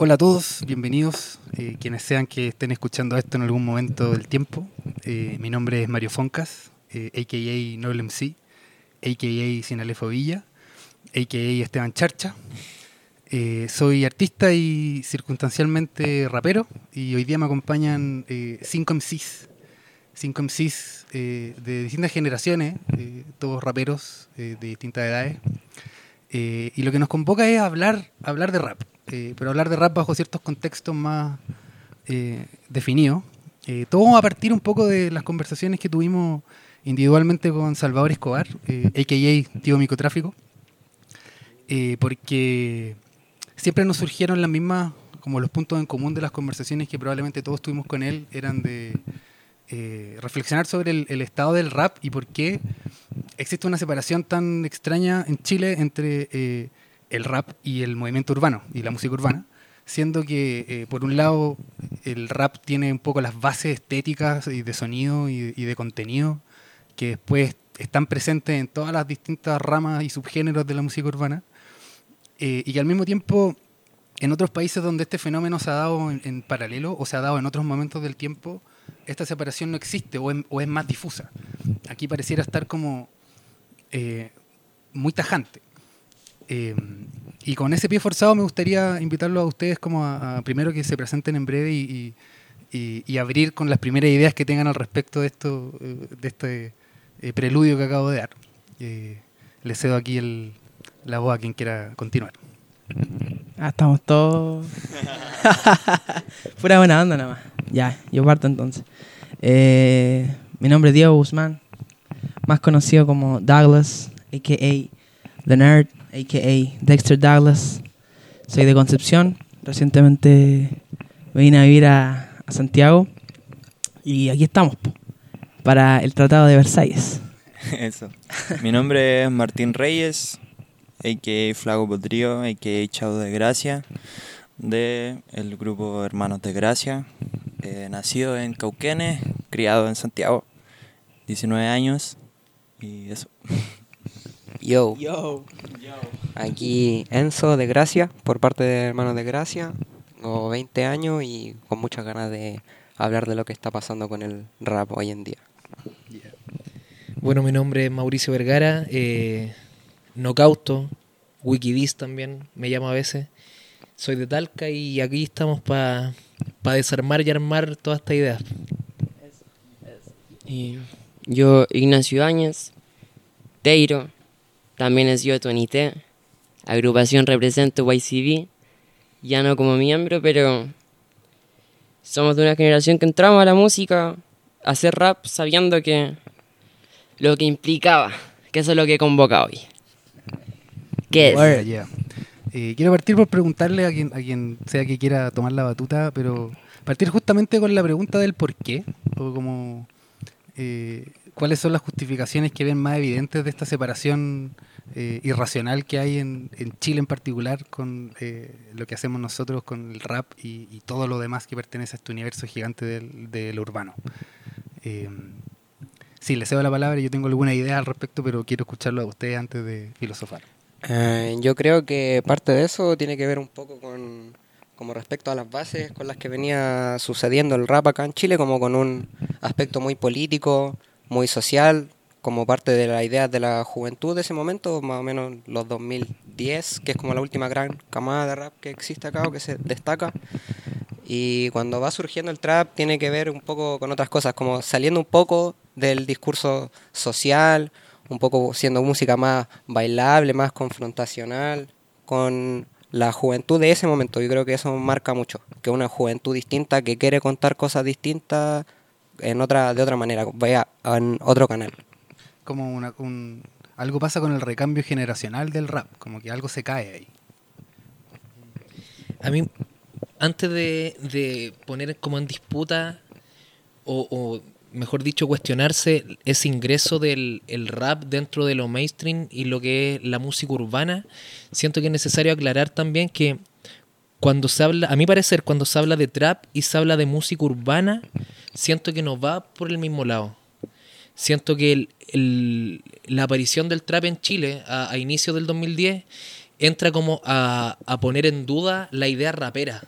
Hola a todos, bienvenidos, eh, quienes sean que estén escuchando esto en algún momento del tiempo. Eh, mi nombre es Mario Foncas, eh, a.k.a. Noble MC, a.k.a. Sinalefo Villa, a.k.a. Esteban Charcha. Eh, soy artista y circunstancialmente rapero y hoy día me acompañan eh, cinco MCs, cinco MCs eh, de distintas generaciones, eh, todos raperos eh, de distintas edades. Eh, y lo que nos convoca es hablar, hablar de rap, eh, pero hablar de rap bajo ciertos contextos más eh, definidos. Eh, todo a partir un poco de las conversaciones que tuvimos individualmente con Salvador Escobar, eh, a.k.a. Tío Micotráfico, eh, porque siempre nos surgieron las mismas, como los puntos en común de las conversaciones que probablemente todos tuvimos con él, eran de eh, reflexionar sobre el, el estado del rap y por qué existe una separación tan extraña en Chile entre eh, el rap y el movimiento urbano y la música urbana, siendo que eh, por un lado el rap tiene un poco las bases estéticas y de sonido y, de contenido que después están presentes en todas las distintas ramas y subgéneros de la música urbana, eh, y que al mismo tiempo en otros países donde este fenómeno se ha dado en, paralelo o se ha dado en otros momentos del tiempo, esta separación no existe o es, o es más difusa. Aquí pareciera estar como eh, muy tajante. Eh, y con ese pie forzado me gustaría invitarlos a ustedes como a, primero que se presenten en breve y, y, abrir con las primeras ideas que tengan al respecto de esto, eh, de este eh, preludio que acabo de dar. Eh, le cedo aquí el- la voz a quien quiera continuar. Ah, estamos todos. Pura buena onda nada más. Ya, yo parto entonces. Mi nombre es Diego Guzmán, más conocido como Douglas, a.k.a. The Nerd, a.k.a. Dexter Douglas. Soy de Concepción. Recientemente me vine a vivir a, Santiago. Y aquí estamos, para el Tratado de Versalles. Eso. Mi nombre es Martín Reyes, a.k.a. Flago Potrío, a.k.a. Chavo de Gracia, de grupo Hermanos de Gracia. Eh, nacido en Cauquenes, criado en Santiago, 19 años y eso. Yo, Yo. aquí Enzo de Gracia, por parte de Hermanos de Gracia, tengo 20 años y con muchas ganas de hablar de lo que está pasando con el rap hoy en día. Bueno, mi nombre es Mauricio Vergara, eh, Nocauto, Wikidis también me llamo a veces. Soy de Talca y aquí estamos para desarmar y armar toda esta idea. Y yo, Ignacio Áñez, Teiro, también es yo de Tuanité, agrupación represento YCB, ya no como miembro, pero somos de una generación que entramos a la música, a hacer rap, sabiendo que lo que implicaba, que eso es lo que convoca hoy. ¿Qué es? Ya. Eh, quiero partir por preguntarle a quien, a quien sea que quiera tomar la batuta, pero partir justamente con la pregunta del por qué, o como eh, cuáles son las justificaciones que ven más evidentes de esta separación eh, irracional que hay en, en Chile en particular con eh, lo que hacemos nosotros con el rap y, todo lo demás que pertenece a este universo gigante del, del urbano. Eh, sí, le cedo la palabra, yo tengo alguna idea al respecto, pero quiero escucharlo a ustedes antes de filosofar. Eh, yo creo que parte de eso tiene que ver un poco con como respecto a las bases con las que venía sucediendo el rap acá en Chile, como con un aspecto muy político, muy social, como parte de la idea de la juventud de ese momento, más o menos los 2010, que es como la última gran camada de rap que existe acá o que se destaca. Y cuando va surgiendo el trap tiene que ver un poco con otras cosas, como saliendo un poco del discurso social, un poco siendo música más bailable, más confrontacional, con la juventud de ese momento. Yo creo que eso marca mucho, que una juventud distinta que quiere contar cosas distintas en otra de otra manera, vaya en otro canal. Como una, un, algo pasa con el recambio generacional del rap, como que algo se cae ahí. A mí, antes de, poner como en disputa, o, mejor dicho, cuestionarse ese ingreso del el rap dentro de lo mainstream y lo que es la música urbana, siento que es necesario aclarar también que cuando se habla, a mi parecer, cuando se habla de trap y se habla de música urbana, siento que no va por el mismo lado. Siento que el- la aparición del trap en Chile a, a inicios del 2010 entra como a, poner en duda la idea rapera.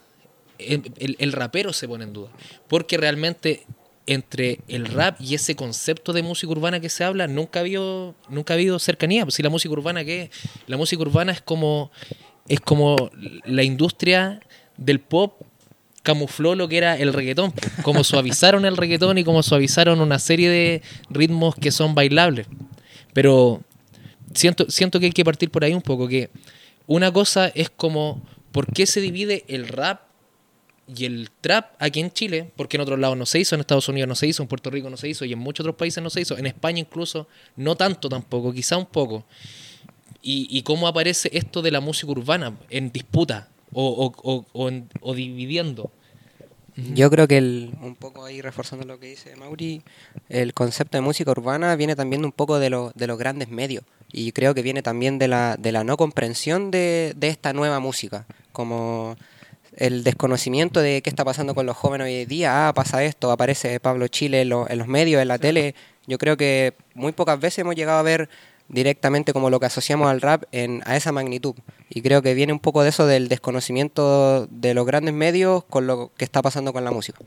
El, el- rapero se pone en duda. Porque realmente entre el rap y ese concepto de música urbana que se habla, nunca ha habido, nunca ha habido cercanía. Pues si la música urbana, ¿qué? es? La música urbana es como, es como la industria del pop camufló lo que era el reggaetón. Como suavizaron el reggaetón y como suavizaron una serie de ritmos que son bailables. Pero siento, siento que hay que partir por ahí un poco, que una cosa es como, ¿por qué se divide el rap y el trap aquí en Chile? Porque en otros lados no se hizo, en Estados Unidos no se hizo, en Puerto Rico no se hizo y en muchos otros países no se hizo, en España incluso no tanto tampoco, quizá un poco. Y, y cómo aparece esto de la música urbana en disputa o, o- o- o en- o dividiendo. Yo creo que el, un poco ahí reforzando lo que dice Mauri, el concepto de música urbana viene también un poco de, lo- de los grandes medios y creo que viene también de la, de la no comprensión de, de esta nueva música, como el desconocimiento de qué está pasando con los jóvenes hoy en día, ah, pasa esto, aparece Pablo Chile en, lo- en los medios, en la tele, yo creo que muy pocas veces hemos llegado a ver directamente como lo que asociamos al rap en, a esa magnitud. Y creo que viene un poco de eso del desconocimiento de los grandes medios con lo que está pasando con la música.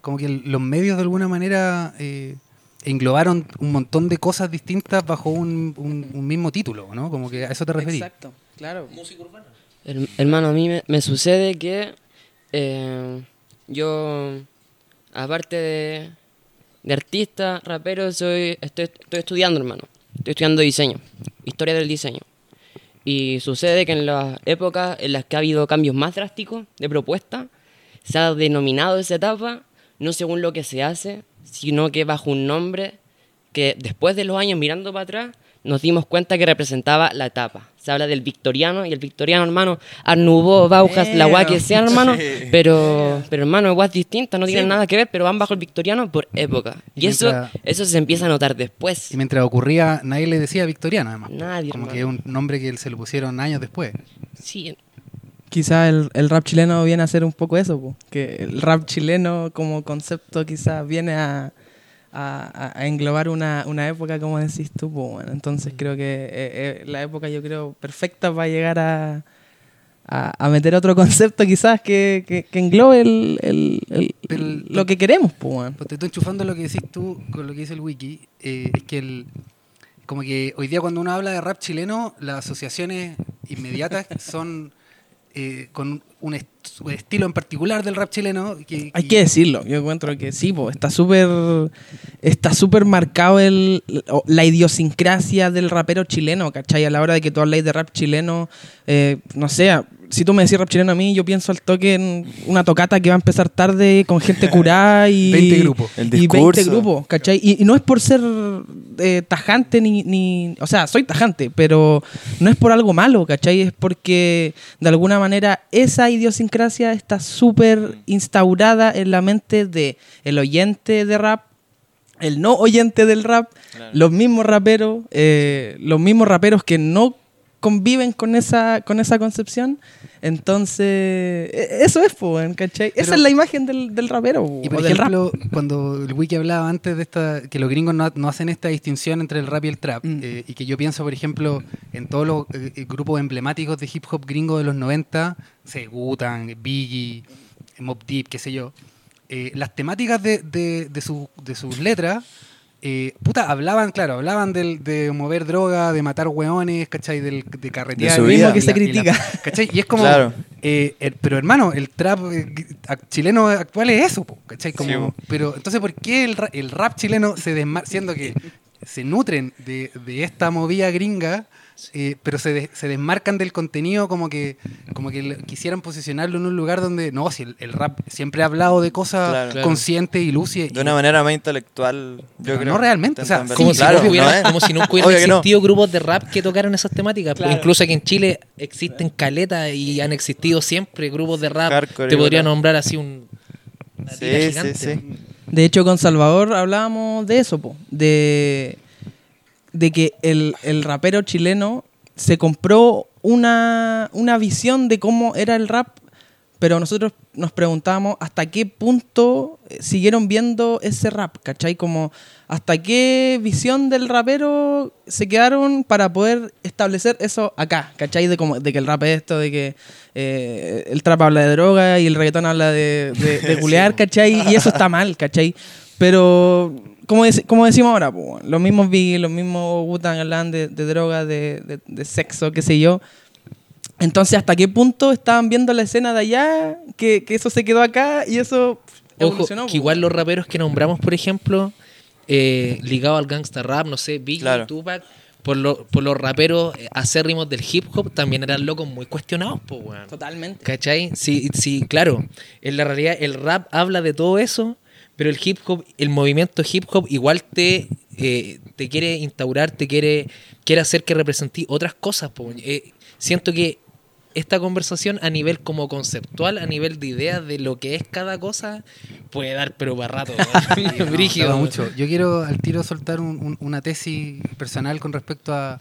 Como que los medios de alguna manera eh, englobaron un montón de cosas distintas bajo un, un- un mismo título, ¿no? Como que a eso te referí. Exacto, claro. Her- hermano, a mí me, me sucede que eh, yo, aparte de, de artista, rapero, soy, estoy, estoy estudiando, hermano. Estoy estudiando diseño, historia del diseño. Y sucede que en las épocas en las que ha habido cambios más drásticos de propuesta, se ha denominado esa etapa no según lo que se hace, sino que bajo un nombre que después de los años mirando para atrás nos dimos cuenta que representaba la etapa. Se habla del victoriano y el victoriano, hermano, Nouveau, Bauhaus, la guay que sea, hermano, pero, pero hermano, guas distintas, no tienen nada que ver, pero van bajo el victoriano por época. Y, Y eso, mientras- eso se empieza a notar después. Y mientras ocurría, nadie le decía victoriano, además. Nadie, Como hermano. que es un nombre que se lo pusieron años después. Sí, Quizá el, el rap chileno viene a ser un poco eso, po, que el rap chileno como concepto quizás viene a, a- a englobar una, una época, como decís tú, po, bueno, entonces creo que eh, eh, la época yo creo perfecta para llegar a, a, a meter otro concepto quizás que, que, que englobe el, el- el- Pero el- lo que queremos, po, bueno. Pues te estoy enchufando lo que decís tú con lo que dice el wiki. eh, es que el, como que hoy día cuando uno habla de rap chileno, las asociaciones inmediatas son eh, con un, est- un estilo en particular del rap chileno. Que, Hay que decirlo, yo encuentro que sí, está súper está súper marcado el, la idiosincrasia del rapero chileno, ¿cachai? A la hora de que tú habláis de rap chileno, eh, no sé, si tú me decís rap chileno a mí, yo pienso al toque en una tocata que va a empezar tarde con gente curada y... 20 grupos. El y 20 discurso. grupos, ¿cachai? Y, y no es por ser eh, tajante ni, ni... O sea, soy tajante, pero no es por algo malo, ¿cachai? Es porque de alguna manera esa idiosincrasia está súper instaurada en la mente de el oyente de rap, el no oyente del rap, los mismos raperos, eh, los mismos raperos que no conviven con esa, con esa concepción. Entonces, e- eso es, weón, ¿cachai? Pero- esa es la imagen del, del rapero po, Y por rap. ejemplo, cuando el wiki hablaba antes de esta, que los gringos no, no hacen esta distinción entre el rap y el trap, Mm. eh, y que yo pienso, por ejemplo, en todos los eh, eh, grupos emblemáticos de hip hop gringo de los 90, se Wu-Tang, Biggie, Mob Deep, qué sé yo, eh, las temáticas de, de, de, su- de sus letras, eh, puta, hablaban, claro, hablaban del, de mover droga, de matar hueones, ¿cachai? Del, de carretear. De su y vida. la- que se y la- critica. ¿Cachai? Y es como, Claro. eh, el- pero hermano, el trap eh, chileno actual es eso, ¿cachai? Como, Sí, pero entonces, ¿por qué el, el rap chileno se desmarca, siendo que se nutren de, de esta movida gringa, eh, pero se, de- se desmarcan del contenido como que como que quisieran posicionarlo en un lugar donde, no, si el, el rap siempre ha hablado de cosas Claro. Claro. conscientes y lúcidas. De una manera más intelectual, yo creo. no realmente, o sea, Como, si Claro, no hubiera- no como si nunca hubieran no. existido grupos de rap que tocaran esas temáticas. Claro. Incluso aquí en Chile existen caletas y han existido siempre grupos de rap. Hardcore Te podría nombrar así un. una Sí, sí, sí. De hecho, con Salvador hablábamos de eso, po, de, de que el, el rapero chileno se compró una, una visión de cómo era el rap pero nosotros nos preguntamos hasta qué punto eh, siguieron viendo ese rap, ¿cachai? Como hasta qué visión del rapero se quedaron para poder establecer eso acá, ¿cachai? De, como, de que el rap es esto, de que eh, el trap habla de droga y el reggaetón habla de, de, de culear, ¿cachai? Y eso está mal, ¿cachai? Pero, como, dec- como decimos ahora, po, los mismos Biggie, los mismos Wu-Tang hablan de, de droga, de, de- de sexo, qué sé yo. Entonces, ¿hasta qué punto estaban viendo la escena de allá? Que, que eso se quedó acá y eso Ojo, evolucionó. que igual los raperos que nombramos, por ejemplo, eh, ligados al gangsta rap, no sé, Biggie, Claro. Tupac, por, lo- por los raperos acérrimos del hip hop, también eran locos muy cuestionados, po, weón. Totalmente. ¿Cachai? Sí, sí, claro. En la realidad, el rap habla de todo eso, pero el hip hop, el movimiento hip hop, igual te, eh, te quiere instaurar, te quiere, quiere hacer que representí otras cosas. Eh, siento que esta conversación a nivel como conceptual, a nivel de ideas de lo que es cada cosa, puede dar pero para rato. No, Brígido. daba mucho. Yo quiero al tiro soltar un- un- una tesis personal con respecto a,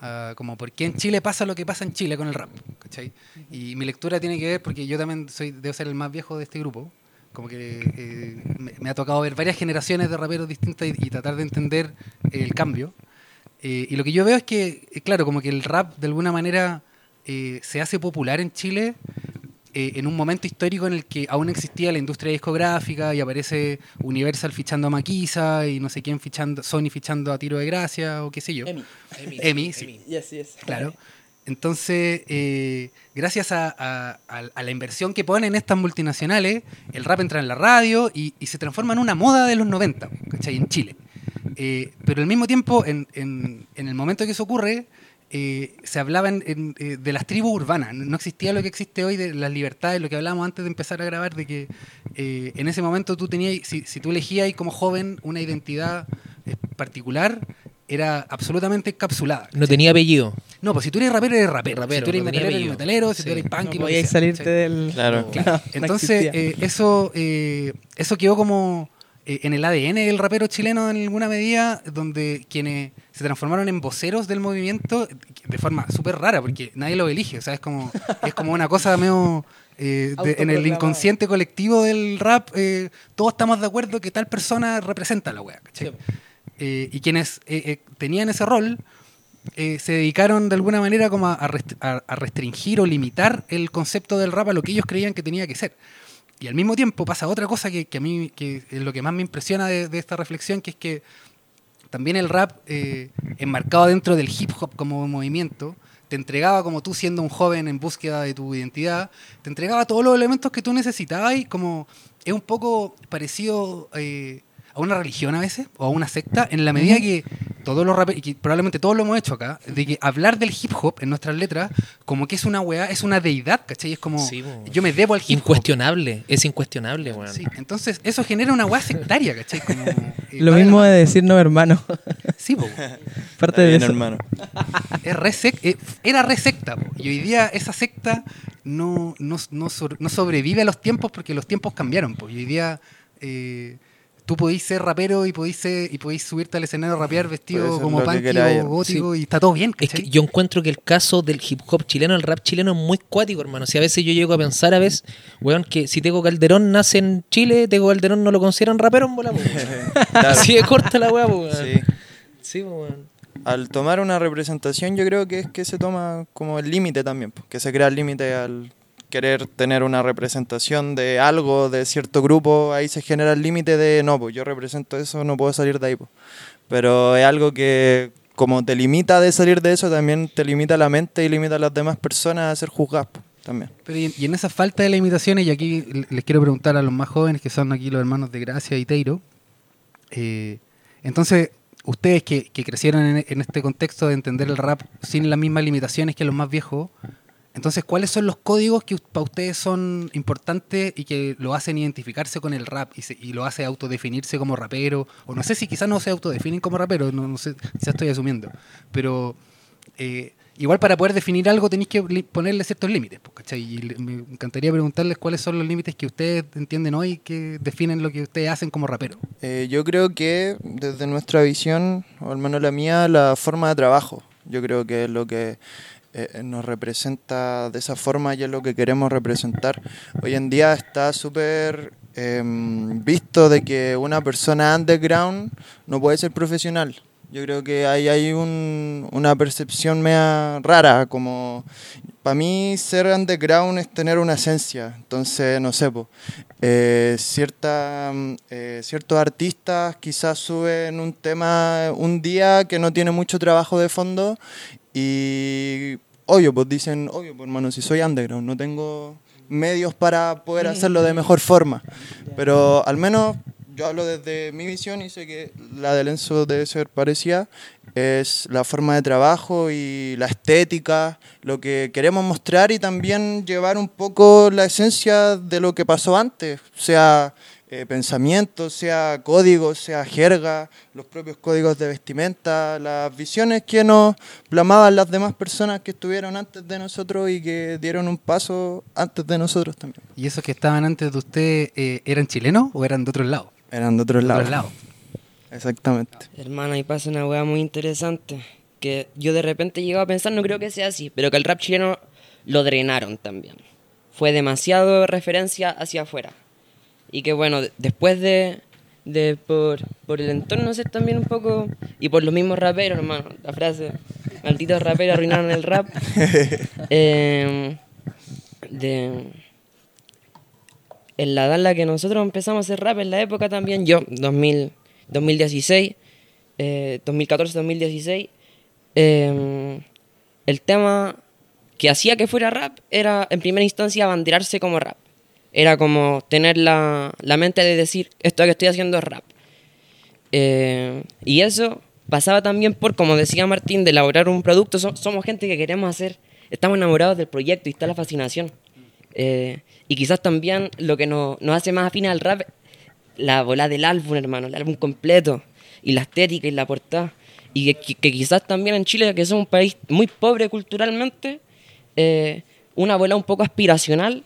a como por qué en Chile pasa lo que pasa en Chile con el rap. ¿cachai? Y mi lectura tiene que ver, porque yo también soy, debo ser el más viejo de este grupo, como que eh, me, me ha tocado ver varias generaciones de raperos distintas y, y tratar de entender el cambio. Eh, y lo que yo veo es que, eh, claro, como que el rap de alguna manera eh, se hace popular en Chile en un momento histórico en el que aún existía la industria discográfica y aparece Universal fichando a Maquisa y no sé quién fichando, Sony fichando a Tiro de Gracia o qué sé yo. Emi. Emi, sí. Yes, yes. Claro. Entonces, eh, gracias a, la inversión que ponen estas multinacionales, el rap entra en la radio y, se transforma en una moda de los 90, ¿cachai? En Chile. Eh, pero al mismo tiempo, en, el momento que eso ocurre, eh, se hablaba en- de las tribus urbanas. No existía lo que existe hoy de las libertades, lo que hablábamos antes de empezar a grabar, de que en ese momento tú tenías, si, si tú elegías como joven una identidad particular, era absolutamente encapsulada. No tenía apellido. No, pues si tú eres rapero, eres rapero. Rapero, si tú eres no metalero, eres metalero. Si Sí. tú eres punk, No sea, salirte ¿cachai? del... Claro. Claro. No Entonces, eh, eso, eh, eso quedó como eh, en el ADN del rapero chileno en alguna medida, donde quienes se transformaron en voceros del movimiento de forma súper rara, porque nadie lo elige. O sea, es como, es como una cosa medio. eh, de- en el inconsciente colectivo del rap, eh, todos estamos de acuerdo que tal persona representa a la wea. ¿cachai? Eh, y quienes eh, eh, tenían ese rol se dedicaron de alguna manera como a, a rest- a- a restringir o limitar el concepto del rap a lo que ellos creían que tenía que ser. Y al mismo tiempo pasa otra cosa que, a mí que es lo que más me impresiona de, esta reflexión, que es que también el rap, enmarcado dentro del hip hop como movimiento, te entregaba como tú siendo un joven en búsqueda de tu identidad, te entregaba todos los elementos que tú necesitabas y como es un poco parecido a una religión a veces, o a una secta, en la medida que todos los raperos, y que probablemente todos lo hemos hecho acá, de que hablar del hip hop en nuestras letras, como que es una weá, es una deidad, ¿cachai? Es como, Sí, yo me debo al hip hop. Incuestionable, es incuestionable, weón. Sí, entonces eso genera una weá sectaria, ¿cachai? Como, eh, Lo mismo de decir no, hermano. Sí, po. Parte de eso. hermano. Es re sec- eh, era re secta, po. y hoy día esa secta no, no, no, so- no sobrevive a los tiempos porque los tiempos cambiaron. po. Y hoy día eh, tú podís ser rapero y podís, ser- y podís subirte al escenario a rapear vestido como queráis. o gótico y está todo bien. Es que yo encuentro que el caso del hip hop chileno, el rap chileno es muy cuático, hermano. Si a veces yo llego a pensar a veces, weón, que si Tego Calderón nace en Chile, Tego Calderón no lo consideran rapero en bola. Así de corta la weá, weón. Sí. Sí, weón. Al tomar una representación, yo creo que es que se toma como el límite también, que se crea el límite al querer tener una representación de algo, de cierto grupo, ahí se genera el límite de, no, pues yo represento eso, no puedo salir de ahí. pues. Pero es algo que, como te limita de salir de eso, también te limita la mente y limita a las demás personas a ser juzgadas pues, también. Pero y, en esa falta de limitaciones, y aquí les quiero preguntar a los más jóvenes, que son aquí los hermanos de Gracia y Teiro, eh, entonces, ustedes que, que crecieron en, en este contexto de entender el rap sin las mismas limitaciones que los más viejos, entonces, ¿cuáles son los códigos que para ustedes son importantes y que lo hacen identificarse con el rap y, se- y lo hace autodefinirse como rapero? O no sé si quizás no se autodefinen como rapero, no, no sé, ya estoy asumiendo. Pero eh, igual para poder definir algo tenéis que ponerle ciertos límites, pues, ¿cachai? Y me encantaría preguntarles cuáles son los límites que ustedes entienden hoy que definen lo que ustedes hacen como rapero. Eh, yo creo que desde nuestra visión, o al menos la mía, la forma de trabajo, yo creo que es lo que eh, nos representa de esa forma y es lo que queremos representar. Hoy en día está súper em, visto de que una persona underground no puede ser profesional. Yo creo que ahí hay un- una percepción media rara, como para mí ser underground es tener una esencia, entonces no sé, po, eh, cierta, mm, eh, ciertos artistas quizás suben un tema un día que no tiene mucho trabajo de fondo y obvio, pues dicen, obvio, pues hermano, si soy underground, no tengo medios para poder hacerlo de mejor forma, pero al menos yo hablo desde mi visión y sé que la de Lenzo debe ser parecida, es la forma de trabajo y la estética, lo que queremos mostrar y también llevar un poco la esencia de lo que pasó antes, sea eh, pensamiento, sea código, sea jerga, los propios códigos de vestimenta, las visiones que nos plamaban las demás personas que estuvieron antes de nosotros y que dieron un paso antes de nosotros también. ¿Y esos que estaban antes de usted eh, eran chilenos o eran de otros lados? Eran de otros De lados. otros lados. Exactamente. Hermano, ahí pasa una weá muy interesante. Que yo de repente llegaba a pensar, no creo que sea así, pero que el rap chileno lo drenaron también. Fue demasiado referencia hacia afuera. Y que bueno, de- después de, de por, por el entorno ser también un poco, y por los mismos raperos, hermano, la frase, malditos raperos arruinaron el rap. Eh, de, en la edad en la que nosotros empezamos a hacer rap, en la época también, yo, 2000, 2016, eh, 2014-2016, eh, el tema que hacía que fuera rap era, en primera instancia, abanderarse como rap. Era como tener la, la mente de decir, esto que estoy haciendo es rap. Eh, y eso pasaba también por, como decía Martín, de elaborar un producto. So- somos gente que queremos hacer, estamos enamorados del proyecto y está la fascinación. Eh, y quizás también lo que nos, nos hace más afines al rap, la bola del álbum, hermano, el álbum completo, y la estética y la portada. Y que, que- quizás también en Chile, que es un país muy pobre culturalmente, eh, una bola un poco aspiracional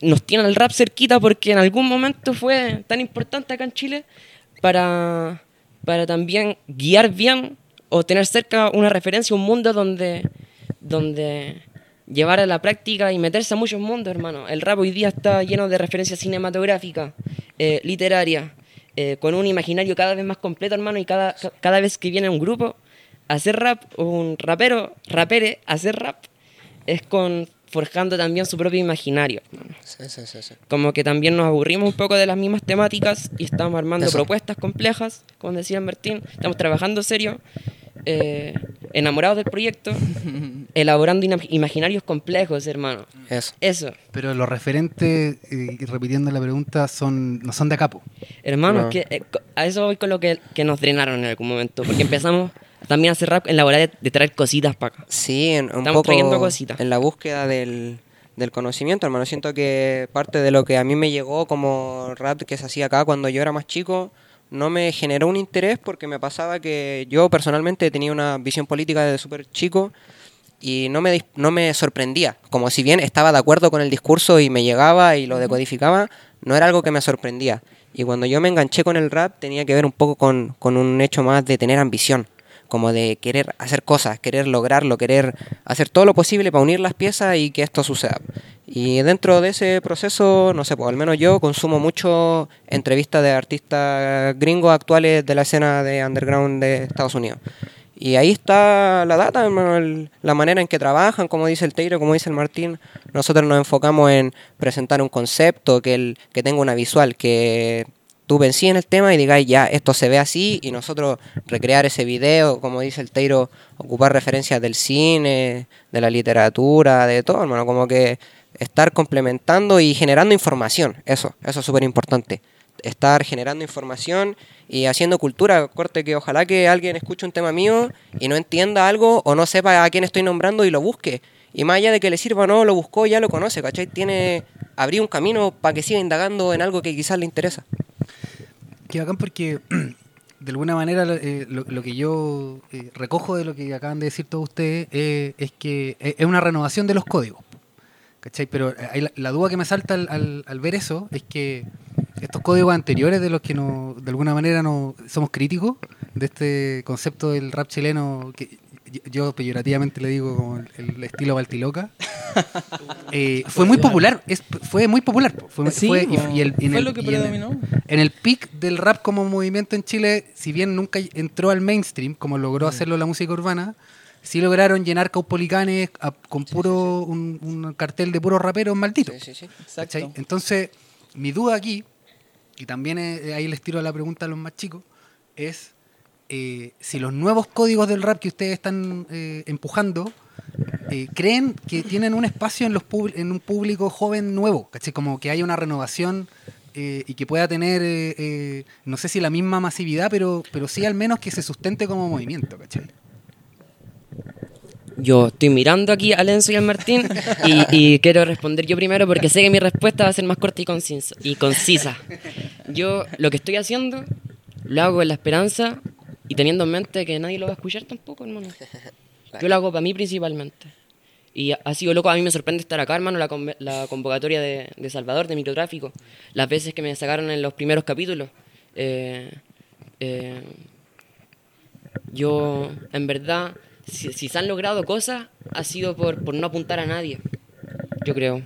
nos tiene el rap cerquita porque en algún momento fue tan importante acá en Chile para, para también guiar bien o tener cerca una referencia, un mundo donde, donde llevar a la práctica y meterse a muchos mundos, hermano. El rap hoy día está lleno de referencias cinematográficas, eh, literarias, eh, con un imaginario cada vez más completo, hermano, y cada, ca- cada vez que viene un grupo a hacer rap, un rapero, rapere, hacer rap, es con forjando también su propio imaginario. hermano. Sí, sí, sí, sí. Como que también nos aburrimos un poco de las mismas temáticas y estamos armando Eso. propuestas complejas, como decía Martín, estamos trabajando serio, eh, enamorados del proyecto, elaborando ina- imaginarios complejos, hermano. Eso. Eso, Pero los referentes, eh, y repitiendo la pregunta, son no son de acá, po. hermano, No. que, eh, a eso voy con lo que, que nos drenaron en algún momento, porque empezamos también hacer rap en la hora de, de traer cositas para acá. Sí, en, un Estamos poco trayendo cositas. en la búsqueda del, del conocimiento, hermano. Siento que parte de lo que a mí me llegó como rap que se hacía acá cuando yo era más chico no me generó un interés porque me pasaba que yo personalmente tenía una visión política desde súper chico y no me, no me sorprendía. Como si bien estaba de acuerdo con el discurso y me llegaba y lo decodificaba, no era algo que me sorprendía. Y cuando yo me enganché con el rap tenía que ver un poco con, con un hecho más de tener ambición, como de querer hacer cosas, querer lograrlo, querer hacer todo lo posible para unir las piezas y que esto suceda. Y dentro de ese proceso, no sé, pues al menos yo consumo mucho entrevistas de artistas gringos actuales de la escena de underground de Estados Unidos. Y ahí está la data, la manera en que trabajan, como dice el Teiro, como dice el Martín. Nosotros nos enfocamos en presentar un concepto, que, el, que tenga una visual, que tú pensí en el tema y digáis, ya, esto se ve así, y nosotros recrear ese video, como dice el Teiro, ocupar referencias del cine, de la literatura, de todo, hermano, como que estar complementando y generando información, eso, eso es súper importante. Estar generando información y haciendo cultura, corte que ojalá que alguien escuche un tema mío y no entienda algo o no sepa a quién estoy nombrando y lo busque. Y más allá de que le sirva o no, lo buscó, ya lo conoce, ¿cachai? Tiene, abrir un camino para que siga indagando en algo que quizás le interesa. Qué bacán porque de alguna manera eh, lo, lo que yo eh, recojo de lo que acaban de decir todos ustedes eh, es que es es una renovación de los códigos. ¿Cachai? Pero eh, la, la duda que me salta al, al- al ver eso es que estos códigos anteriores de los que no, de alguna manera no somos críticos de este concepto del rap chileno que yo- yo peyorativamente le digo como el, estilo Baltiloca, eh, fue muy popular, es, fue muy popular. po. Fue, Sí, fue- y- po. y el- y en Fue el- lo que y en el- predominó. En el peak del rap como movimiento en Chile, si bien nunca entró al mainstream, como logró hacerlo la música urbana, sí lograron llenar caupolicanes a- con puro un, un cartel de puros raperos malditos. Entonces, mi duda aquí, y también eh, ahí les tiro la pregunta a los más chicos, es eh, si los nuevos códigos del rap que ustedes están eh, empujando, eh, ¿creen que tienen un espacio en, los en un público joven nuevo? Como que haya una renovación y que pueda tener, no sé si la misma masividad, pero, pero sí al menos que se sustente como movimiento, ¿cachai? Yo estoy mirando aquí a Lenzo y al Martín y, quiero responder yo primero porque sé que mi respuesta va a ser más corta y concisa. Y concisa. Yo lo que estoy haciendo lo hago en la esperanza y teniendo en mente que nadie lo va a escuchar tampoco, hermano. Yo lo hago para mí principalmente. Y ha sido loco, a mí me sorprende estar acá, hermano, la, conve- la convocatoria de, de Salvador, de microtráfico. Las veces que me sacaron en los primeros capítulos. Eh, eh, yo, en verdad, si, si se han logrado cosas, ha sido por, por no apuntar a nadie. Yo creo.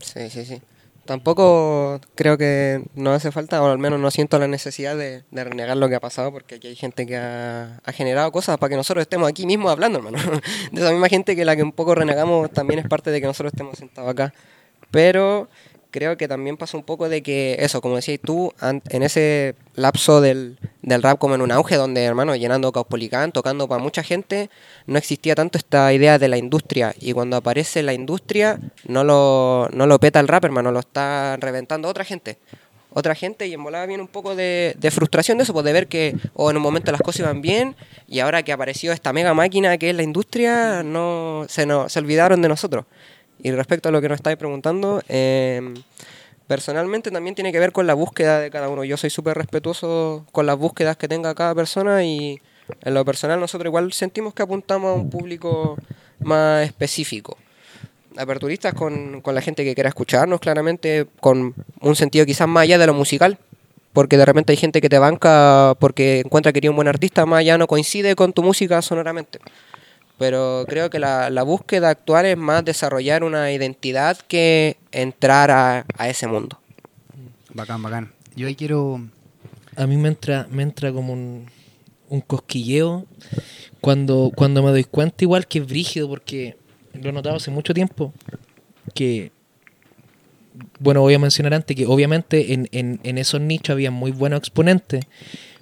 Sí, sí, sí. Tampoco creo que no hace falta, o al menos no siento la necesidad de, de renegar lo que ha pasado, porque aquí hay gente que ha, ha generado cosas para que nosotros estemos aquí mismo hablando, hermano. De esa misma gente que la que un poco renegamos también es parte de que nosotros estemos sentados acá. Pero creo que también pasa un poco de que eso, como decías tú, en ese lapso del, del rap como en un auge, donde, hermano, llenando Caupolicán, tocando para mucha gente, no existía tanto esta idea de la industria. Y cuando aparece la industria, no lo, no lo peta el rap, hermano, lo está reventando otra gente. Otra gente y en volada viene un poco de, frustración de eso, pues de ver que o en un momento las cosas iban bien y ahora que apareció esta mega máquina que es la industria, no se, nos, se olvidaron de nosotros. Y respecto a lo que nos estáis preguntando, eh, personalmente también tiene que ver con la búsqueda de cada uno. Yo soy súper respetuoso con las búsquedas que tenga cada persona y en lo personal nosotros igual sentimos que apuntamos a un público más específico. Aperturistas con, con la gente que quiera escucharnos, claramente con un sentido quizás más allá de lo musical, porque de repente hay gente que te banca porque encuentra que eres un buen artista, más allá no coincide con tu música sonoramente. Pero creo que la, la búsqueda actual es más desarrollar una identidad que entrar a, a ese mundo. Bacán, bacán. Yo ahí quiero... a mí me entra, me entra como un, un cosquilleo cuando, cuando me doy cuenta igual que es brígido, porque lo he notado hace mucho tiempo, que, bueno, voy a mencionar antes que obviamente en, en, en esos nichos había muy buenos exponentes,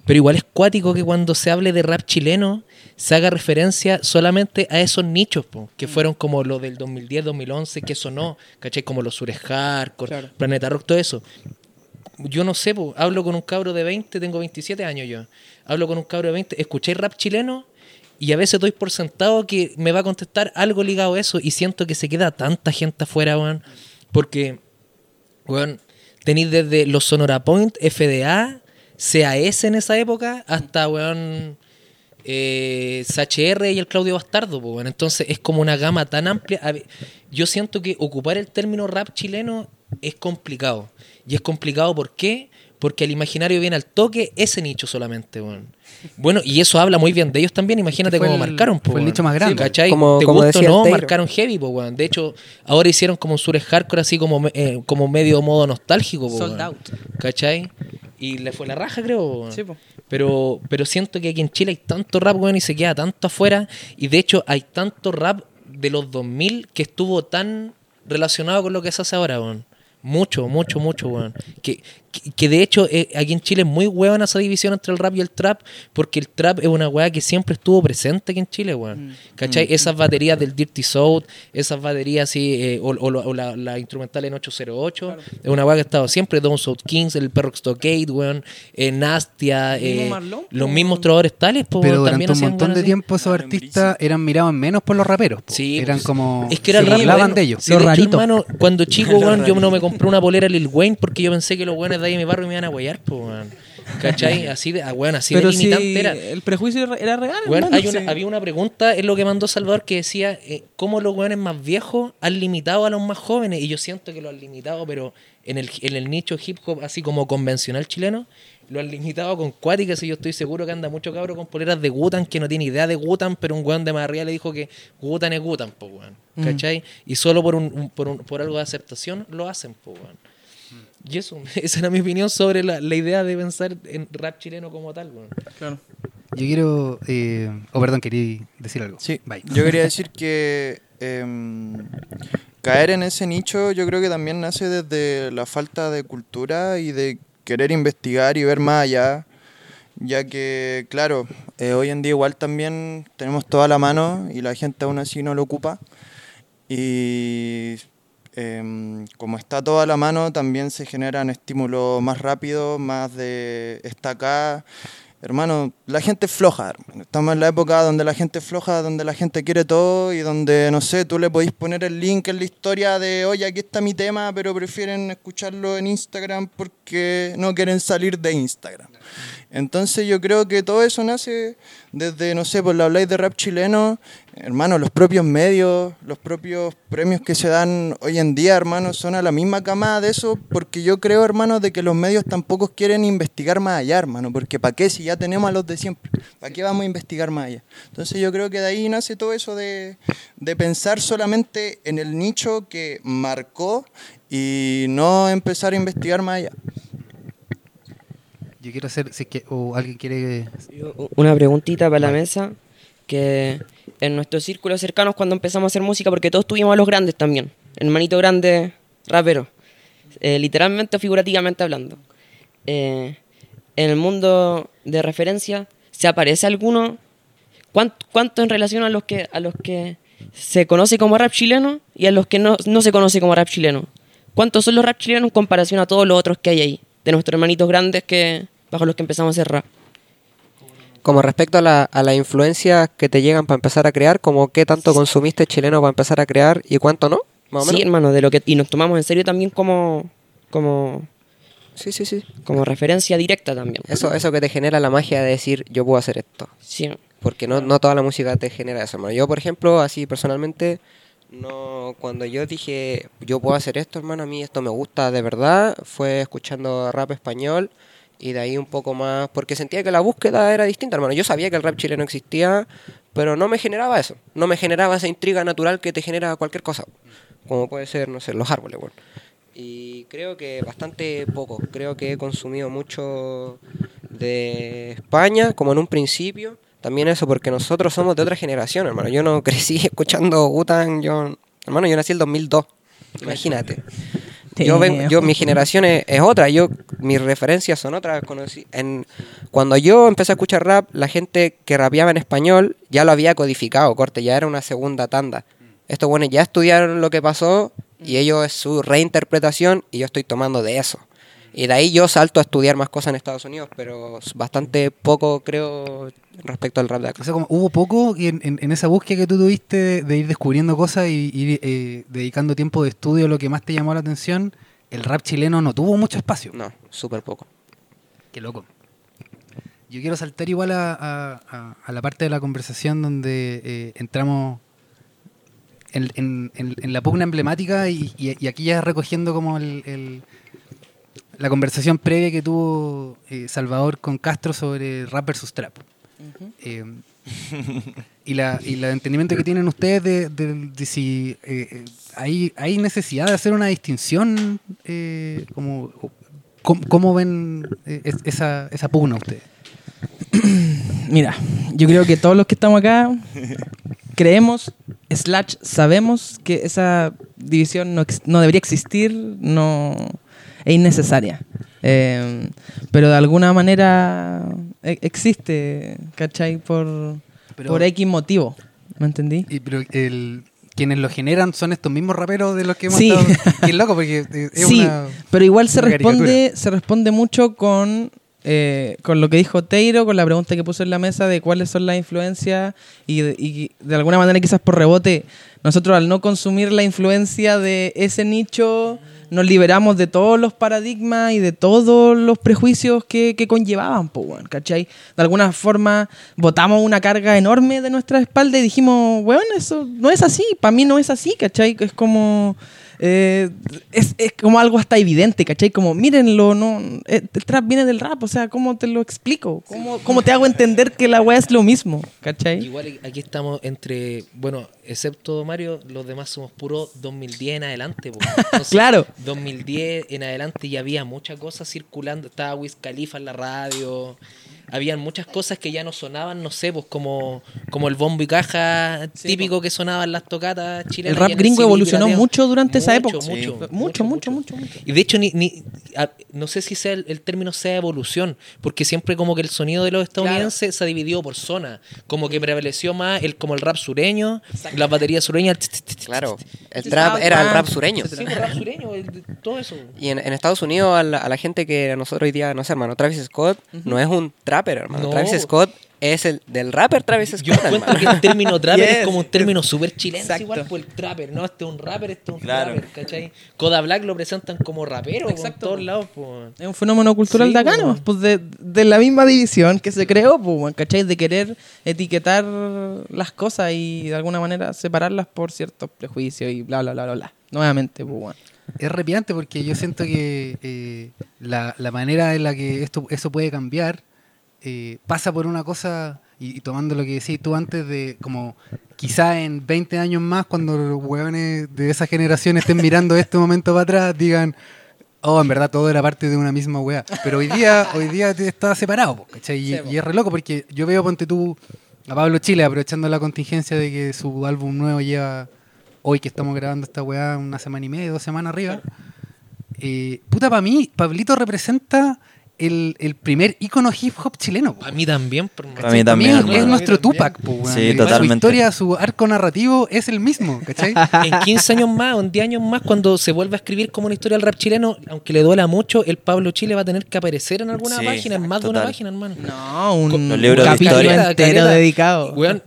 pero igual es cuático que cuando se hable de rap chileno se haga referencia solamente a esos nichos, po, que fueron como los del 2010, 2011, que sonó, ¿cachai? Como los Sures Hardcore, Claro. Planeta Rock, todo eso yo no sé, po, hablo con un cabro de 20, tengo 27 años yo. Hablo con un cabro de 20, escuché rap chileno y a veces doy por sentado que me va a contestar algo ligado a eso y siento que se queda tanta gente afuera, weón. Porque, weón, tenéis desde los Sonora Point, FDA, CAS en esa época, hasta, weón, eh, SHR y el Claudio Bastardo, weón. Entonces es como una gama tan amplia. Yo siento que ocupar el término rap chileno es complicado. Y es complicado ¿por qué? Porque al imaginario viene al toque ese nicho solamente, weón. Bueno, y eso habla muy bien de ellos también. Imagínate cómo el- marcaron, po, fue el nicho más grande. ¿Cachai? Como- ¿Te como gusta o decía el no? Teiro. Marcaron heavy, po, weón. De hecho, ahora hicieron como un sures hardcore así como, eh, como medio modo nostálgico, po, Sold weón. out. ¿Cachai? Y le fue la raja, creo. Sí, po. Pero, pero siento que aquí en Chile hay tanto rap, weón, y se queda tanto afuera. Y de hecho hay tanto rap de los 2000 que estuvo tan relacionado con lo que se hace ahora, weón. Mucho, mucho, mucho, weón. Que, que, que de hecho eh, aquí en Chile es muy weón esa división entre el rap y el trap, porque el trap es una weá que siempre estuvo presente aquí en Chile, weón. ¿Cachai? Esas baterías del Dirty South, esas baterías así, eh, o, o o la, la instrumental en 808, es una weá que ha estado siempre, Don South Kings, el Perro Stockade, weón, eh, Nastia, eh, Marlon, los mismos trovadores tales, po, Pero weón, durante también un montón de tiempo esos Claro, en artistas eran mirados menos por los raperos. po. Sí, eran pues, como... Es que era bueno. de ellos. Sí, Los de hecho, raritos. hermano, cuando chico, weón, yo no me compré una polera Lil Wayne porque yo pensé que los weones de ahí de mi barrio me iban a guayar, pues, weón. ¿Cachai? Así de, ah, weón, así Pero de si limitante era. el prejuicio era- real. Weón, hermano, hay una- sí. había una pregunta, es lo que mandó Salvador, que decía eh, cómo los weones más viejos han limitado a los más jóvenes. Y yo siento que lo han limitado, pero en el, en el nicho hip hop, así como convencional chileno, lo han limitado con cuáticas. Y yo estoy seguro que anda mucho cabro con poleras de Gutan que no tiene idea de Gutan, pero un weón de más arriba le dijo que Gutan es Gutan, po weón. Mm. ¿Cachai? Y solo por, un, un- por, un- por algo de aceptación lo hacen, po weón. Y eso, esa era mi opinión sobre la, la idea de pensar en rap chileno como tal, weón. Claro. Yo quiero. Eh, oh, perdón, quería decir algo. Sí, Bye. yo quería decir que em, caer en ese nicho yo creo que también nace desde la falta de cultura y de querer investigar y ver más allá, ya que, claro, eh, hoy en día igual también tenemos toda la mano y la gente aún así no lo ocupa. Y em, como está toda la mano, también se generan estímulos más rápidos, más de está acá. Hermano, la gente es floja. Estamos en la época donde la gente es floja, donde la gente quiere todo y donde, no sé, tú le podéis poner el link en la historia de, oye, aquí está mi tema, pero prefieren escucharlo en Instagram porque no quieren salir de Instagram. Entonces yo creo que todo eso nace desde, no sé, por la habláis de rap chileno, hermano, los propios medios, los propios premios que se dan hoy en día, hermano, son a la misma camada de eso, porque yo creo, hermano, de que los medios tampoco quieren investigar más allá, hermano, porque ¿para qué si ya tenemos a los de siempre? ¿Para qué vamos a investigar más allá? Entonces yo creo que de ahí nace todo eso de, de pensar solamente en el nicho que marcó y no empezar a investigar más allá. Yo quiero hacer. Si es que, o alguien quiere. Una preguntita para la mesa, que en nuestros círculos cercanos cuando empezamos a hacer música, porque todos tuvimos a los grandes también, hermanito grande, rapero, eh, literalmente o figurativamente hablando. Eh, en el mundo de referencia, ¿se aparece alguno? ¿Cuánto, cuánto en relación a los que a los que se conoce como rap chileno y a los que no, no se conoce como rap chileno? ¿Cuántos son los rap chilenos en comparación a todos los otros que hay ahí? De nuestros hermanitos grandes que bajo los que empezamos a hacer rap. Como respecto a, la, a las influencias que te llegan para empezar a crear, como qué tanto consumiste chileno para empezar a crear y cuánto no, más o Sí, menos. hermano, de lo que y nos tomamos en serio también como como Sí, sí, sí. como referencia directa también. Eso, eso que te genera la magia de decir, yo puedo hacer esto. Sí. Porque no, no toda la música te genera eso, hermano. Yo, por ejemplo, así personalmente, no cuando yo dije, yo puedo hacer esto, hermano, a mí esto me gusta de verdad, fue escuchando rap español y de ahí un poco más, porque sentía que la búsqueda era distinta, hermano. Yo sabía que el rap chileno existía, pero no me generaba eso. No me generaba esa intriga natural que te genera cualquier cosa. Como puede ser, no sé, los árboles, bueno. Y creo que bastante poco. Creo que he consumido mucho de España, como en un principio. También eso, porque nosotros somos de otra generación, hermano. Yo no crecí escuchando Utan, yo... Hermano, yo nací el 2002. Imagínate. Yo ven- yo, mi generación es, es otra, yo mis referencias son otras. Conocí, en, cuando yo empecé a escuchar rap, la gente que rapeaba en español ya lo había codificado, corte, ya era una segunda tanda. Estos buenos ya estudiaron lo que pasó y ellos es su reinterpretación y yo estoy tomando de eso. Y de ahí yo salto a estudiar más cosas en Estados Unidos, pero bastante poco creo respecto al rap de acá. O sea, como hubo poco en, en- en esa búsqueda que tú tuviste de, de ir descubriendo cosas y ir eh, dedicando tiempo de estudio a lo que más te llamó la atención, el rap chileno no tuvo mucho espacio. No, súper poco. Qué loco. Yo quiero saltar igual a, a- la parte de la conversación donde eh, entramos en, en- en- en la pugna emblemática y, y- y aquí ya recogiendo como el, el- la conversación previa que tuvo eh, Salvador con Castro sobre rap versus trap. Eh, y, la, y el entendimiento que tienen ustedes de, de- de si eh, hay, hay necesidad de hacer una distinción, eh, como, ¿cómo, cómo ven eh, es- esa, esa pugna ustedes? Mira, yo creo que todos los que estamos acá creemos, slash, sabemos que esa división no, no debería existir, no es innecesaria. Eh, pero de alguna manera e- existe, ¿cachai? Por, Pero- por X motivo, ¿me entendí? Y, pero el, quienes lo generan son estos mismos raperos de los que hemos Sí. estado. Qué loco, porque eh, es sí, una. pero igual se responde, se responde mucho con eh, con lo que dijo Teiro, con la pregunta que puso en la mesa de cuáles son las influencias y y de alguna manera quizás por rebote, nosotros al no consumir la influencia de ese nicho, nos liberamos de todos los paradigmas y de todos los prejuicios que, que conllevaban, po, weón, ¿cachai? De alguna forma botamos una carga enorme de nuestra espalda y dijimos, weón, eso no es así, para mí no es así, ¿cachai? Es como... eh, es, es como algo hasta evidente, ¿cachai? Como, mírenlo, no, eh, el trap viene del rap, o sea, ¿cómo te lo explico? ¿Cómo, cómo te hago entender que la weá es lo mismo, ¿cachai? Igual aquí estamos entre, bueno, excepto Mario, los demás somos puros 2010 en adelante. Entonces, Claro. 2010 en adelante ya había muchas cosas circulando. Estaba Wiz Khalifa en la radio. Habían muchas cosas que ya no sonaban, no sé, pues como, como el bombo y caja típico que sonaba en las tocatas chilenas. El rap gringo evolucionó mucho durante esa Mucho, época. Mucho, Sí. Mucho, mucho, mucho, mucho. Y de hecho, ni, ni- a- no sé si sea el, el término sea evolución, porque siempre como que el sonido de los estadounidenses se ha dividido por zona. Como que prevaleció más el como el rap sureño, las baterías sureñas. Claro, el trap era el rap sureño. Sí, el rap sureño, el- todo eso. Y en, en Estados Unidos, a la, a la gente que nosotros hoy día, no sé, hermano, Travis Scott no es un trapper, hermano. No. Travis Scott es el del rapper Travis Scott. Yo encuentro hermano. que el término trapper Yes. es como un término súper chileno, Exacto. igual por el trapper, ¿no? Este es un rapper, este es un Claro. trapper, ¿cachai? Coda Black lo presentan como rapero por Exacto. todos lados, pues. Es un fenómeno cultural Sí, de acá. ¿no? Pues de, de la misma división que se creó, pues, ¿cachai? De querer etiquetar las cosas y de alguna manera separarlas por ciertos prejuicios y bla, bla, bla, bla, bla. Nuevamente, pues. Es arrepiante porque yo siento que eh, la, la manera en la que esto eso puede cambiar eh, pasa por una cosa, y, y tomando lo que decís tú antes de como quizá en 20 años más, cuando los hueones de esa generación estén mirando este momento para atrás, digan, oh, en verdad todo era parte de una misma weá. Pero hoy día, hoy día está separado. Y, Sí, po. y es re loco porque yo veo, ponte tú, a Pablo Chile, aprovechando la contingencia de que su álbum nuevo lleva, hoy que estamos grabando esta weá, una semana y media, dos semanas arriba. Eh, puta, para mí, Pablito representa el, el primer ícono hip hop chileno. po. A mí también, por Pa' mí también, es, hermano. nuestro A. Tupac, po, weón. Sí, Y totalmente. Su historia, su arco narrativo es el mismo, ¿cachai? en 15 años más o en 10 años más, cuando se vuelva a escribir como una historia del rap chileno, aunque le duela mucho, el Pablo Chile va a tener que aparecer en alguna Sí, página, en más de una total. página, hermano. No, un Los libros de capítulo historia. entero Caleta. dedicado. Weón,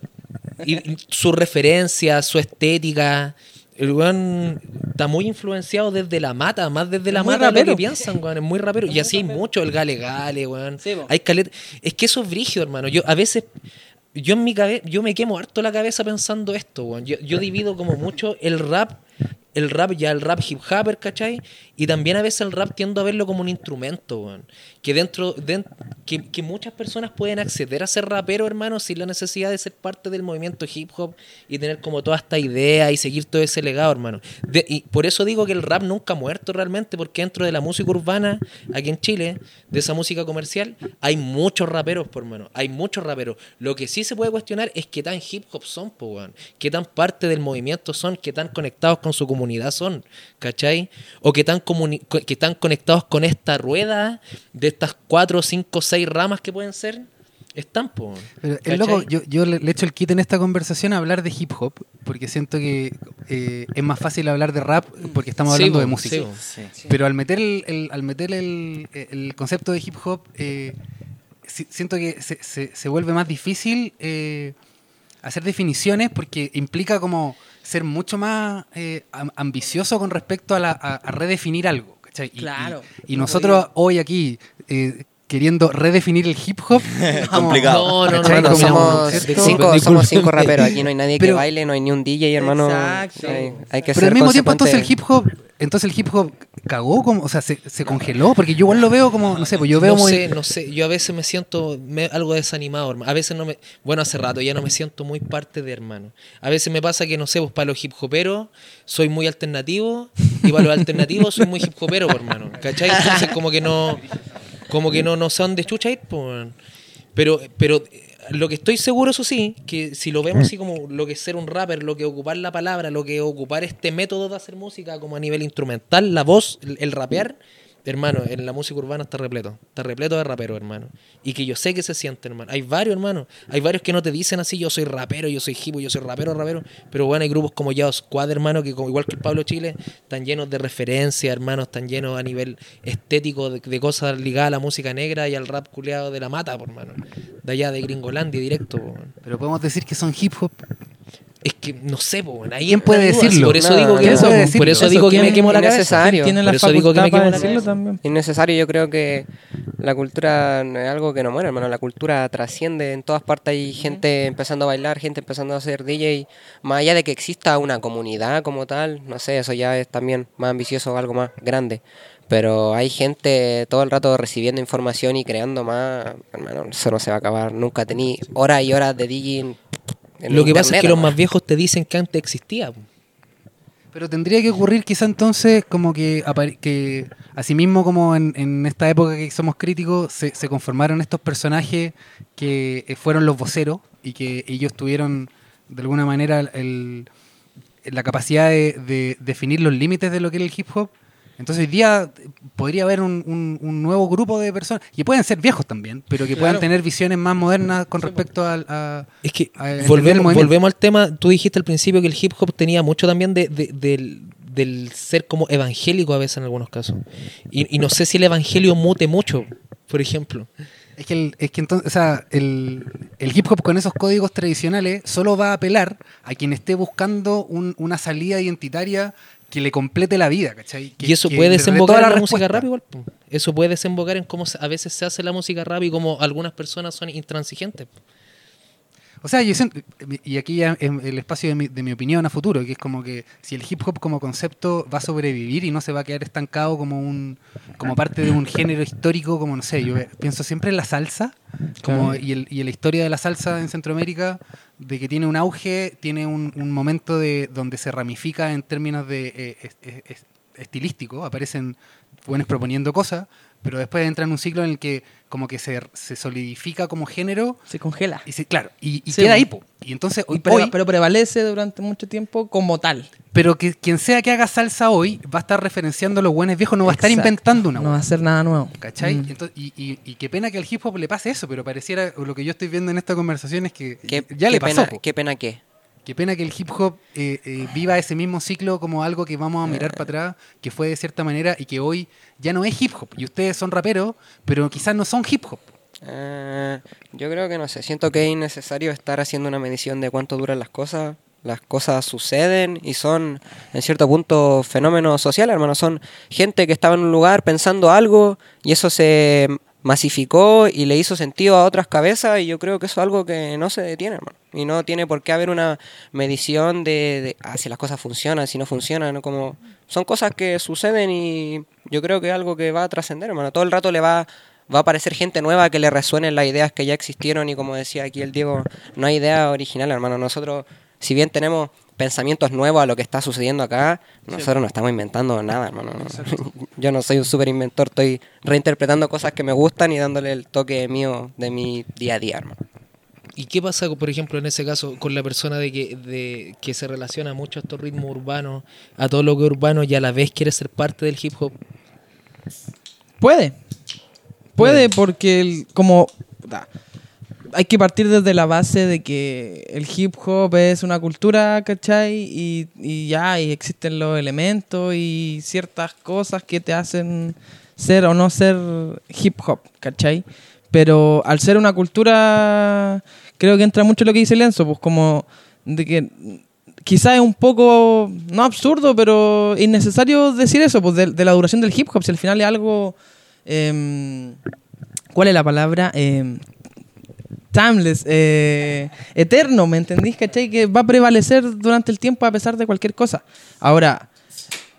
y su referencia, su estética. El weón está muy influenciado desde la mata, más desde la muy mata de lo rapero. que piensan, weón. Es muy rapero. Y así hay mucho, el gale gale, weón. Sí, hay caleta. Es que eso es brígido, hermano. Yo a veces, yo en mi cabeza, yo me quemo harto la cabeza pensando esto, weón. Yo, yo divido como mucho el rap, el rap ya, el rap hip hopper, ¿cachai? Y también a veces el rap tiendo a verlo como un instrumento, weón. Que dentro, den- que, muchas personas pueden acceder a ser rapero, hermano, sin la necesidad de ser parte del movimiento hip hop y tener como toda esta idea y seguir todo ese legado, hermano. De- y por eso digo que el rap nunca ha muerto realmente, porque dentro de la música urbana, aquí en Chile, de esa música comercial, hay muchos raperos, por hermano. Hay muchos raperos. Lo que sí se puede cuestionar es qué tan hip hop son, po, weón. Qué tan parte del movimiento son, qué tan conectados con su comunidad son, ¿cachai? O comuni- co- qué tan conectados con esta rueda de estas cuatro, cinco, seis ramas que pueden ser. Están, po. Pero es ¿cachai? loco, yo, yo le, le echo el kit en esta conversación a hablar de hip hop, porque siento que eh, es más fácil hablar de rap porque estamos Sí, hablando de música. sí, po. Sí. Pero al meter el, el- al meter el, el concepto de hip hop, eh, si- siento que se, se- se vuelve más difícil eh, hacer definiciones porque implica como ser mucho más eh, am- ambicioso con respecto a, la- a- a redefinir algo. ¿cachai? Y- y- Claro. Y, nosotros hoy aquí eh, queriendo redefinir el hip hop. Complicado. No, no, no, no, somos, cinco, disculpe. somos cinco raperos. Aquí no hay nadie que Pero- baile, no hay ni un DJ, hermano. Exacto. Hay, hay que Pero ser al mismo tiempo entonces el hip hop, entonces el hip hop cagó como, o sea, se, se congeló, porque yo igual lo veo como, no sé, pues yo veo no muy sé, no sé. Yo a veces me siento me- algo desanimado, hermano. A veces no me. Bueno, hace rato ya no me siento muy parte de hermano. A veces me pasa que, no sé, pues para los hip hoperos soy muy alternativo y para los alternativos soy muy hip hopero, hermano. ¿Cachai? Entonces, como que no. Como que no, no sé dónde chucha ir, pues. Pero, pero eh, lo que estoy seguro, eso sí, que si lo vemos así como lo que es ser un rapper, lo que es ocupar la palabra, lo que es ocupar este método de hacer música como a nivel instrumental, la voz, el, el rapear, hermano, en la música urbana está repleto. Está repleto de raperos, hermano. Y que yo sé que se siente, hermano. Hay varios, hermano. Hay varios que no te dicen así, yo soy rapero, yo soy hipo, yo soy rapero, rapero. Pero bueno, hay grupos como Ya Squad, hermano, que como, igual que Pablo Chile, están llenos de referencias, hermano. Están llenos a nivel estético de, de cosas ligadas a la música negra y al rap culeado de la mata, por hermano. De allá de Gringolandia, directo, po, man. Pero podemos decir que son hip hop. Es que no sé, po, ¿Quién puede decirlo? Por eso No, digo que, ¿quién eso, puede por decirlo? eso Eso, digo que ¿quién- me quemo la cabeza. necesario? Tiene Por la eso digo que me quemo la decirlo cabeza. también. Innecesario, yo creo que la cultura no es algo que no muere, hermano. La cultura trasciende en todas partes. Hay gente empezando a bailar, gente empezando a hacer DJ. Más allá de que exista una comunidad como tal, no sé, eso ya es también más ambicioso, algo más grande. Pero hay gente todo el rato recibiendo información y creando más. Hermano, eso no se va a acabar. Nunca tení horas y horas de DJ. En- Lo que pasa es que los más viejos te dicen que antes existía. Pero tendría que ocurrir quizá entonces como que, que asimismo como en, en esta época que somos críticos, se, se conformaron estos personajes que eh, fueron los voceros y que ellos tuvieron de alguna manera el- la capacidad de, de definir los límites de lo que era el hip hop. Entonces hoy día podría haber un, un- un nuevo grupo de personas, y pueden ser viejos también, pero que puedan Claro. tener visiones más modernas con respecto al- a, Es que a entender el volvemos, volvemos al tema, tú dijiste al principio que el hip hop tenía mucho también de, de- del, del ser como evangélico a veces en algunos casos. Y, y no sé si el evangelio mute mucho, por ejemplo. Es que, el, es que entonces, o sea, el, el hip hop con esos códigos tradicionales solo va a apelar a quien esté buscando un- una salida identitaria que le complete la vida, ¿cachai? Que- y eso que puede desembocar en la música respuesta. rap igual. Eso puede desembocar en cómo a veces se hace la música rap y cómo algunas personas son intransigentes. O sea, yo siento- y aquí ya el espacio de mi, de mi opinión a futuro, que es como que si el hip hop como concepto va a sobrevivir y no se va a quedar estancado como un como parte de un género histórico, como no sé, yo pienso siempre en la salsa, como, y, el- y la historia de la salsa en Centroamérica, de que tiene un auge, tiene un, un momento de donde se ramifica en términos de eh, es- es- estilístico, aparecen buenos proponiendo cosas, pero después entra en un ciclo en el que como que se, se solidifica como género Se congela. y se, claro, y, y Sí, queda ahí, po. Y entonces hoy, Y preva- hoy- pero prevalece durante mucho tiempo como tal. pero que quien sea que haga salsa hoy va a estar referenciando a los buenos viejos, no va a estar inventando una No va a ser nada nuevo. ¿Cachai? Mm. Entonces, y, y- y qué pena que al hip hop le pase eso, pero pareciera, lo que yo estoy viendo en esta conversación es que Qué, ya qué le pasó. pena, po. qué pena que. Qué pena que el hip hop eh, eh, viva ese mismo ciclo como algo que vamos a mirar para atrás, que fue de cierta manera y que hoy ya no es hip hop. Y ustedes son raperos, pero quizás no son hip hop. Eh, yo creo que no sé, siento que es innecesario estar haciendo una medición de cuánto duran las cosas. Las cosas suceden y son, en cierto punto, fenómenos sociales, hermano. Son gente que estaba en un lugar pensando algo y eso se masificó y le hizo sentido a otras cabezas y yo creo que eso es algo que no se detiene, hermano. Y no tiene por qué haber una medición de, de, ah, si las cosas funcionan, si no funcionan, ¿no? Como, son cosas que suceden y yo creo que es algo que va a trascender, hermano. Todo el rato le va, va a aparecer gente nueva que le resuenen las ideas que ya existieron y como decía aquí el Diego, no hay idea original, hermano. Nosotros, si bien tenemos pensamientos nuevos a lo que está sucediendo acá, nosotros no estamos inventando nada, hermano. Yo no soy un super inventor, estoy reinterpretando cosas que me gustan y dándole el toque mío de mi día a día, hermano. ¿Y qué pasa, por ejemplo, en ese caso con la persona de que, de, que se relaciona mucho a estos ritmos urbanos, a todo lo que es urbano y a la vez quiere ser parte del hip hop? Puede. Puede porque el- como hay que partir desde la base de que el hip hop es una cultura, ¿cachai? Y, y ya, y existen los elementos y ciertas cosas que te hacen ser o no ser hip hop, ¿cachai? Pero al ser una cultura, creo que entra mucho lo que dice Lenzo, pues como de que quizás es un poco, no absurdo, pero innecesario decir eso, pues de, de la duración del hip hop, si al final es algo... em, ¿Cuál es la palabra? Em, timeless, eh, eterno, ¿me entendís? ¿Cachai? Que va a prevalecer durante el tiempo a pesar de cualquier cosa. Ahora,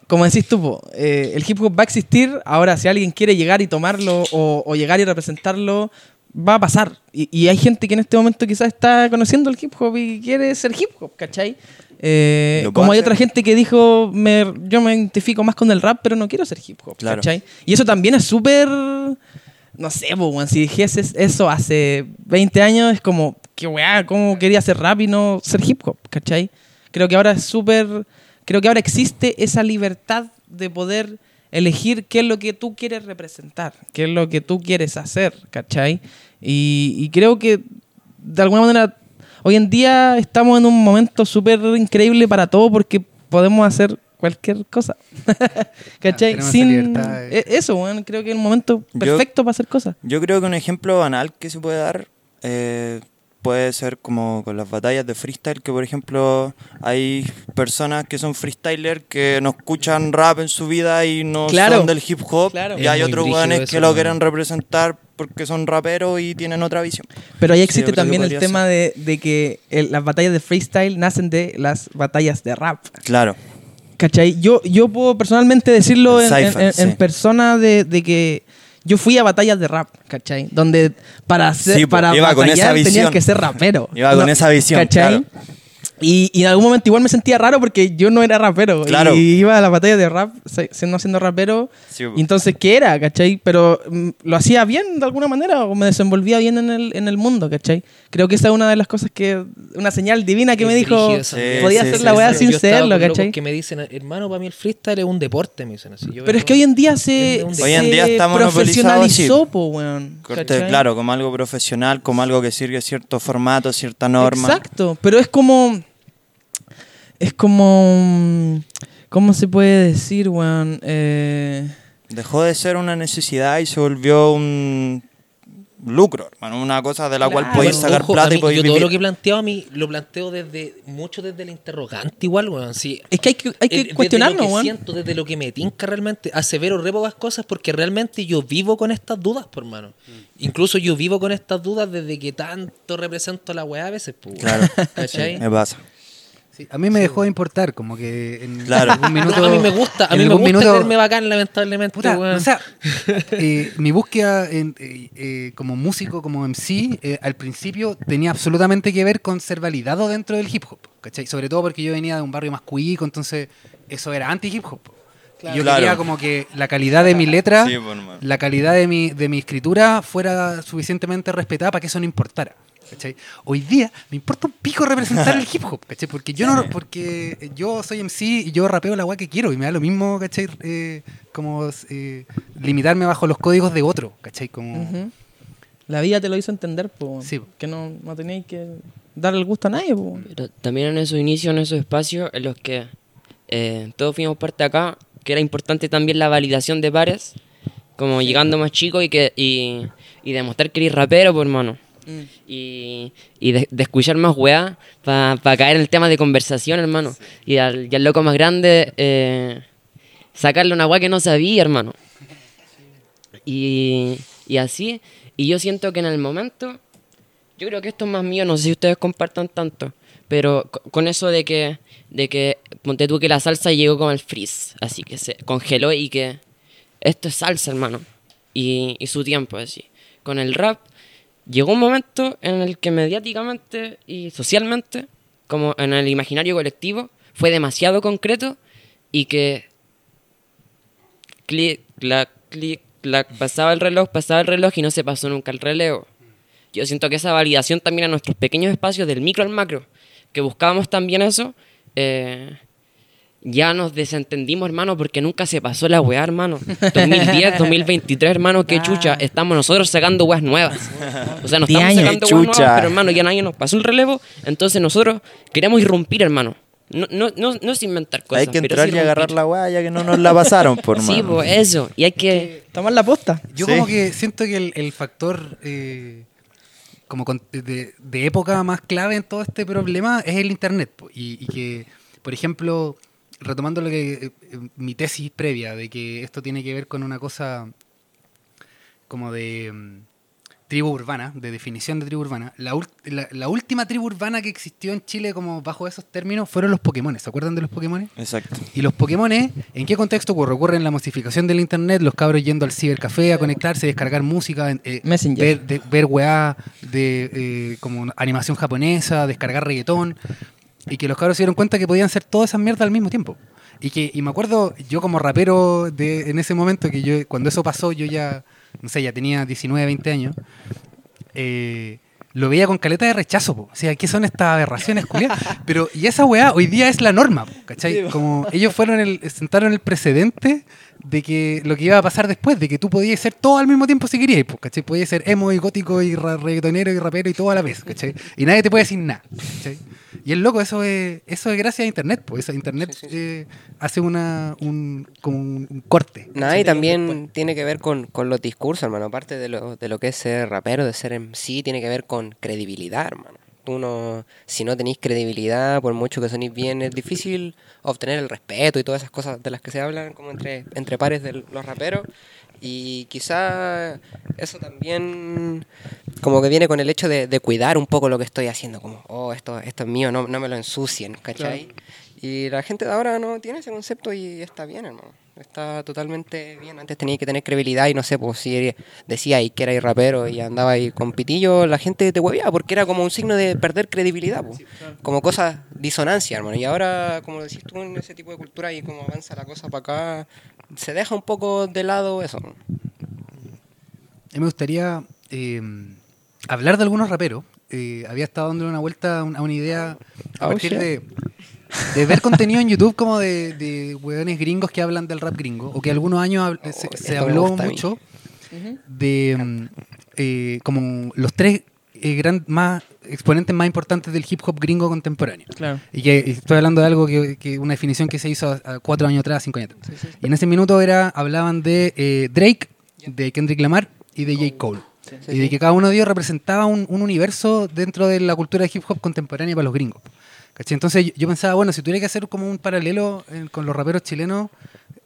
como decís tú, po, eh, el hip hop va a existir. Ahora, si alguien quiere llegar y tomarlo o, o llegar y representarlo, va a pasar. Y, y hay gente que en este momento quizás está conociendo el hip hop y quiere ser hip hop, ¿cachai? Eh, como hay hacer. otra gente que dijo, me, yo me identifico más con el rap, pero no quiero ser hip hop, Claro. ¿cachai? Y eso también es súper... No sé, po, weón, si dijeses eso hace 20 años, es como, que weá, ¿cómo quería hacer rap y no ser hip hop? ¿Cachai? Creo que ahora es súper. Creo que ahora existe esa libertad de poder elegir qué es lo que tú quieres representar, qué es lo que tú quieres hacer, ¿cachai? Y, y creo que de alguna manera hoy en día estamos en un momento súper increíble para todo porque podemos hacer cualquier cosa. ¿Cachai? Sin libertad e- eso, weón, creo que es un momento Yo- perfecto para hacer cosas. Yo creo que un ejemplo banal que se puede dar eh, puede ser como con las batallas de freestyle, que por ejemplo hay personas que son freestyler que no escuchan rap en su vida y no Claro. son del hip hop, Claro. y Es hay otros jóvenes que lo quieren representar porque son raperos y tienen otra visión. Pero ahí existe también el tema de, de que el- las batallas de freestyle nacen de las batallas de rap. Claro, ¿Cachai? Yo, yo puedo personalmente decirlo en, persona de, de que yo fui a batallas de rap, ¿cachai? Donde para, hacer, Sí, para batallar tenías que ser rapero. Iba con esa visión, ¿cachai? claro. Y, y en algún momento igual me sentía raro porque yo no era rapero. Claro. Y iba a la batalla de rap siendo, siendo rapero. Sí, y entonces, ¿qué era? ¿Cachai? Pero mm, lo hacía bien de alguna manera o me desenvolvía bien en el, en el mundo, ¿cachai? Creo que esa es una de las cosas que... Una señal divina que Es me dijo... Sí, podía sí, hacer sí, la weá sí. sin serlo, ¿cachai? que me dicen, hermano, para mí el freestyle es un deporte, me dicen así. Yo Pero es que hoy en día se, Hoy en día está profesionalizó, po, weón. Corte, claro, como algo profesional, como algo que sirve cierto formato, cierta norma. Exacto, pero es como. Es como. ¿Cómo se puede decir, weón? Eh, Dejó de ser una necesidad y se volvió un lucro, hermano, una cosa de la cual podéis sacar Ojo, plata y podéis Yo todo vivir. lo que planteo a mí, lo planteo desde, mucho desde el interrogante igual, weón. Sí, es que hay que, hay que Eh, desde lo que weón. siento, desde lo que me tinca realmente, asevero re pocas cosas porque realmente yo vivo con estas dudas, por mano. Incluso yo vivo con estas dudas desde que tanto represento a la weá a veces, pues. Claro. ¿Cachai? Me pasa. Sí, a mí me dejó de importar, como que en Claro. algún minuto... No, a mí me gusta, a mí me gusta minuto- verme bacán, lamentablemente, Puta, o sea, eh, mi búsqueda en- eh, eh, como músico, como MC, eh, al principio tenía absolutamente que ver con ser validado dentro del hip hop, ¿cachai? Sobre todo porque yo venía de un barrio más cuico, entonces eso era anti-hip hop. Y yo Claro. quería como que la calidad de mi letra, Sí, pues, la calidad de mi, de mi escritura fuera suficientemente respetada para que eso no importara. ¿Cachai? Hoy día me importa un pico representar el hip hop, ¿cachai? Porque yo no, porque yo soy MC y yo rapeo la weá que quiero y me da lo mismo, ¿cachai? Eh, como eh, limitarme bajo los códigos de otro, ¿cachai? Como. La vida te lo hizo entender. Sí. Que no, no teníais que darle el gusto a nadie, po. Pero también en esos inicios, en esos espacios en los que eh, todos fuimos parte acá, que era importante también la validación de pares, como llegando más chico y que y, y demostrar que eres rapero, por hermano. Y, y de, de escuchar más weá para caer en el tema de conversación, hermano. Y al, y al loco más grande eh, sacarle una weá que no sabía, hermano. Y, y así, y yo siento que en el momento, yo creo que esto es más mío, no sé si ustedes compartan tanto, pero co- con eso de que, de que, ponte tú que la salsa llegó con el freeze, así que se congeló y que esto es salsa, hermano, y, y su tiempo, así. Con el rap, llegó un momento en el que mediáticamente y socialmente, como en el imaginario colectivo, fue demasiado concreto y que clic, clac, clic, clac, pasaba el reloj, pasaba el reloj y no se pasó nunca el relevo. Yo siento que esa validación también a nuestros pequeños espacios, del micro al macro, que buscábamos también eso, eh, ya nos desentendimos, hermano, porque nunca se pasó la weá, hermano. 2010, 2023, hermano, qué chucha. Estamos nosotros sacando weas nuevas. O sea, nos estamos años. sacando weas nuevas, pero hermano, ya nadie nos pasó el relevo. Entonces nosotros queremos irrumpir, hermano. No, no, no, no es inventar cosas. Hay que entrar y agarrar la weá ya que no nos la pasaron, por Sí, mano. pues eso. Y hay que. Tomar la posta. Yo Sí. como que siento que el, el factor eh, como con- de, de época más clave en todo este problema es el internet. po. Y, y que, por ejemplo, retomando lo que eh, eh, mi tesis previa de que esto tiene que ver con una cosa como de mm, tribu urbana, de definición de tribu urbana, la, la, la última tribu urbana que existió en Chile como bajo esos términos fueron los Pokémon. ¿Se acuerdan de los Pokémon? Exacto. Y los Pokémon, ¿en qué contexto ocurre? Ocurre en la masificación del internet, los cabros yendo al cibercafé a conectarse, descargar música, eh, Messenger. ver, de- ver weá de eh, como animación japonesa, descargar reggaetón, y que los cabros se dieron cuenta que podían hacer todas esas mierdas al mismo tiempo. Y que y me acuerdo, yo como rapero de, en ese momento, que yo cuando eso pasó, yo ya, no sé, ya tenía 19, 20 años, eh, lo veía con caleta de rechazo, po. O sea, ¿qué son estas aberraciones, culiadas? Pero, y esa weá hoy día es la norma, po, ¿cachai? Como ellos fueron el, sentaron el precedente de que lo que iba a pasar después, de que tú podías ser todo al mismo tiempo si querías, po, ¿cachai? Podías ser emo y gótico y ra- reggaetonero y rapero y todo a la vez, ¿cachai? Y nadie te puede decir nada, ¿cachai? Y es loco, eso es, eso es gracias a Internet, pues Internet Sí, sí, sí. eh, hace una, un, como un, un corte. Nada, y también tiene que ver con, con los discursos, hermano. Aparte de lo, de lo que es ser rapero, de ser MC, tiene que ver con credibilidad, hermano. Tú no, si no tenéis credibilidad, por mucho que sonéis bien, es difícil obtener el respeto y todas esas cosas de las que se hablan como entre, entre pares de los raperos. Y quizá eso también como que viene con el hecho de, de cuidar un poco lo que estoy haciendo, como, oh, esto, esto es mío, no, no me lo ensucien, ¿cachai? Y la gente de ahora no tiene ese concepto y está bien, hermano. Está totalmente bien. Antes tenía que tener credibilidad y no sé, pues si eres- decía ahí que era rapero y andaba ahí con pitillo, la gente te hueveaba porque era como un signo de perder credibilidad, pues. como cosa disonancia, hermano. Y ahora, como decís tú, en ese tipo de cultura y como avanza la cosa para acá, se deja un poco de lado eso. me gustaría eh, hablar de algunos raperos. Eh, había estado dándole una vuelta a un- a una idea a Oh, partir de, de ver contenido en YouTube como de, de hueones gringos que hablan del rap gringo. O que algunos años hab- se, Oh, se me habló mucho de mm, eh, como los tres eh, gran, más exponentes más importantes del hip hop gringo contemporáneo. Claro. Y que y estoy hablando de algo que, que una definición que se hizo a, a cuatro años atrás, cinco años atrás. Y en ese minuto era, hablaban de eh, Drake, de Kendrick Lamar y de J. Cole. y de que cada uno de ellos representaba un, un universo dentro de la cultura de hip hop contemporánea para los gringos. ¿Cachai? Entonces yo, pensaba, bueno, si tuviera que hacer como un paralelo eh, con los raperos chilenos,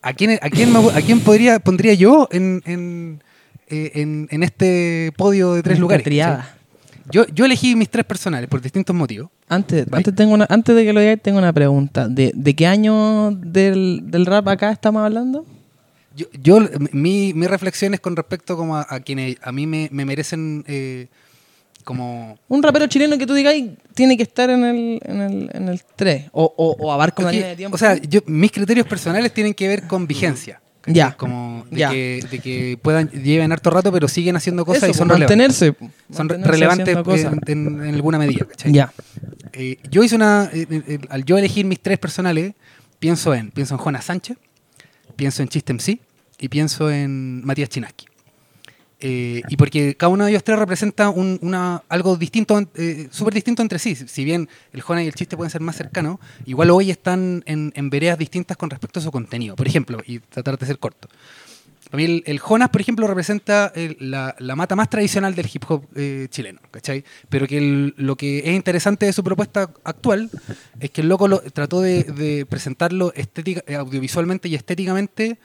¿a quién, a quién, me- a quién podría, pondría yo en, en, eh, en- en este podio de tres lugares? triada. Yo, yo elegí mis tres personales por distintos motivos. Antes, antes, tengo una, antes de que lo digáis, tengo una pregunta. ¿De, de qué año del, del rap acá estamos hablando? Yo, yo mi, mi reflexión es con respecto como a, a quienes a mí me, me merecen eh, como... Un rapero chileno que tú digáis tiene que estar en el, en el, en el 3. O, o, o abarca una línea de tiempo. O sea, yo, mis criterios personales tienen que ver con vigencia. ¿cachai? Ya. Como de, Ya. Que, de que puedan, lleven harto rato, pero siguen haciendo cosas Eso, y son pues, relevantes. mantenerse. po. Son relevantes en, en- en alguna medida. ¿cachai? Ya. Eh, yo hice una. eh, eh, al yo elegir mis tres personales, pienso en, pienso en Jonas Sánchez, pienso en Chiste MC y pienso en Matías Chinaski. Eh, y porque cada uno de ellos tres representa un- una, algo distinto, eh, súper distinto entre sí. Si bien el Jonas y el Chiste pueden ser más cercanos, igual hoy están en, en veredas distintas con respecto a su contenido. Por ejemplo, y tratar de ser corto. Para mí el, el Jonas, por ejemplo, representa el- la, la mata más tradicional del hip hop eh, chileno, ¿cachai? Pero que el- lo que es interesante de su propuesta actual es que el loco lo, trató de, de presentarlo estética, eh, audiovisualmente y estéticamente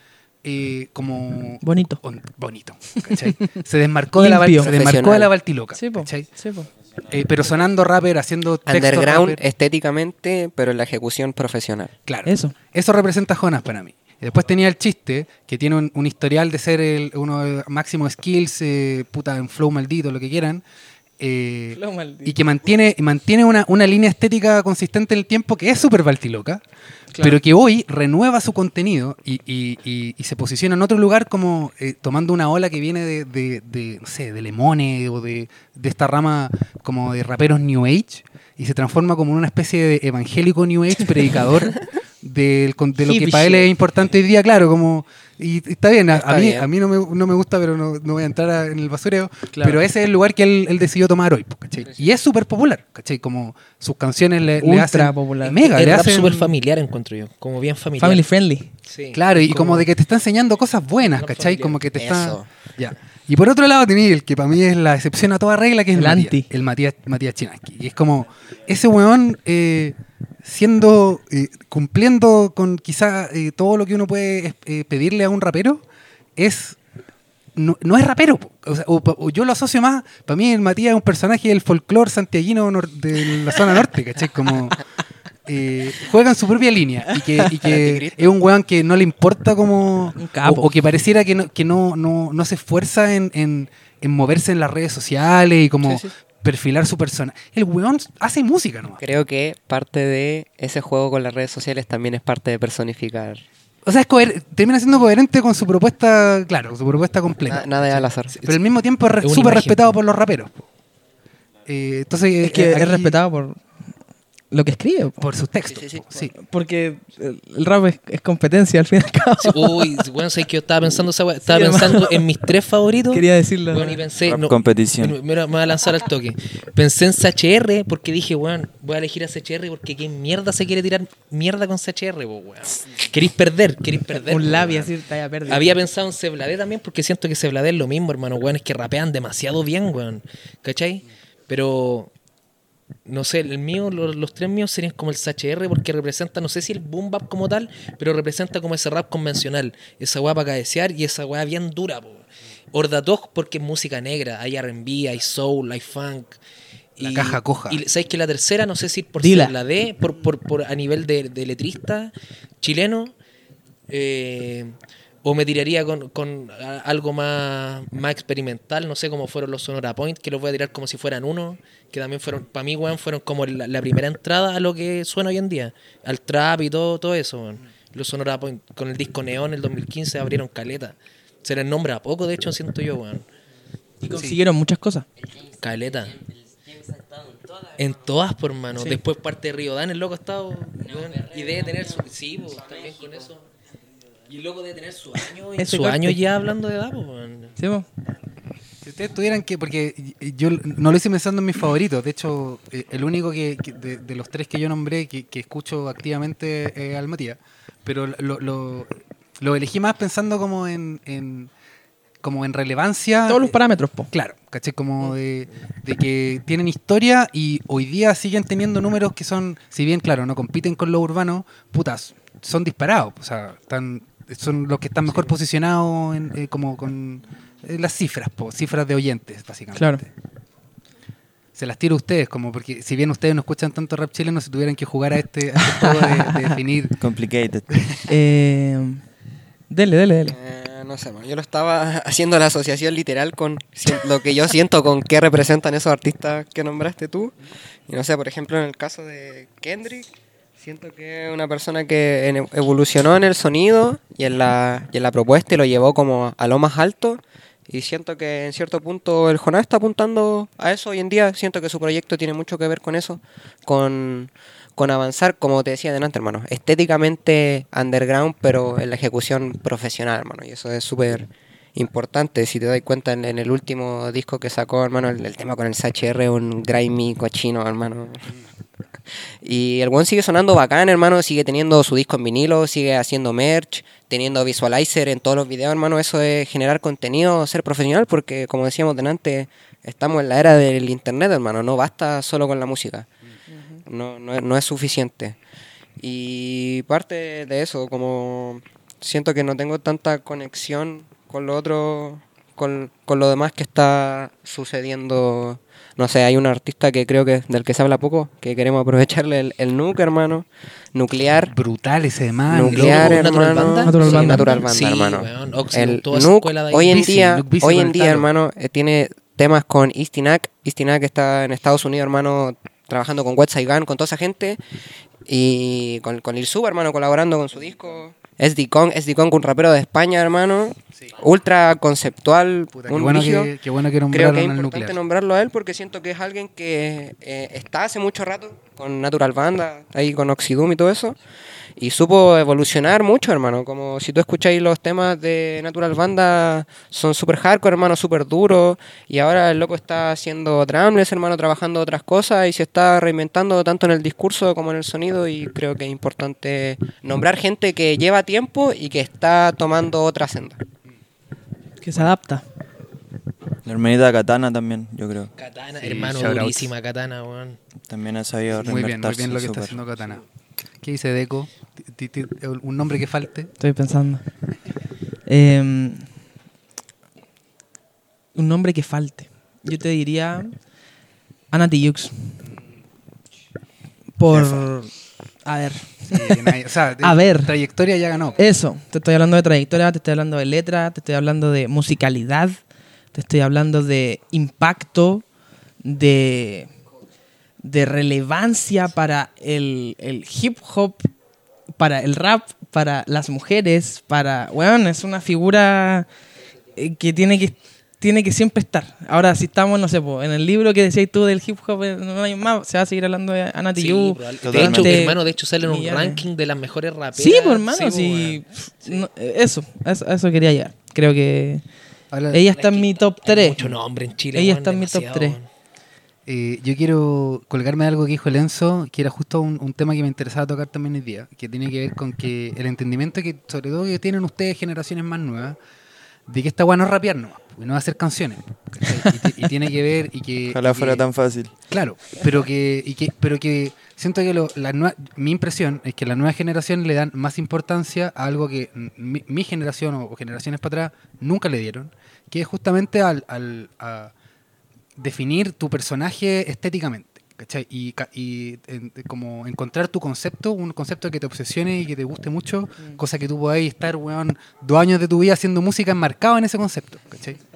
eh, como... Bonito. on- bonito, ¿cachai? Se desmarcó, de la, se desmarcó de la. Baltiloca, Sí, po. ¿cachai? Sí, po. Eh, pero sonando rapper, haciendo textos Underground rapper. estéticamente, pero en la ejecución profesional. Claro. Eso. Eso representa a Jonas para mí. Después tenía el chiste, que tiene un, un historial de ser el, uno de máximo skills, eh, puta, en flow maldito, lo que quieran. eh, Flow maldito. y que mantiene, mantiene una, una línea estética consistente en el tiempo que es súper baltiloca, pero que hoy renueva su contenido y, y- y- y se posiciona en otro lugar como eh, tomando una ola que viene de, de, de, no sé, de Lemone o de, de esta rama como de raperos New Age y se transforma como en una especie de evangélico New Age predicador del, de lo que para él es importante hoy día, claro, como... Y, y está bien, a, Está a mí, bien. a mí no, me, no me gusta, pero no, no voy a entrar a- en el basureo. Claro. Pero ese es el lugar que él, él decidió tomar hoy, ¿cachai? Y es súper popular, ¿cachai? Como sus canciones le, le Ultra hacen... popular. Mega, el le hacen... súper familiar encuentro yo, como bien familiar. Family friendly. Sí. Claro, y como, de que te está enseñando cosas buenas, ¿cachai? familiar. Como que te está... Eso. Ya. Y por otro lado tenía el que para mí es la excepción a toda regla, que es El el, Matías, el Matías, Matías Chinaski. Y es como, ese weón eh, siendo, eh, cumpliendo con quizá eh, todo lo que uno puede eh, pedirle a un rapero, es... No, no es rapero, o, sea, o- o yo lo asocio más, para mí el Matías es un personaje del folclore santiaguino de la zona norte, ¿cachai? Como eh, juega en su propia línea y que, y que es un weón que no le importa como Un capo. o, o que pareciera que no, que no, no, no se esfuerza en, en- en moverse en las redes sociales y como Sí, sí. Perfilar su persona. El weón hace música nomás. Creo que parte de ese juego con las redes sociales también es parte de personificar. O sea, es coher- termina siendo coherente con su propuesta, claro, con su propuesta completa. Na- nada es al azar. Pero al mismo tiempo es Es súper respetado por los raperos. Eh, entonces, eh, Es que es aquí- respetado por lo que escribe. po. por sus textos. Sí, sí, po, sí. Porque el rap es, es competencia al fin y al cabo. Sí, Uy, bueno, sabes que yo estaba pensando esa Estaba hermano. pensando en mis tres favoritos. Quería decirlo. Bueno, y pensé, Rap no, competición. me, me voy a lanzar al toque. Pensé en CHR porque dije, weón, voy a elegir a CHR porque qué mierda se quiere tirar mierda con CHR, po, weón. Queréis perder, queréis perder. un weón. así te haya perdido. Había pensado en Cebladé también porque siento que Cebladé es lo mismo, hermano, weón. Es que rapean demasiado bien, weón. ¿Cachai? Pero, no sé, el mío, los, los tres míos serían como el CHR porque representa, no sé si el boom bap como tal, pero representa como ese rap convencional. Esa weá para cabecear y esa weá bien dura, po. Ordatog porque es música negra. Hay R&B, hay soul, hay funk. La caja coja. Y sabéis que la tercera, no sé si por Dila. ser la D, por, por, por a nivel de, de letrista chileno, eh, o me tiraría con, con a- algo más, más experimental, no sé cómo fueron los Sonora Point, que los voy a tirar como si fueran uno, que también fueron, para mí, weón, fueron como la, la primera entrada a lo que suena hoy en día, al trap y todo, todo eso, weón. Los Sonora Point, con el disco Neón en el 2015 abrieron caleta. Se les nombra poco, de hecho, siento yo, weón. Y consiguieron muchas cosas. Caleta. En todas, por mano. Después parte de Río Dan, el loco ha estado. y debe tener su. Sí, po, también con eso. Y el loco debe tener su año. Ese su corte. año ya hablando de edad. ¿Sí, po? Si ustedes tuvieran que, porque yo no lo hice pensando en mis favoritos, de hecho, eh, el único que, que- de, de los tres que yo nombré que, que escucho activamente es al Matías, pero lo, lo, lo elegí más pensando como en, en- como en relevancia. Todos los parámetros, po. Claro, ¿caché? Como de, de que tienen historia y hoy día siguen teniendo números que son, si bien, claro, no compiten con lo urbano, putas, son disparados. O sea, están, son los que están mejor posicionados en, eh, como con eh, las cifras, po, cifras de oyentes, básicamente. Claro. Se las tiro a ustedes, como porque si bien ustedes no escuchan tanto rap chileno, si tuvieran que jugar a este, a este juego de, de definir Complicated. Eh, dele, dele, dele. Eh, no sé, man, yo lo estaba haciendo la asociación literal con lo que yo siento con qué representan esos artistas que nombraste tú. Y no sé, por ejemplo, en el caso de Kendrick, siento que es una persona que en- evolucionó en el sonido y en, la, y en la propuesta y lo llevó como a lo más alto. Y siento que en cierto punto el Jonás está apuntando a eso hoy en día. Siento que su proyecto tiene mucho que ver con eso, con, con avanzar, como te decía delante, hermano, estéticamente underground, pero en la ejecución profesional, hermano. Y eso es súper importante. Si te das cuenta, en, el último disco que sacó, hermano, el, tema con el CHR, un grimy cochino, hermano. Y el buen sigue sonando bacán, hermano. Sigue teniendo su disco en vinilo, sigue haciendo merch, teniendo visualizer en todos los videos, hermano. Eso es generar contenido, ser profesional, porque como decíamos delante, estamos en la era del internet, hermano. No basta solo con la música. No, no, no es suficiente. Y parte de eso, como siento que no tengo tanta conexión con lo otro, con, con lo demás que está sucediendo. No sé, hay un artista que creo que del que se habla poco, que queremos aprovecharle el, el nuke, hermano. Nuclear. brutal ese man. Nuclear, Loco, Natural hermano. Banda. Natural Sí, Banda. Natural Banda, Sí, hermano. weón, Oxygen, El Nuke, escuela de ahí. hoy en día, hoy en día, hermano, eh, tiene temas con Istinak. Istinak está en Estados Unidos, hermano, trabajando con Wet Saigon, con toda esa gente. Y con, con Lil Sub, hermano, colaborando con su disco. SD Kong, SD Kong, un rapero de España, hermano. Ultra conceptual, Puta, qué, un bueno brígido. que, qué bueno que Creo que es importante nuclear. nombrarlo a él porque siento que es alguien que eh, está hace mucho rato con Natural Banda, ahí con Oxidum y todo eso. Y supo evolucionar mucho, hermano. Como si tú escucháis los temas de Natural Banda, son súper hardcore, hermano, súper duros. Y ahora el loco está haciendo drumless, hermano, trabajando otras cosas y se está reinventando tanto en el discurso como en el sonido. Y creo que es importante nombrar gente que lleva tiempo y que está tomando otra senda. Que se adapta. La hermanita Katana también, yo creo. Katana, Sí, hermano, durísima Katana, weón. También ha sabido Muy bien, muy bien lo que está súper. haciendo Katana. ¿Qué dice Deco? ¿Un nombre que falte? Estoy pensando. Eh, un nombre que falte. Yo te diría Ana Tijoux. Por... A ver. Sí, nadie- o sea, de A ver. Trayectoria ya ganó. Eso, te estoy hablando de trayectoria, te estoy hablando de letra, te estoy hablando de musicalidad, te estoy hablando de impacto, de, de relevancia para el, el hip hop, para el rap, para las mujeres, para... Bueno, es una figura eh, que tiene que tiene que siempre estar. Ahora, si estamos, no sé, po, en el libro que decías tú del hip hop, eh, no hay más, se va a seguir hablando de Anati Sí, Yu. de hecho, hermano, de hecho sale en un Millones. ranking de las mejores raperas. Sí, pues hermano, sí. no, eh, eso, a eso, a eso quería llegar. Creo que ella está en mi top Hay 3. mucho nombre en Chile. Ella está en mi top demasiado, 3. weón. Eh, yo quiero colgarme de algo que dijo el Enzo, que era justo un, un tema que me interesaba tocar también hoy día, que tiene que ver con que el entendimiento que, sobre todo que tienen ustedes, generaciones más nuevas, de que esta bueno es rapear nomás, y no va a hacer canciones. Y, ti- y tiene que ver y que... Ojalá y fuera que- tan fácil. Claro, pero que, y que, pero que siento que lo- la nue- mi impresión es que la nueva generación le dan más importancia a algo que mi, mi generación o, o generaciones para atrás nunca le dieron, que es justamente al, al- a definir tu personaje estéticamente. ¿cachai? Y, y en- como encontrar tu concepto, un concepto que te obsesione y que te guste mucho, cosa que tú podáis estar, weón, dos años de tu vida haciendo música enmarcado en ese concepto. ¿cachai?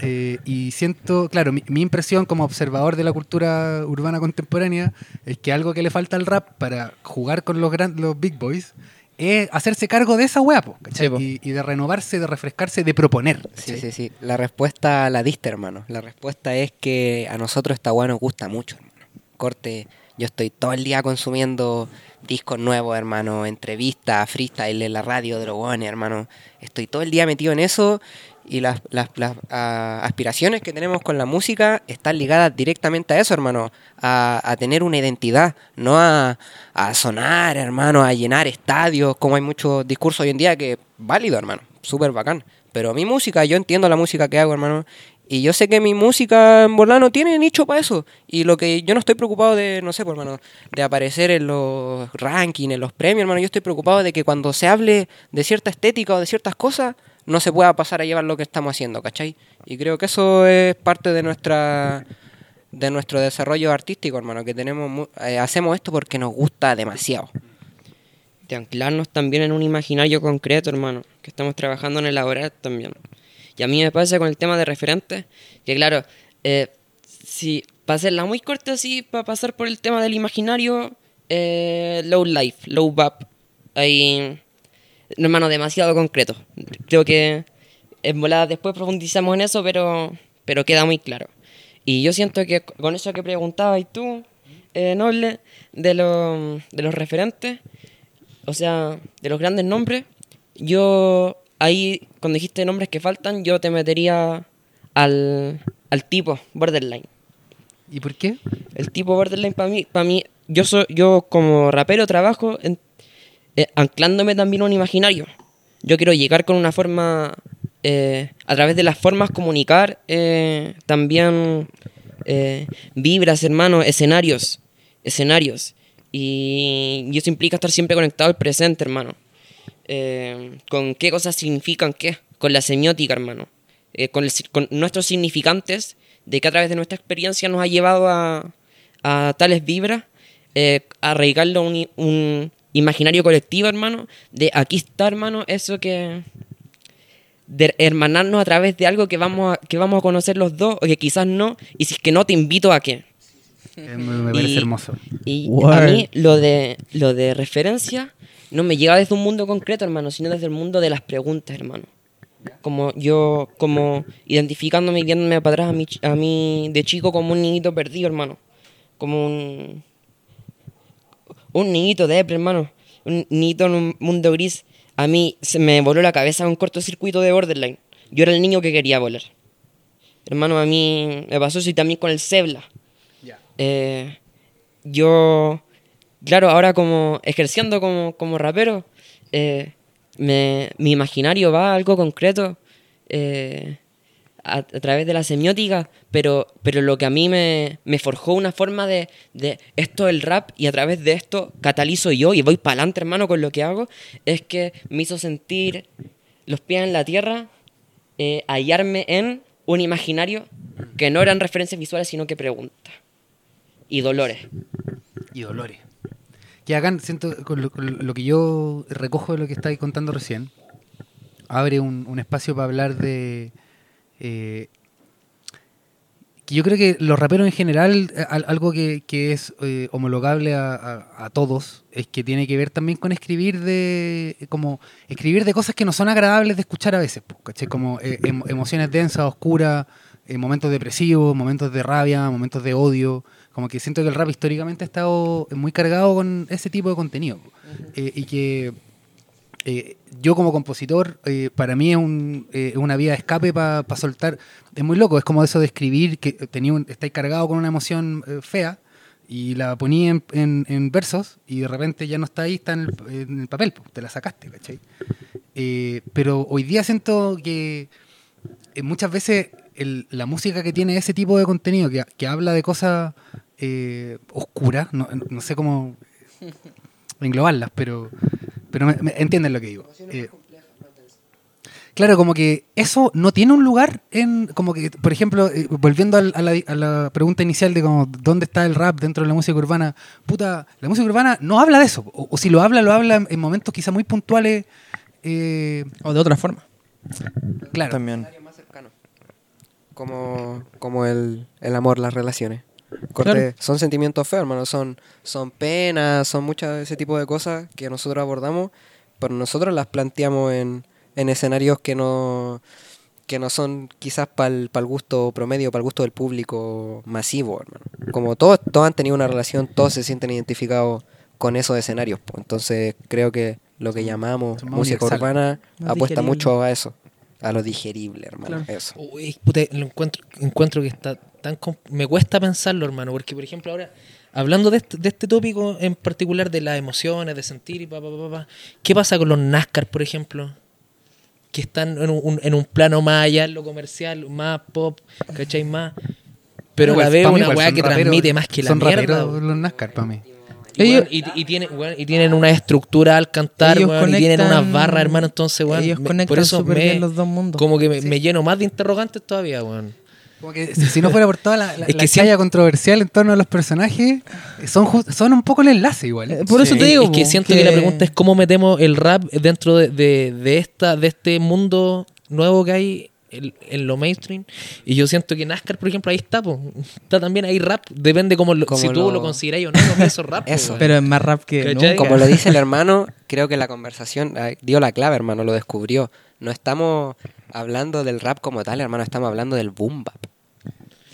Eh, y siento, claro, mi, mi impresión como observador de la cultura urbana contemporánea es que algo que le falta al rap para jugar con los, gran, los big boys es hacerse cargo de esa po. y, y de renovarse, de refrescarse, de proponer. Sí, ¿cachai? sí, sí. La respuesta la diste, hermano. La respuesta es que a nosotros esta weá nos gusta mucho, hermano. Corte, yo estoy todo el día consumiendo discos nuevos, hermano, entrevistas, freestyle en la radio, drogones, hermano. Estoy todo el día metido en eso y las, las- las, ah, aspiraciones que tenemos con la música están ligadas directamente a eso, hermano. A, tener una identidad, no a, a sonar, hermano, a llenar estadios, como hay muchos discursos hoy en día que válido, hermano. Súper bacán. Pero mi música, yo entiendo la música que hago, hermano. Y yo sé que mi música en verdad no tiene nicho para eso. Y lo que yo no estoy preocupado de, no sé, pues, hermano, de aparecer en los rankings, en los premios, hermano. Yo estoy preocupado de que cuando se hable de cierta estética o de ciertas cosas, no se pueda pasar a llevar lo que estamos haciendo, ¿cachai? Y creo que eso es parte de nuestra de nuestro desarrollo artístico, hermano, que tenemos eh, hacemos esto porque nos gusta demasiado. de anclarnos también en un imaginario concreto, hermano, que estamos trabajando en elaborar también. Y a mí me pasa con el tema de referentes, que claro, eh, si para hacerla muy corta así, para pasar por el tema del imaginario, eh, low life, low bap, ahí, no, hermano, demasiado concreto. Creo que en volada después profundizamos en eso, pero, pero queda muy claro. Y yo siento que con eso que preguntabas y tú, eh, Noble, de, lo- de los referentes, o sea, de los grandes nombres, yo ahí, cuando dijiste nombres que faltan, yo te metería al, al tipo borderline. ¿Y por qué? El tipo borderline para mí, para mí, yo soy, yo como rapero trabajo en- eh, anclándome también a un imaginario. Yo quiero llegar con una forma, eh, a través de las formas comunicar, eh, también vibras, hermano, escenarios, escenarios. Y, eso implica estar siempre conectado al presente, hermano. Con qué cosas significan qué, con la semiótica, hermano. Con, nuestros significantes, de que a través de nuestra experiencia nos ha llevado a, a tales vibras, eh, arraigarlo un, un imaginario colectivo, hermano, de aquí está, hermano, eso que... de hermanarnos a través de algo que vamos a, que vamos a conocer los dos, o que quizás no, y si es que no, te invito a que... Me, me parece Y- hermoso. Y Word. a mí lo de, lo de referencia no me llega desde un mundo concreto, hermano, sino desde el mundo de las preguntas, hermano. Como yo, como identificándome y viéndome para atrás a mí, a mí de chico como un niñito perdido, hermano. Como un... Un niñito de hermano. Un niñito en un mundo gris. A mí se me voló la cabeza un cortocircuito de borderline. Yo era el niño que quería volar. Hermano, a mí me pasó eso y también con el Cebla. Eh, yo, claro, ahora como ejerciendo como, como rapero, eh, me- mi imaginario va a algo concreto eh, a, través de la semiótica, pero, pero lo que a mí me, me forjó una forma de, de esto del rap y a través de esto catalizo yo y voy para adelante, hermano, con lo que hago, es que me hizo sentir los pies en la tierra, eh, hallarme en un imaginario que no eran referencias visuales, sino que preguntas y dolores. Y dolores. Que hagan, siento, lo que yo recojo de lo que estáis contando recién, abre un, un espacio para hablar de... eh, yo creo que los raperos en general, al- algo que, que es eh, homologable a, a- a todos, es que tiene que ver también con escribir de como escribir de cosas que no son agradables de escuchar a veces. Como eh, em- emociones densas, oscuras, eh, momentos depresivos, momentos de rabia, momentos de odio. Como que siento que el rap históricamente ha estado muy cargado con ese tipo de contenido. y que eh, yo como compositor, eh, para mí es un, eh, una vía de escape para soltar. Es muy loco, es como eso de escribir, que tenía un, estáis cargado con una emoción eh, fea y la ponía en, en- en versos y de repente ya no está ahí, está en el, en el papel, pues, te la sacaste, ¿cachai? Eh, pero hoy día siento que eh, muchas veces el- la música que tiene ese tipo de contenido, que, que habla de cosas eh, oscuras, no, no sé cómo englobarlas, pero, pero me- me- entienden lo que digo. Eh, claro, como que eso no tiene un lugar en, como que, por ejemplo, eh, volviendo al- a, la, a la pregunta inicial de como, dónde está el rap dentro de la música urbana, puta, la música urbana no habla de eso, o, o si lo habla, lo habla en, en momentos quizá muy puntuales. eh, O de otra forma. claro, También. más cercano. Como, como el, el amor, las relaciones. Corte, Claro. Son sentimientos feos, hermano. Son, son penas, son muchas de ese tipo de cosas que nosotros abordamos, pero nosotros las planteamos en, en escenarios que no que no son quizás para el gusto promedio, para el gusto del público masivo, hermano. Como todos, todos han tenido una relación, todos se sienten identificados con esos escenarios. Entonces creo que lo que llamamos música urbana Más apuesta digerible. mucho a eso, a lo digerible, hermano. Claro. Eso. Uy, puta, lo encuentro, encuentro que está tan... Me cuesta pensarlo, hermano, porque, por ejemplo, ahora, hablando de este, de este tópico en particular de las emociones, de sentir y pa, pa, pa, pa, ¿qué pasa con los NASCAR, por ejemplo? Que están en un, en un plano más allá, en lo comercial, más pop, ¿cachai? Más... Pero Igual, la veo una weá que raperos- transmite más que la son mierda. los NASCAR para mí. Y, Ellos- y, y tienen, y tienen una estructura al cantar, Ellos weón, y tienen unas barras, hermano, entonces, weón, ellos me- conectan por eso me, bien los dos mundos. como que me, me lleno más de interrogantes todavía, weón. Como que si, si no fuera por toda la, la, Es la que chaya siempre- controversial en torno a los personajes, son, son un poco el enlace igual. Eh, Por eso te digo. es que siento que... la pregunta es cómo metemos el rap dentro de, de, de esta de este mundo nuevo que hay en, lo mainstream y yo siento que NASCAR por ejemplo ahí está po. está también ahí rap depende como, lo- Como si tú lo- lo consideráis o no que eso es rap Eso. Pero es más rap que nunca. Como lo dice el hermano, creo que la conversación dio la clave, hermano, lo descubrió. No estamos hablando del rap como tal, hermano, estamos hablando del boom bap.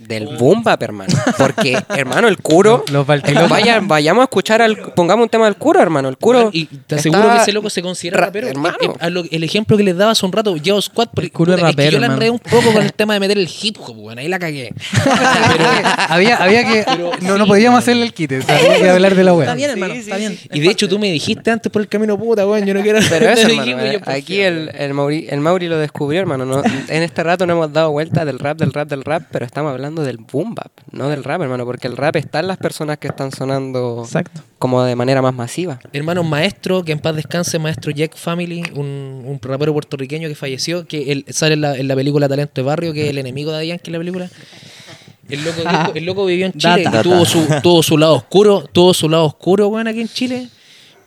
Del boom bap, hermano. Porque, hermano, el curo. Los. Vaya, vayamos a escuchar al. Pongamos un tema del curo, hermano. El curo. Y te aseguro que ese loco se considera ra- rapero hermano. A lo- el ejemplo que les daba hace un rato Geo Squad porque, El curo es puta, es que rapero, yo la enredé hermano. un poco con el tema de meter el hip hop weón, ahí la cagué había, había que. Pero no, sí, no podíamos hacerle el quite, o sea, había que hablar de la wea. Está bien, hermano, está bien. y de hecho tú me dijiste antes por el camino puta weón yo no quiero Pero eso, hermano, dijimos, yo, por aquí el, el, Mauri, el Mauri lo descubrió, hermano. no- en este rato no hemos dado vuelta del rap, del rap, del rap, pero estamos hablando del boom bap, no del rap, hermano, porque el rap está en las personas que están sonando Exacto. como de manera más masiva. Hermano maestro, que en paz descanse, maestro Jack Family, un, un rapero puertorriqueño que falleció, que él sale en la, en la película Talento de Barrio, que es el enemigo de Yankee en la película. El loco, dijo- el loco vivió en Chile y tuvo su, tuvo su lado oscuro, tuvo su lado oscuro, weón, aquí en Chile.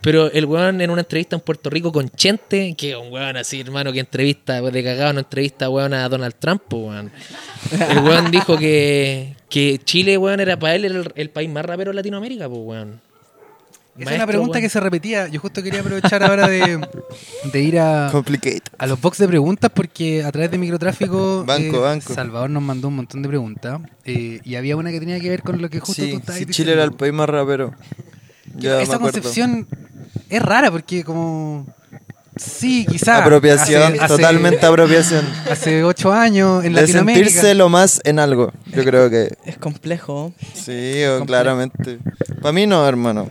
Pero el weón en una entrevista en Puerto Rico con Chente, que es un weón así, hermano, que entrevista, de cagado, una entrevista, weón, a Donald Trump, weón. El weón dijo que, que Chile, weón, era para él el, el país más rapero de Latinoamérica, pues, weón. Es una Maestro, pregunta que se repetía. Yo justo quería aprovechar ahora de, de ir a, Complicate. a los box de preguntas porque a través de microtráfico Banco, eh, banco. Salvador nos mandó un montón de preguntas eh, y había una que tenía que ver con lo que justo tú Sí, estabas si diciendo. Chile era el país más rapero. Esa acuerdo. Es rara porque como sí, quizás Apropiación, totalmente apropiación. Hace ocho años en de Latinoamérica. sentirse lo más en algo. Yo creo que Es complejo. sí, o claramente. Para mí no, hermano.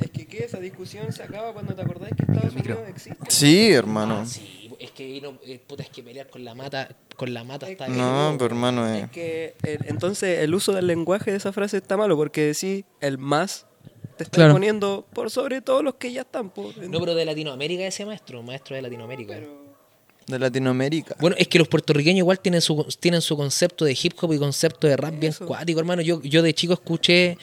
Es que, ¿qué? esa discusión se acaba cuando te acordás que Estados Unidos existe. Sí, hermano. Sí, es que, no, eh, puta, es que pelear con la mata, con la mata está No, pero hermano, eh. Es que eh, entonces el uso del lenguaje de esa frase está malo porque sí, el más te está Claro. poniendo por sobre todos los que ya están. po. No, pero de Latinoamérica ese maestro, maestro de Latinoamérica. De Latinoamérica. Bueno, es que los puertorriqueños igual tienen su, tienen su concepto de hip hop y concepto de rap bien cuático, hermano. Yo, yo de chico escuché,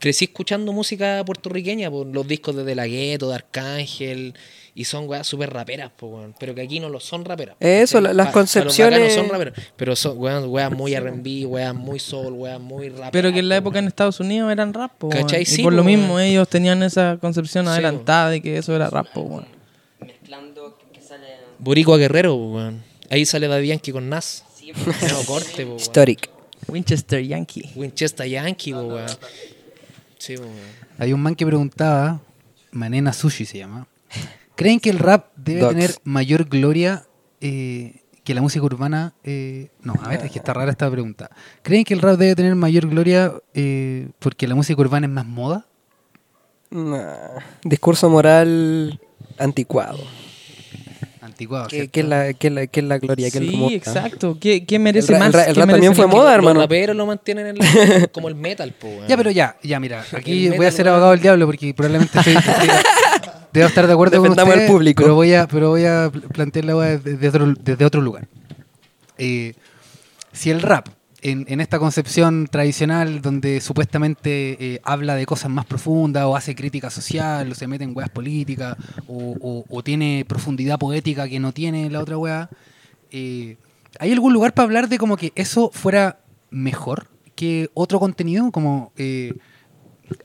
crecí escuchando música puertorriqueña, por los discos de De La Ghetto, de Arcángel, y son weas súper raperas, po, weón. pero que aquí no lo son raperas. Eso, la- las Pa- pa los concepciones- bacanos son raperos, pero son weas, weas muy R&B, weas muy soul, weas muy rap. Pero que en la época en Estados Unidos eran rap, po, weón. ¿Cachai? Y Sí, por lo mismo weón. ellos tenían esa concepción Sí, adelantada de que eso era rap, po, weón. Mezclando que sale. Boricua Guerrero, weón. Ahí sale Yankee con Nas. Sí, No corte, po. Historic. Winchester Yankee. Winchester Yankee, po, weón. Sí, po, weón. Hay un man que preguntaba, Manena Sushi se llama. ¿Creen que el rap debe tener mayor gloria eh, que la música urbana? Eh, no, a ver, es que está rara esta pregunta. ¿Creen que el rap debe tener mayor gloria eh, porque la música urbana es más moda? Nah. Discurso moral anticuado. Anticuado. ¿Qué, es la, qué es la, qué es la gloria? ¿Qué es Sí, exacto. ¿Qué, qué merece El más? el ra- el ¿Qué rap también fue moda, Los hermano. raperos lo mantienen en la- como el metal, po. Ya, pero ya, ya, mira, aquí voy a ser abogado del diablo porque probablemente estoy, estoy- debo estar de acuerdo con al ustedes, público. pero voy a, pero voy a pl- plantear la weá desde otro, desde otro lugar. Eh, si el rap, en, esta concepción tradicional donde supuestamente eh, habla de cosas más profundas o hace crítica social o se mete en weas políticas o, tiene profundidad poética que no tiene la otra wea, eh, ¿hay algún lugar para hablar de como que eso fuera mejor que otro contenido? Como eh,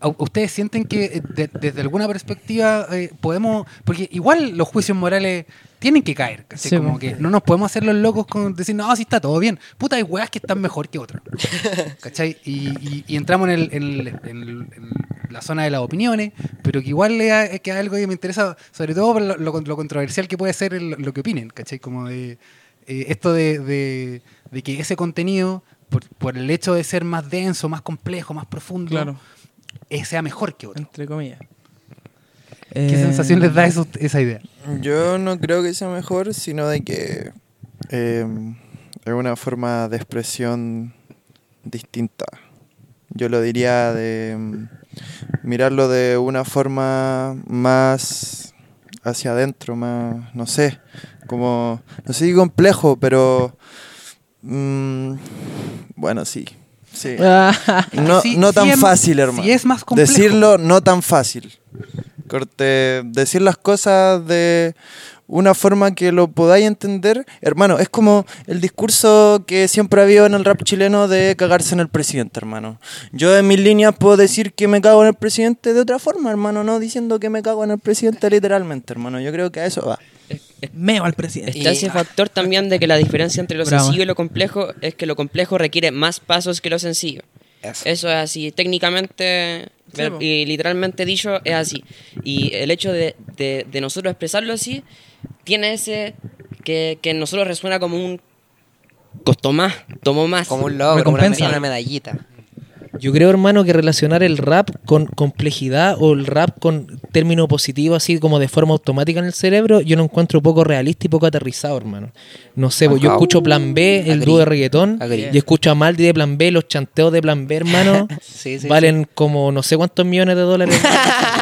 ¿a- ¿Ustedes sienten que eh, de- desde alguna perspectiva podemos, porque igual los juicios morales tienen que caer, como que no nos podemos hacer los locos con decir, no, sí está todo bien. Puta, hay weas que están mejor que otras. ¿Cachai? Y, y- y entramos en, el- en el- en el- en la zona de las opiniones, pero que igual es, que algo que me interesa, sobre todo por lo, lo- lo controversial que puede ser el- lo que opinen, ¿cachai? Como de eh, esto de, de- de que ese contenido, por, por el hecho de ser más denso, más complejo, más profundo, Claro, eh, sea mejor que otro. entre comillas. ¿Qué Eh, sensación les da eso- esa idea? Yo no creo que sea mejor, sino de que eh, es una forma de expresión distinta. Yo lo diría de mm, mirarlo de una forma más hacia adentro, más, no sé, como, no sé si complejo, pero mm, bueno, sí, sí. No, Sí, no sí tan es- fácil, hermano. sí es más complejo. Decirlo no tan fácil. Corte, decir las cosas de una forma que lo podáis entender. Hermano, es como el discurso que siempre ha habido en el rap chileno de cagarse en el presidente, hermano. Yo en mis líneas puedo decir que me cago en el presidente de otra forma, hermano, no diciendo que me cago en el presidente literalmente, hermano. Yo creo que a eso va. Meo al presidente. Está ese factor también de que la diferencia entre lo Bravo. sencillo y lo complejo es que lo complejo requiere más pasos que lo sencillo. Eso. Eso es así, técnicamente Sí, y literalmente dicho es así. Y el hecho de, de- de nosotros expresarlo así tiene ese que, que en nosotros resuena como un costó más, tomó más. Como un logro, como una medallita. Yo creo, hermano, que relacionar el rap con complejidad o el rap con término positivo, así como de forma automática en el cerebro, yo lo encuentro poco realista y poco aterrizado, hermano. No sé, pues yo escucho Plan B, el dúo de reggaetón, y escucho a Maldi de Plan B, los chanteos de Plan B, hermano, Sí, sí, valen como no sé cuántos millones de dólares.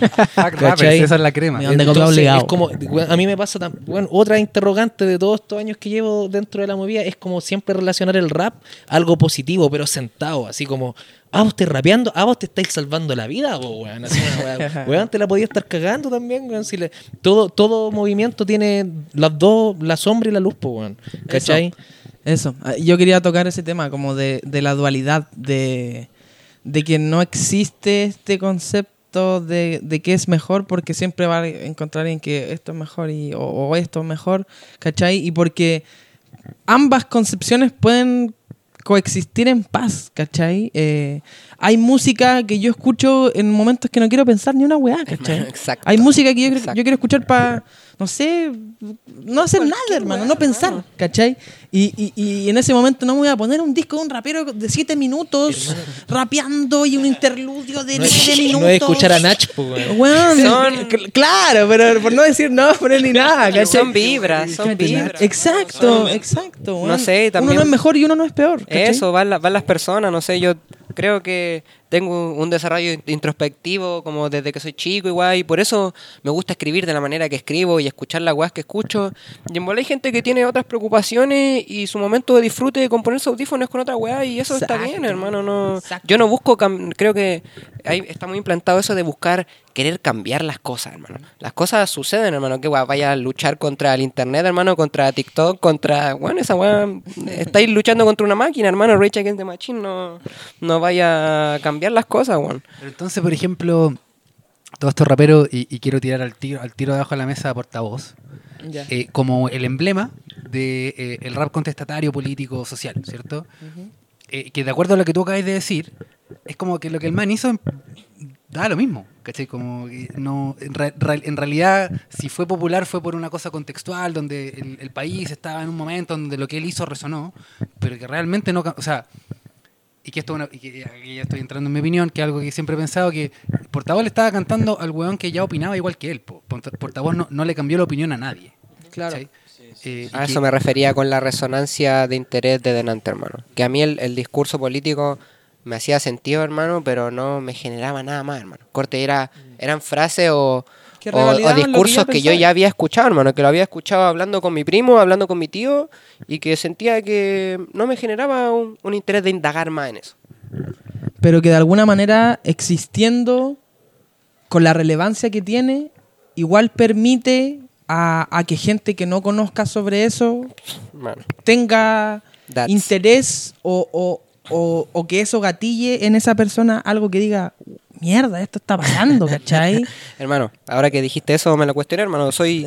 esa es la crema. Donde Entonces, es como, a mí me pasa tan, bueno, otra interrogante de todos estos años que llevo dentro de la movida es como siempre relacionar el rap a algo positivo, pero sentado, así como, ah, vos estás rapeando, ah, vos te estáis salvando la vida, po, weón. Así weá. Weón, te la podía estar cagando también, weón. Si le- todo, todo movimiento tiene las dos, la sombra y la luz, po, weón. ¿Cachai? Eso, ah, yo quería tocar ese tema como de, de la dualidad, de, de que no existe este concepto de, de qué es mejor porque siempre va a encontrar en que esto es mejor y, o, o esto es mejor, ¿cachai? Y porque ambas concepciones pueden coexistir en paz, ¿cachai? Eh, hay música que yo escucho en momentos que no quiero pensar ni una weá, ¿cachai? Exacto. Hay música que yo quiero escuchar para, no sé, no hacer nada, hermano, no pensar, ¿cachai? Y, y- y en ese momento no me voy a poner un disco de un rapero de 7 minutos rapeando y un interludio de No 9 es, minutos. no es escuchar a Nach, weón. Weón, Son- cl- claro, pero por no decir no, poner ni nada, ¿cachai? Son vibras, son vibras. Exacto, exacto. No weón. sé, también- Uno no es mejor y uno no es peor. ¿cachai? Eso, van, la- van las personas, no sé, yo creo que tengo un desarrollo in- introspectivo como desde que soy chico igual y por eso me gusta escribir de la manera que escribo y escuchar las weas que escucho. Y en bola hay gente que tiene otras preocupaciones y su momento de disfrute con ponerse audífonos con otra weá y eso está bien, Exacto. hermano. No, Exacto. yo no busco, creo que ahí está muy implantado eso de buscar querer cambiar las cosas, hermano. Las cosas suceden, hermano. Que weá, vaya a luchar contra el internet, hermano, contra TikTok, contra. Bueno, esa weá. Estáis luchando contra una máquina, hermano. Rage Against the Machine no, no vaya a cambiar las cosas, weón. Pero entonces, por ejemplo, todos estos raperos, y, y quiero tirar al tiro, al tiro debajo de la mesa a portavoz, Ya. eh, como el emblema del de, eh, el rap contestatario político social, ¿cierto? Eh, que de acuerdo a lo que tú acabas de decir, es como que lo que el man hizo da lo mismo, ¿cachai? Como que no, en, re- en realidad, si fue popular fue por una cosa contextual, donde el, el país estaba en un momento donde lo que él hizo resonó, pero que realmente no, o sea, y que esto es una- y que aquí ya estoy entrando en mi opinión, que es algo que siempre he pensado, que Portavoz le estaba cantando al weón que ya opinaba igual que él, po. Port- Portavoz no, no le cambió la opinión a nadie. Claro. Eh, A que- eso me refería con la resonancia de interés de delante, hermano. Que a mí el, el discurso político me hacía sentido, hermano, pero no me generaba nada más, hermano. Corte, era, eran frases o, Que o- que discursos que, yo ya había escuchado, hermano. Que lo había escuchado hablando con mi primo, hablando con mi tío, y que sentía que no me generaba un, un interés de indagar más en eso. pero que de alguna manera existiendo con la relevancia que tiene, igual permite a, a que gente que no conozca sobre eso tenga That's- interés o, o- o- o que eso gatille en esa persona algo que diga, mierda, esto está pasando, ¿cachai? Hermano, ahora que dijiste eso me lo cuestioné, hermano. Soy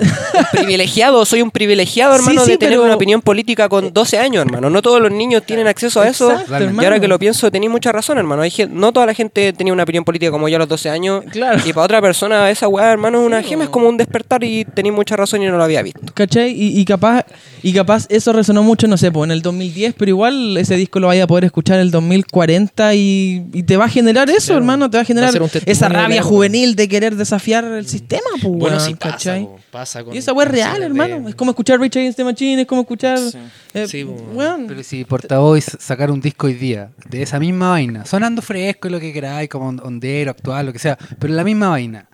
privilegiado, soy un privilegiado, Sí, hermano, sí, de tener pero- una opinión política con 12 años, hermano. No todos los niños tienen acceso a eso. Exacto. Y ahora que lo pienso, tenéis mucha razón, hermano. No toda la gente tenía una opinión política como yo a los 12 años. Claro. Y para otra persona, esa weá, hermano, es una gema, es como un despertar y tenéis mucha razón y no lo había visto. ¿Cachai? Y, y capaz y capaz eso resonó mucho, no sé, pues en el 2010, pero igual ese disco lo vaya a poder escuchar en el 2040 y, y te va a generar eso, Claro. hermano, te va a a generar esa rabia juvenil de querer desafiar el sistema, pues, Bueno, sí pasa, ¿cachai? po, pasa con Y esa weá es real, hermano. de- Es como escuchar Rage Against the Machine, es como escuchar. Sí. eh, Sí, po. weón. Pero si Portavoz sacar un disco hoy día de esa misma vaina, sonando fresco y lo que queráis, como on- ondero, actual, lo que sea, pero la misma vaina,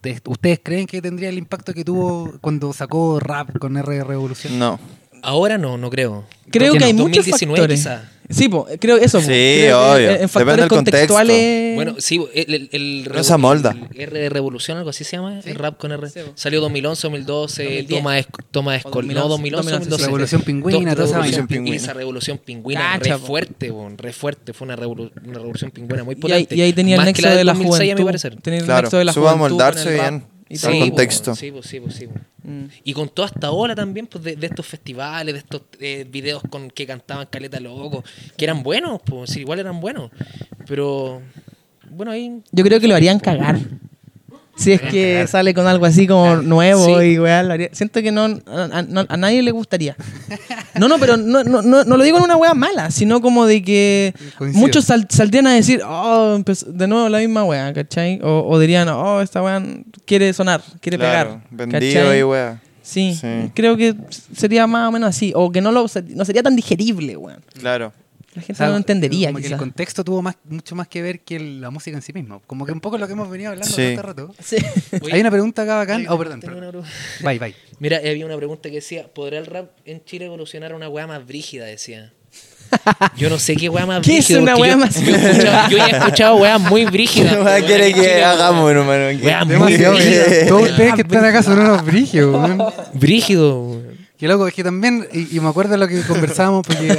¿te- ¿ustedes creen que tendría el impacto que tuvo cuando sacó rap con R Revolución? No. Ahora no, no creo. Creo ¿Por qué que hay no? muchos 2019 factores. quizá. Sí, po, creo eso. po. Sí, Creo obvio. En, Depende factores del contexto. contextuales. Bueno, sí, el, el, el No el R de Revolución, algo así se llama, el rap con R. Sí. Salió 2011, 2012, 2010. toma, es, toma O Escol- 2011, no, 2011, 2012. 2012. Revolución Pingüina, toda esa. Pingüina. Esa revolución pingüina, Cacha, re fuerte, po, re fuerte. Fue una, revolu- una revolución pingüina muy y, ahí, potente. y ahí tenía el Más nexo del de la 2006, a mi juventud. parecer. Tenía el Claro, nexo de la juventud. amoldarse el rap bien. Y Sí, po, contexto. Sí, po, sí, po, sí. Mm. Y con toda esta ola también pues, de, de estos festivales, de estos eh, videos con que cantaban Caleta Loco, que eran buenos, pues sí, igual eran buenos. Pero bueno, ahí Yo creo que lo harían cagar. Si es que sale con algo así como nuevo Sí. y weá, lo haría- Siento que no a, a- no- a nadie le gustaría. No, no, pero no, no, no, no lo digo en una weá mala, sino como de que Coincido. muchos sal- saldrían a decir, oh, empezó de nuevo la misma weá, ¿cachai? O, o dirían, oh, esta weá quiere sonar, quiere Claro, pegar. vendido ¿cachai? y wea. Sí, Sí. creo que sería más o menos así. O que no, lo, no sería tan digerible, weón. Claro. La gente O sea, no lo entendería, como que el contexto tuvo más, mucho más que ver que el- la música en sí mismo. Como que un poco lo que hemos venido hablando Sí. todo este rato. Sí. Hay una pregunta acá bacán. Oh, perdón, una. Bye, bye. Mira, había una pregunta que decía, ¿podrá el rap en Chile evolucionar a una weá más brígida? Decía. Yo no sé qué weá más ¿Qué es brígida. una porque weá yo- más yo, yo ya he escuchado weas muy brígidas. ¿Qué weón, más en quiere que hagamos, hermano? ¿Qué- Wea muy Demasiado brígida. brígido. Todos ustedes que están acá son unos weón. Brígido. Qué loco, es que también, y, y me acuerdo de lo que conversábamos, porque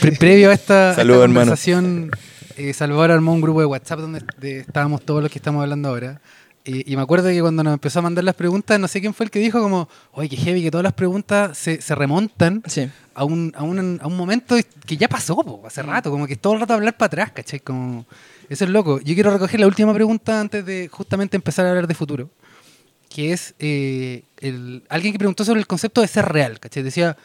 pre- previo a esta, conversación, eh, Salvador armó un grupo de WhatsApp donde de- estábamos todos los que estamos hablando ahora. Y, y me acuerdo que cuando nos empezó a mandar las preguntas, no sé quién fue el que dijo como, oye, qué heavy, que todas las preguntas se, se remontan Sí. a un, a, un, a un momento que ya pasó, po, hace rato, como que todo el rato hablar para atrás, ¿cachai? Como, eso es loco. Yo quiero recoger la última pregunta antes de justamente empezar a hablar de futuro, que es eh, el, alguien que preguntó sobre el concepto de ser real, ¿cachai? Decía,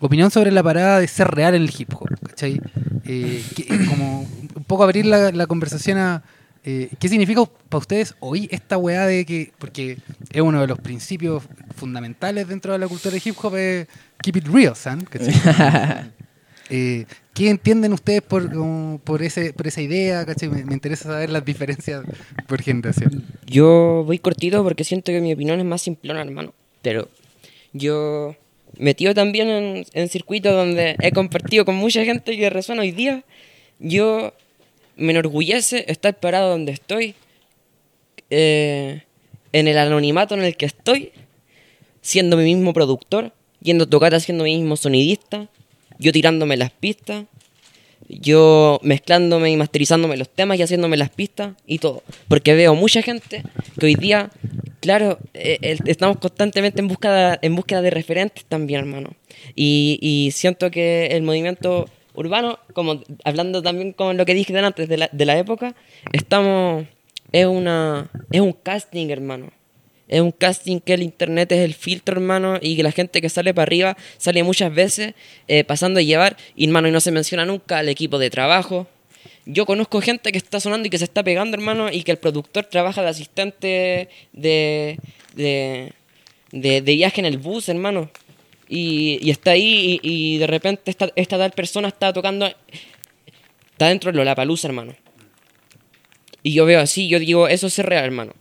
opinión sobre la parada de ser real en el hip hop, ¿cachai? Eh, que- como un poco abrir la, la conversación a... eh, ¿Qué significa para ustedes hoy esta weá de que, porque es uno de los principios fundamentales dentro de la cultura de hip hop, es keep it real, son. Eh, ¿Qué entienden ustedes por, por, ese, por esa idea? Me, me interesa saber las diferencias por generación. Yo voy cortito porque siento que mi opinión es más simplona, hermano. Pero yo metido también en, en circuitos donde he compartido con mucha gente que resuena hoy día, yo me enorgullece estar parado donde estoy, eh, en el anonimato en el que estoy, siendo mi mismo productor, yendo a tocar siendo mi mismo sonidista, yo tirándome las pistas, yo mezclándome y masterizándome los temas y haciéndome las pistas y todo. Porque veo mucha gente que hoy día, claro, eh, el- estamos constantemente en búsqueda, en búsqueda de referentes también, hermano. Y, y siento que el movimiento urbano, como hablando también con lo que dije antes de la, de la época, estamos. Es, una, es un casting, hermano. Es un casting que el internet es el filtro, hermano, y que la gente que sale para arriba sale muchas veces eh, pasando a llevar, y hermano, y no se menciona nunca al equipo de trabajo. Yo conozco gente que está sonando y que se está pegando, hermano, y que el productor trabaja de asistente de, de, de, viaje en el bus, hermano. Y, y está ahí y, de repente esta, esta tal persona está tocando, está dentro de Lollapalooza, hermano. Y yo veo así, yo digo, eso es real, hermano.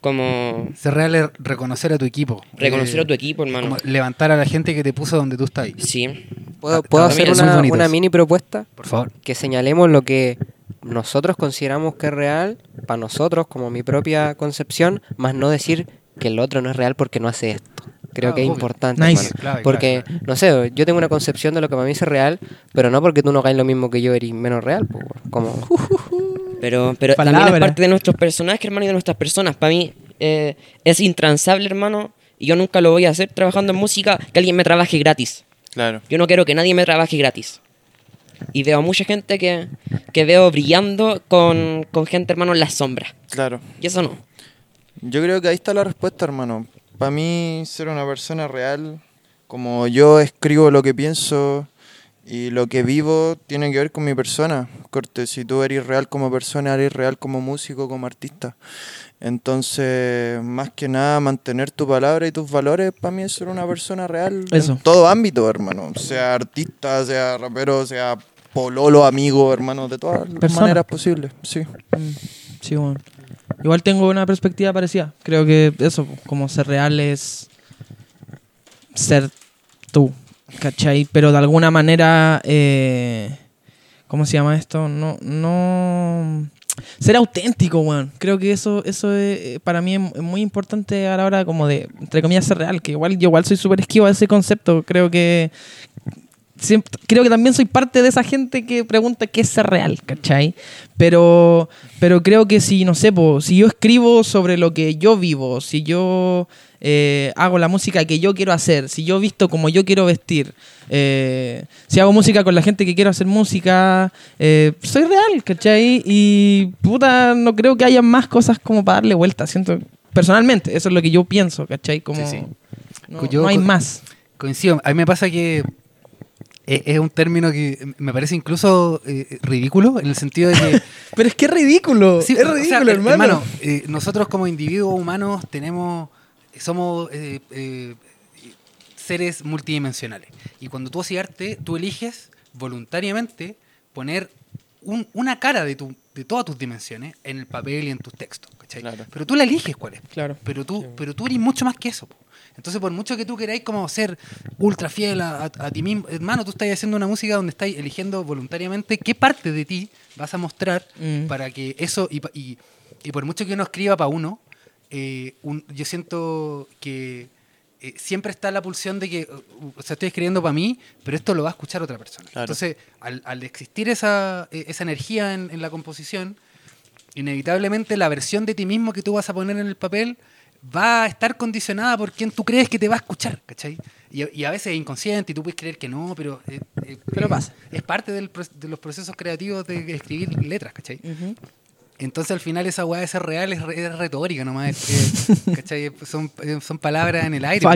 Como Ser real es reconocer a tu equipo. reconocer Eh, a tu equipo, hermano. como levantar a la gente que te puso donde tú estás. Sí. ¿Puedo, Ah, puedo también hacer una, una mini propuesta? Por favor. Que señalemos lo que nosotros consideramos que es real, para nosotros, como mi propia concepción, más no decir que el otro no es real porque no hace esto. Creo Ah, que es obvio. importante. Nice. hermano. Clave, Porque, no sé, yo tengo una concepción de lo que para mí es real, pero no porque tú no hagas lo mismo que yo eres menos real. como, Pero, pero también es parte de nuestros personajes, hermano, y de nuestras personas. Para mí eh, es intransable, hermano, y yo nunca lo voy a hacer trabajando en música, que alguien me trabaje gratis. Claro. Yo no quiero que nadie me trabaje gratis. Y veo a mucha gente que, que veo brillando con, con gente, hermano, en las sombras. Claro. Y eso no. Yo creo que ahí está la respuesta, hermano. Para mí, ser una persona real, como yo escribo lo que pienso y lo que vivo, tiene que ver con mi persona. Corte, si tú eres real como persona, eres real como músico, como artista. Entonces, más que nada, mantener tu palabra y tus valores, para mí es ser una persona real Eso. en todo ámbito, hermano. Sea artista, sea rapero, sea pololo, amigo, hermano, de todas las Persona. maneras posibles. Sí. Mm, Sí, bueno. Igual tengo una perspectiva parecida. Creo que eso, como ser real es ser tú, ¿cachai? Pero de alguna manera, eh, ¿cómo se llama esto? No, no... Ser auténtico, weón. Creo que eso, eso es, eh, para mí es muy importante a la hora como de, ser real. Que igual yo igual soy súper esquivo a ese concepto. Creo que creo que también soy parte de esa gente que pregunta qué es ser real, ¿cachai? Pero, pero creo que si, no sé, si yo escribo sobre lo que yo vivo, si yo eh, hago la música que yo quiero hacer, si yo visto como yo quiero vestir, eh, si hago música con la gente que quiero hacer música, eh, soy real, ¿cachai? Y puta, no creo que haya más cosas como para darle vuelta, siento, personalmente, eso es lo que yo pienso, ¿cachai? Como, Sí, sí. No, Yo no hay más. Coincido. A mí me pasa que es, un término que me parece incluso eh, ridículo en el sentido de que Pero es que es ridículo. Sí, es o sea, ridículo, hermano. eh, nosotros como individuos humanos tenemos, somos eh, eh, seres multidimensionales. Y cuando tú haces arte, tú eliges voluntariamente poner un- una cara de, tu, de todas tus dimensiones en el papel y en tus textos. Pero tú la eliges cuál es. Claro. Pero tú, pero tú eres mucho más que eso. po. Entonces, por mucho que tú queráis como ser ultra fiel a, a- a ti mismo, hermano, tú estás haciendo una música donde estás eligiendo voluntariamente qué parte de ti vas a mostrar Mm. para que eso, y- y por mucho que uno escriba para uno, eh, un- yo siento que eh, siempre está la pulsión de que, uh, o sea, estoy escribiendo para mí, pero esto lo va a escuchar otra persona. Claro. Entonces, al, al existir esa, eh, esa energía en, en la composición, inevitablemente la versión de ti mismo que tú vas a poner en el papel va a estar condicionada por quien tú crees que te va a escuchar, ¿cachai? Y, y a veces es inconsciente y tú puedes creer que no, pero, eh, eh, Pero pasa. es parte del de los procesos creativos de escribir letras, ¿cachai? Entonces al final esa weá de ser real es, re- es retórica nomás, es que, ¿cachai? Son, eh, son palabras en el aire.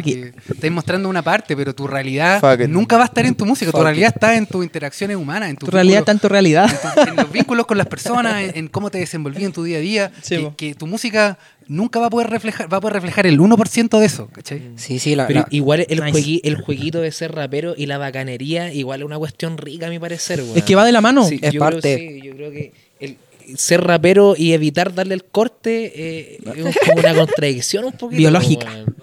Estás mostrando una parte, pero tu realidad nunca va a estar en tu música, tu realidad está en tus interacciones humanas, en Tu tus realidad tanto realidad. en, tu- en los vínculos con las personas, en, en cómo te desenvolví en tu día a día, Sí, que, tu música nunca va a poder reflejar, va a poder reflejar el 1% de eso, ¿cachai? Sí, sí, la, Pero la- igual el, Nice. juegui- el jueguito de ser rapero y la bacanería, igual es una cuestión rica a mi parecer. Es que va de la mano. Sí, Es yo parte. Creo, sí, yo creo que ser rapero y evitar darle el corte eh, es como una contradicción un poquito. Biológica. weón.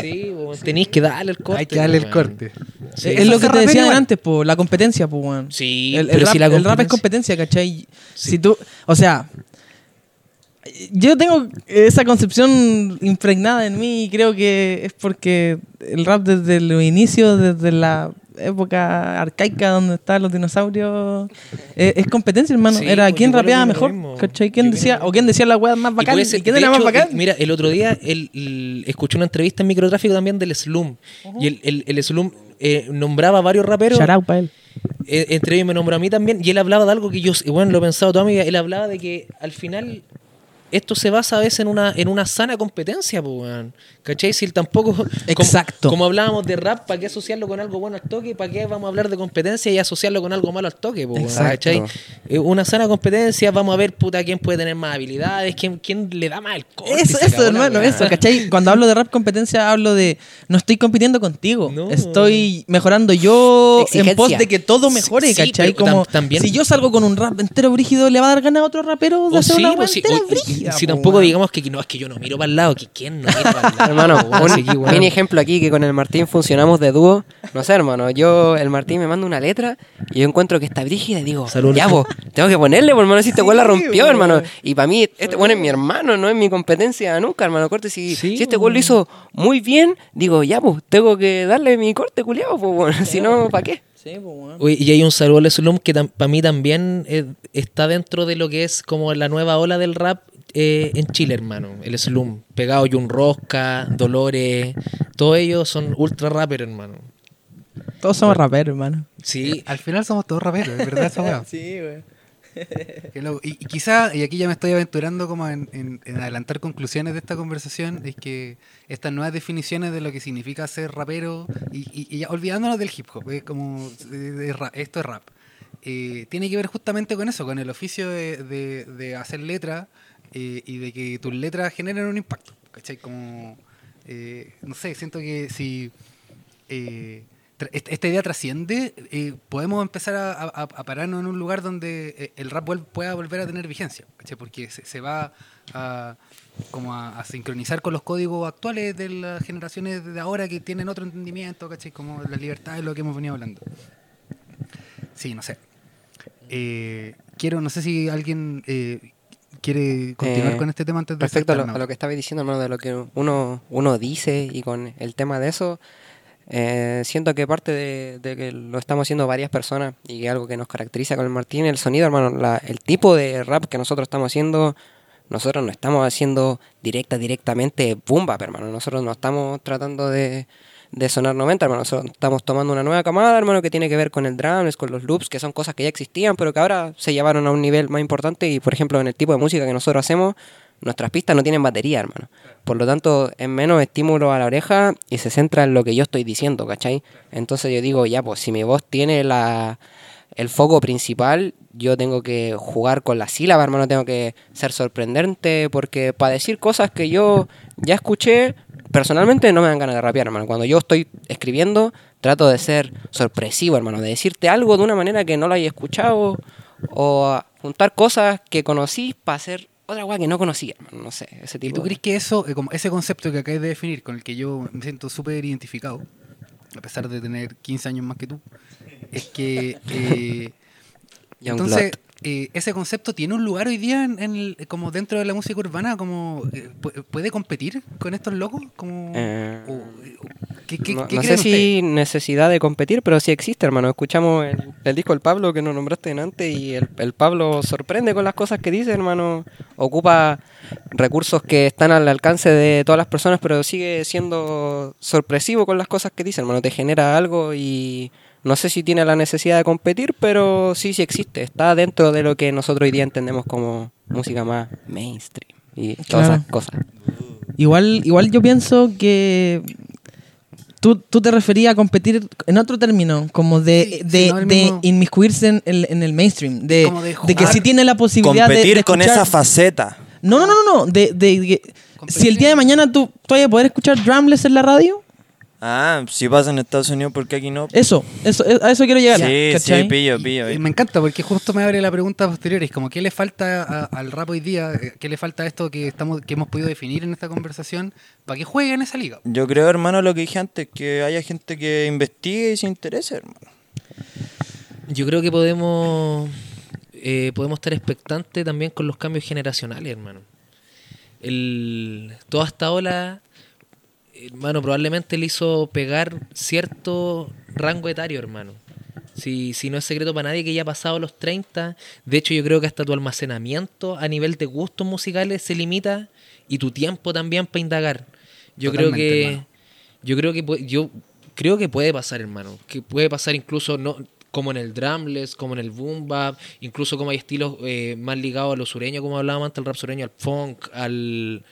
Sí, tenéis que darle el corte. Hay que darle el corte. Sí. es lo que te decía rapero igual. antes, po, la competencia, pues, weón. Sí, el, el pero rap, si la el rap es competencia- competencia, ¿cachai? Sí. Si tú, o sea, yo tengo esa concepción impregnada en mí y creo que es porque el rap desde los inicios, desde la época arcaica donde estaban los dinosaurios, eh, es competencia, hermano. Sí, Era pues, quién rapeaba mejor. ¿cachai? ¿Quién Yo decía, creo- o quién decía la weá más bacán y, quién era más bacán? Mira, el otro día el- el- escuché una entrevista en microtráfico también del Slum. Y el, el, el Slum eh, nombraba a varios raperos. Shout out pa' él. Eh, entre ellos me nombró a mí también, y él hablaba de algo que yo, bueno, lo he pensado toda mi vida, él hablaba de que al final esto se basa a veces en una, en una sana competencia, weón. ¿Cachai? Si él tampoco... como- Exacto. Como, hablábamos de rap, ¿para qué asociarlo con algo bueno al toque? ¿Para qué vamos a hablar de competencia y asociarlo con algo malo al toque, pues? Exacto. ¿Cachai? Eh, una sana competencia, vamos a ver, puta, quién puede tener más habilidades, quién, quién le da más el corte. Eso, eso, hermano, eso, ¿cachai? Cuando hablo de rap competencia, hablo de no estoy compitiendo contigo. No. Estoy mejorando yo en Exigencia. pos de que todo mejore, Sí, ¿cachai? tam- Como también- si yo salgo con un rap entero brígido, le va a dar ganas a otro rapero de O hacer sí, una pues rap sí, o- brígida. si po, tampoco digamos que no, es que yo no miro para el lado, que quién no mira para el lado. Hermano, un weón. mini ejemplo aquí que con el Martín funcionamos de dúo. No sé, hermano, yo, el Martín me manda una letra y yo encuentro que está brígida y digo, Salud, ya, vos, tengo que ponerle, por hermano, si este weón la rompió, hermano. Y para mí, este weón es mi hermano, no es mi competencia nunca, hermano. Corte, si, Sí, si este weón lo hizo muy bien, digo, ya, pues, tengo que darle mi corte, culiado, pues, bueno, si no, ¿para qué? Sí, po, weón. Oye, y hay un saludo al Slum que para mí también eh, está dentro de lo que es como la nueva ola del rap eh, en Chile, hermano. El Slum. Pegado Jun Rosca, Dolores. Todos ellos son ultra rapper, hermano. Todos somos raperos, hermano. Sí. Al final somos todos raperos, es verdad esa weá. Sí, güey. Y, y quizá, y aquí ya me estoy aventurando como en, en- en adelantar conclusiones de esta conversación, es que estas nuevas definiciones de lo que significa ser rapero, y, y- y olvidándonos del hip hop, es como de- de rap, esto es rap, eh, tiene que ver justamente con eso, con el oficio de, de- de hacer letras eh, y de que tus letras generen un impacto. ¿Cachai? Como, eh, no sé, siento que si eh, esta idea trasciende, podemos empezar a, pararnos en un lugar donde el rap pueda volver a tener vigencia, ¿cachai? porque se, va a, como a, sincronizar con los códigos actuales de las generaciones de ahora que tienen otro entendimiento, ¿cachai? como la libertad es lo que hemos venido hablando. Sí, no sé. Quiero, no sé si alguien quiere continuar Eh, con este tema antes de Respecto a lo, saltarnos. a lo que estaba diciendo, hermano, de lo que uno, uno dice y con el tema de eso, eh, siento que parte de, de que lo estamos haciendo varias personas y que algo que nos caracteriza con el Martín, el sonido, hermano, la- el tipo de rap que nosotros estamos haciendo, nosotros no estamos haciendo directa, directamente boom bap, hermano. Nosotros no estamos tratando de, de sonar 90, hermano. Estamos tomando una nueva camada, hermano, que tiene que ver con el drums, con los loops, que son cosas que ya existían, pero que ahora se llevaron a un nivel más importante. Y, por ejemplo, en el tipo de música que nosotros hacemos, nuestras pistas no tienen batería, hermano. Por lo tanto, es menos estímulo a la oreja y se centra en lo que yo estoy diciendo, ¿cachai? Entonces yo digo, ya, pues si mi voz tiene la, el foco principal, yo tengo que jugar con la sílaba, hermano, tengo que ser sorprendente, porque para decir cosas que yo ya escuché, personalmente no me dan ganas de rapear, hermano. Cuando yo estoy escribiendo, trato de ser sorpresivo, hermano, de decirte algo de una manera que no lo haya escuchado, o juntar cosas que conocí para hacer otra cosa que no conocía, hermano, no sé, ese ¿Y tipo tú de- crees que eso, eh, como ese concepto que acabas de definir, con el que yo me siento súper identificado, a pesar de tener 15 años más que tú, es que eh, entonces. Eh, ese concepto tiene un lugar hoy día en, en el- como dentro de la música urbana, como eh, pu- puede competir con estos locos, como Eh, o- ¿qué, qué- no qué no sé si necesidad de competir, pero sí existe, hermano. Escuchamos el, el disco del Pablo que nos nombraste antes y el, el Pablo sorprende con las cosas que dice, hermano. Ocupa recursos que están al alcance de todas las personas, pero sigue siendo sorpresivo con las cosas que dice, hermano. Te genera algo y no sé si tiene la necesidad de competir, pero sí, sí existe. Está dentro de lo que nosotros hoy día entendemos como música más mainstream y todas Claro. esas cosas. Igual, igual yo pienso que tú, tú te referías a competir en otro término, como de, Sí, de, sí, no el de mismo- inmiscuirse en el, en el mainstream, de, Como de de que sí tiene la posibilidad de- Competir con esa faceta. No, no, no, no, no, de, de- de- si el día de mañana tú todavía poder escuchar drumless en la radio, Ah, si pasa en Estados Unidos, ¿por qué aquí no? eso, eso, a eso quiero llegar. Sí, ¿cachai? sí, pillo, pillo. Eh, Me encanta porque justo me abre la pregunta posterior. Es como, ¿qué le falta a- al rap hoy día? Eh, ¿Qué le falta a esto que estamos que hemos podido definir en esta conversación para que juegue en esa liga? Yo creo, hermano, lo que dije antes, que haya gente que investigue y se interese, hermano. Yo creo que podemos eh, podemos estar expectantes también con los cambios generacionales, hermano. El, toda esta ola, hermano, probablemente le hizo pegar cierto rango etario, hermano. Si, si no es secreto para nadie que ya ha pasado los 30, de hecho yo creo que hasta tu almacenamiento a nivel de gustos musicales se limita y tu tiempo también para indagar. Yo creo que hermano. yo creo que yo creo que puede pasar, hermano. Que puede pasar incluso no como en el drumless, como en el boom bap, incluso como hay estilos eh, más ligados a lo sureño, como hablábamos antes, el rap sureño, al funk, al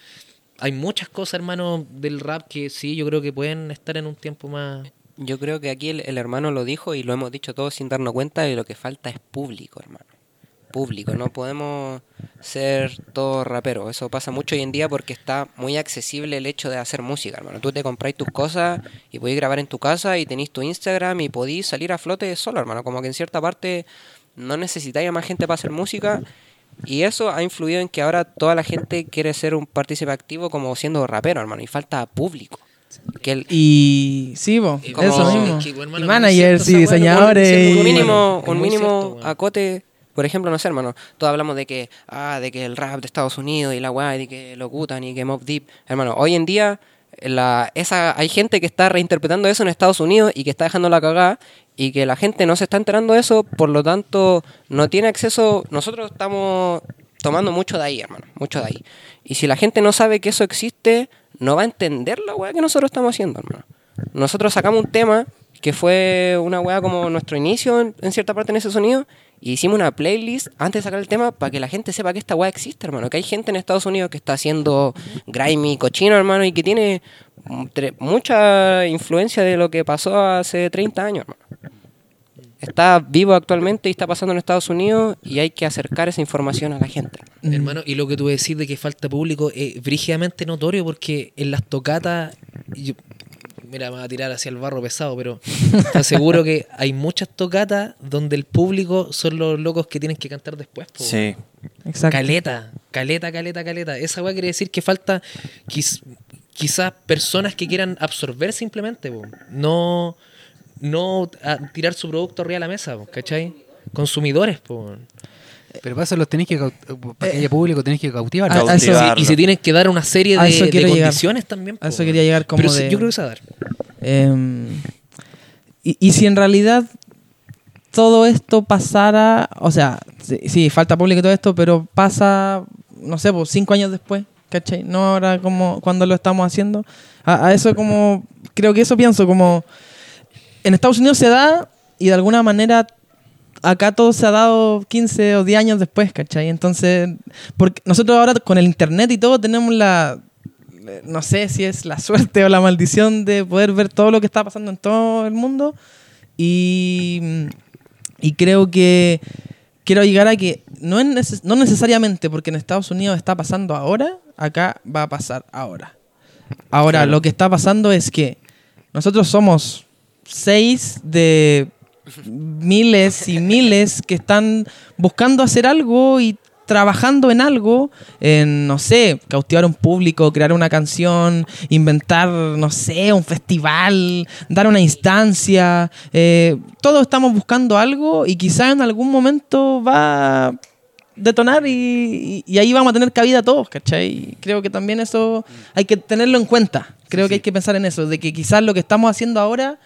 hay muchas cosas, hermano, del rap que sí, yo creo que pueden estar en un tiempo más Yo creo que aquí el, hermano lo dijo y lo hemos dicho todos sin darnos cuenta de lo que falta es público, hermano. Público, no podemos ser todos raperos. Eso pasa mucho hoy en día porque está muy accesible el hecho de hacer música, hermano. Tú te compráis tus cosas y podéis grabar en tu casa y tenéis tu Instagram y podéis salir a flote solo, hermano. Como que en cierta parte no necesitáis a más gente para hacer música. Y eso ha influido en que ahora toda la gente quiere ser un partícipe activo como siendo rapero, hermano. Y falta público. Que el, Y sí, Y como- eso mismo. es que, hermano, y muy managers cierto y diseñadores. lo y- un mínimo, bueno, un mínimo cierto, weón. acote, por ejemplo, no sé, hermano, todos hablamos de que, ah, de que el rap de Estados Unidos y la weá, y que lo Gutan y que Mob Deep, hermano, hoy en día la, esa, hay gente que está reinterpretando eso en Estados Unidos y que está dejando la cagada y que la gente no se está enterando de eso, por lo tanto, no tiene acceso, nosotros estamos tomando mucho de ahí, hermano, mucho de ahí. Y si la gente no sabe que eso existe, no va a entender la weá que nosotros estamos haciendo, hermano. Nosotros sacamos un tema que fue una weá como nuestro inicio en, en cierta parte en ese sonido y hicimos una playlist antes de sacar el tema para que la gente sepa que esta weá existe, hermano. Que hay gente en Estados Unidos que está haciendo grimy, cochino, hermano, y que tiene mm, mucha influencia de lo que pasó hace 30 años, hermano. Está vivo actualmente y está pasando en Estados Unidos y hay que acercar esa información a la gente. Mm. Hermano, y lo que tú decís de que falta público es brígidamente notorio porque en las tocatas, mira, me voy a tirar hacia el barro pesado, pero te aseguro que hay muchas tocatas donde el público son los locos que tienen que cantar después. po. Sí. Exacto. Caleta, caleta, caleta, caleta. Esa weá quiere decir que falta quiz- quizás personas que quieran absorber simplemente, po. no no a- tirar su producto arriba de la mesa, po, ¿cachai? Consumidores, po. Pero para eso los tenéis que, para que haya público, tenéis que cautivar. Ah, a eso- Cautivarlo. Y se tienen que dar una serie de, de quiero llegar. condiciones también. A eso weón. quería llegar como Pero de- yo creo que se va a dar. Em, y, y si en realidad todo esto pasara, o sea, sí, sí, falta público y todo esto, pero pasa, no sé, pues cinco años después, ¿cachai? No ahora como cuando lo estamos haciendo. A, a eso como, creo que eso pienso, como en Estados Unidos se da y de alguna manera acá todo se ha dado 15 o 10 años después, ¿cachai? Entonces, porque nosotros ahora con el internet y todo tenemos la, no sé si es la suerte o la maldición de poder ver todo lo que está pasando en todo el mundo. Y, y creo que quiero llegar a que no, es neces- no necesariamente porque en Estados Unidos está pasando ahora, acá va a pasar ahora. Ahora, Claro. lo que está pasando es que nosotros somos seis de miles y miles que están buscando hacer algo y trabajando en algo, en, no sé, cautivar a un público, crear una canción, inventar, no sé, un festival, dar una instancia. eh, todos estamos buscando algo y quizá en algún momento va a detonar y, y- y ahí vamos a tener cabida todos, ¿cachai? Creo que también eso hay que tenerlo en cuenta. Creo que hay que pensar en eso, de que quizás lo que estamos haciendo ahora,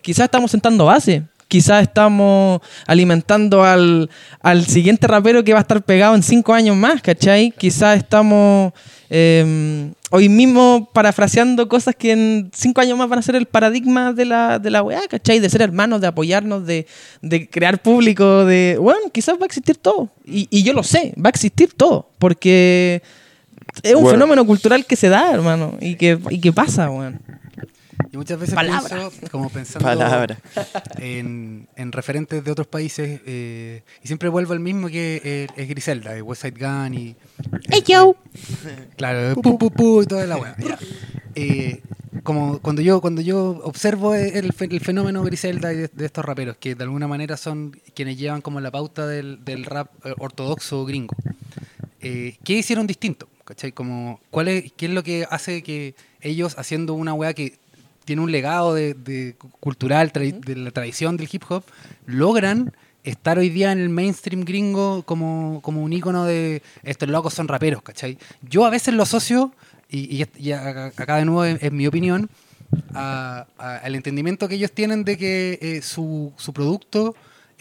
quizás estamos sentando base. Quizás estamos alimentando al, al siguiente rapero que va a estar pegado en cinco años más, ¿cachai? Quizás estamos eh, hoy mismo parafraseando cosas que en cinco años más van a ser el paradigma de la, de la weá, ¿cachai? De ser hermanos, de apoyarnos, de, de crear público, de... Bueno, quizás va a existir todo. Y, y yo lo sé, va a existir todo. Porque es un Bueno. fenómeno cultural que se da, hermano. Y que, y que pasa, weón. Y muchas veces Palabra. pienso, como pensando Palabra. en, en referentes de otros países, eh, y siempre vuelvo al mismo que eh, es Griselda, de West Side Gun y... Hey, yo. Claro, pu, pu, pu, y toda la weá. Eh, como cuando yo cuando yo observo el, el fenómeno Griselda y de, de estos raperos, que de alguna manera son quienes llevan como la pauta del, del rap eh, ortodoxo gringo, eh, ¿qué hicieron distinto? ¿Cachai? Como, ¿cuál es, ¿Qué es lo que hace que ellos, haciendo una weá que tiene un legado de, de cu- cultural, de la tradición del hip hop, logran estar hoy día en el mainstream gringo como, como un ícono de estos locos son raperos, ¿cachai? Yo a veces lo asocio, y, y- y acá de nuevo es, mi opinión, al entendimiento que ellos tienen de que eh, su, su producto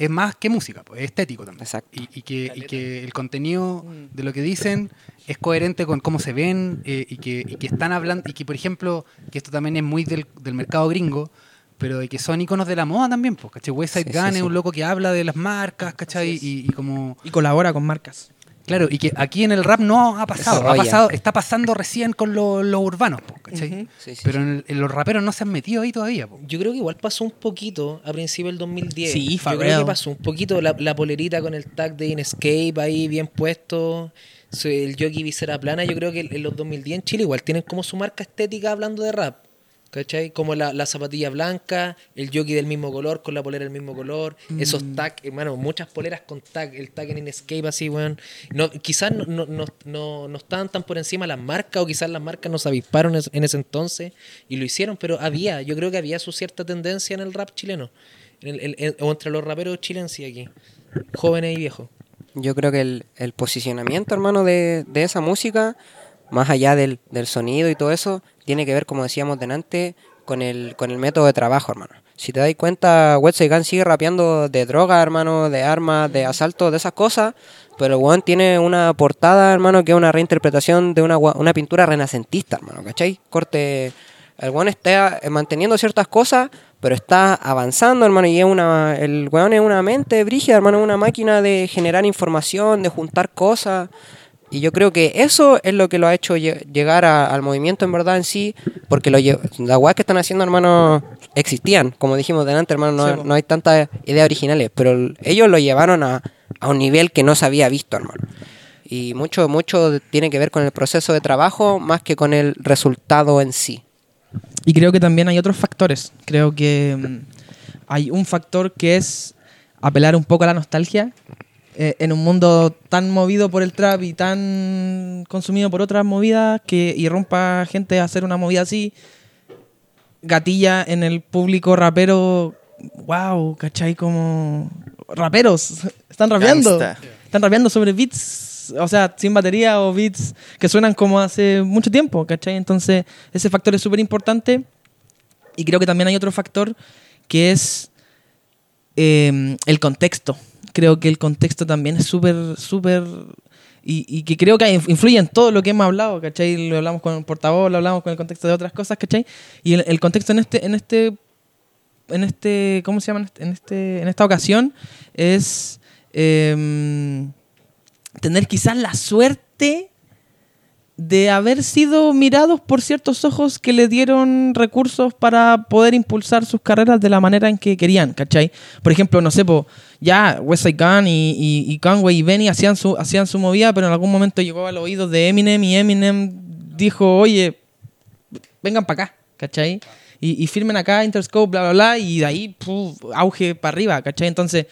es más que música, pues, es estético también. Exacto. Y, y que, y que el contenido de lo que dicen es coherente con cómo se ven eh, y, que, y que están hablando, y que por ejemplo, que esto también es muy del, del mercado gringo, pero de que son iconos de la moda también, pues, ¿cachai? West Side Sí, Gun sí, es un loco que habla de las marcas, ¿cachai? Y, y como... Y colabora con marcas. Claro, y que aquí en el rap no ha pasado, ha pasado está pasando recién con lo- los urbanos, po, ¿cachai? Ujú. Sí, sí, Pero sí. en, el- en los raperos no se han metido ahí todavía. po. Yo creo que igual pasó un poquito a principios del 2010. Sí, Yo creo que pasó un poquito la, la polerita con el tag de Inescape ahí bien puesto. El jockey visera plana. Yo creo que en los 2010 en Chile igual tienen como su marca estética hablando de rap. ¿Cachai? Como la, la zapatilla blanca, el jockey del mismo color, con la polera del mismo color, esos tag, hermano, muchas poleras con tag, el tag en Inescape así, weón. No, quizás no, no, no, no, no estaban tan por encima las marcas, o quizás las marcas nos avisparon en ese entonces y lo hicieron, pero había, yo creo que había su cierta tendencia en el rap chileno, en el- en- en- o entre los raperos chilenos y aquí, jóvenes y viejos. Yo creo que el, el posicionamiento, hermano, de, de esa música, más allá del, del sonido y todo eso, tiene que ver, como decíamos delante, con el, con el método de trabajo, hermano. Si te das cuenta, Gun sigue rapeando de droga, hermano, de armas, de asaltos, de esas cosas, pero el weón tiene una portada, hermano, que es una reinterpretación de una, una pintura renacentista, hermano, ¿cachai? Corte... El weón está eh, manteniendo ciertas cosas, pero está avanzando, hermano, y es una... El weón es una mente brígida, hermano, es una máquina de generar información, de juntar cosas. Y yo creo que eso es lo que lo ha hecho lle- llegar a- al movimiento en verdad en sí, porque lo las weas que están haciendo, hermano, existían. Como dijimos delante, hermano, no, Sí, no hay tantas ideas originales, pero el- ellos lo llevaron a, a un nivel que no se había visto, hermano. Y mucho, mucho tiene que ver con el proceso de trabajo más que con el resultado en sí. Y creo que también hay otros factores. Creo que mm, hay un factor que es apelar un poco a la nostalgia. Eh, en un mundo tan movido por el trap y tan consumido por otras movidas que irrumpa gente a hacer una movida así, gatilla en el público rapero, wow, ¿cachai? Como raperos, están rapeando. Gangsta. Están rapeando sobre beats, o sea, sin batería o beats que suenan como hace mucho tiempo, ¿cachai? Entonces, ese factor es súper importante. Y creo que también hay otro factor que es eh, el contexto. Creo que el contexto también es súper, súper... Y, y que creo que inf- influye en todo lo que hemos hablado, ¿cachai? Lo hablamos con el portavoz, lo hablamos con el contexto de otras cosas, ¿cachai? Y el, contexto en este, en este, en este, ¿cómo se llama? En este, en, este- en esta ocasión es em, tener quizás la suerte de haber sido mirados por ciertos ojos que le dieron recursos para poder impulsar sus carreras de la manera en que querían, ¿cachai? Por ejemplo, no sé, po, ya West Side Gun y, y, y Conway y Benny hacían su, hacían su movida, pero en algún momento llegó al oído de Eminem y Eminem dijo, oye, vengan para acá, ¿cachai? Y, y firmen acá Interscope, bla, bla, bla, y de ahí, puf, auge para arriba, ¿cachai? Entonces,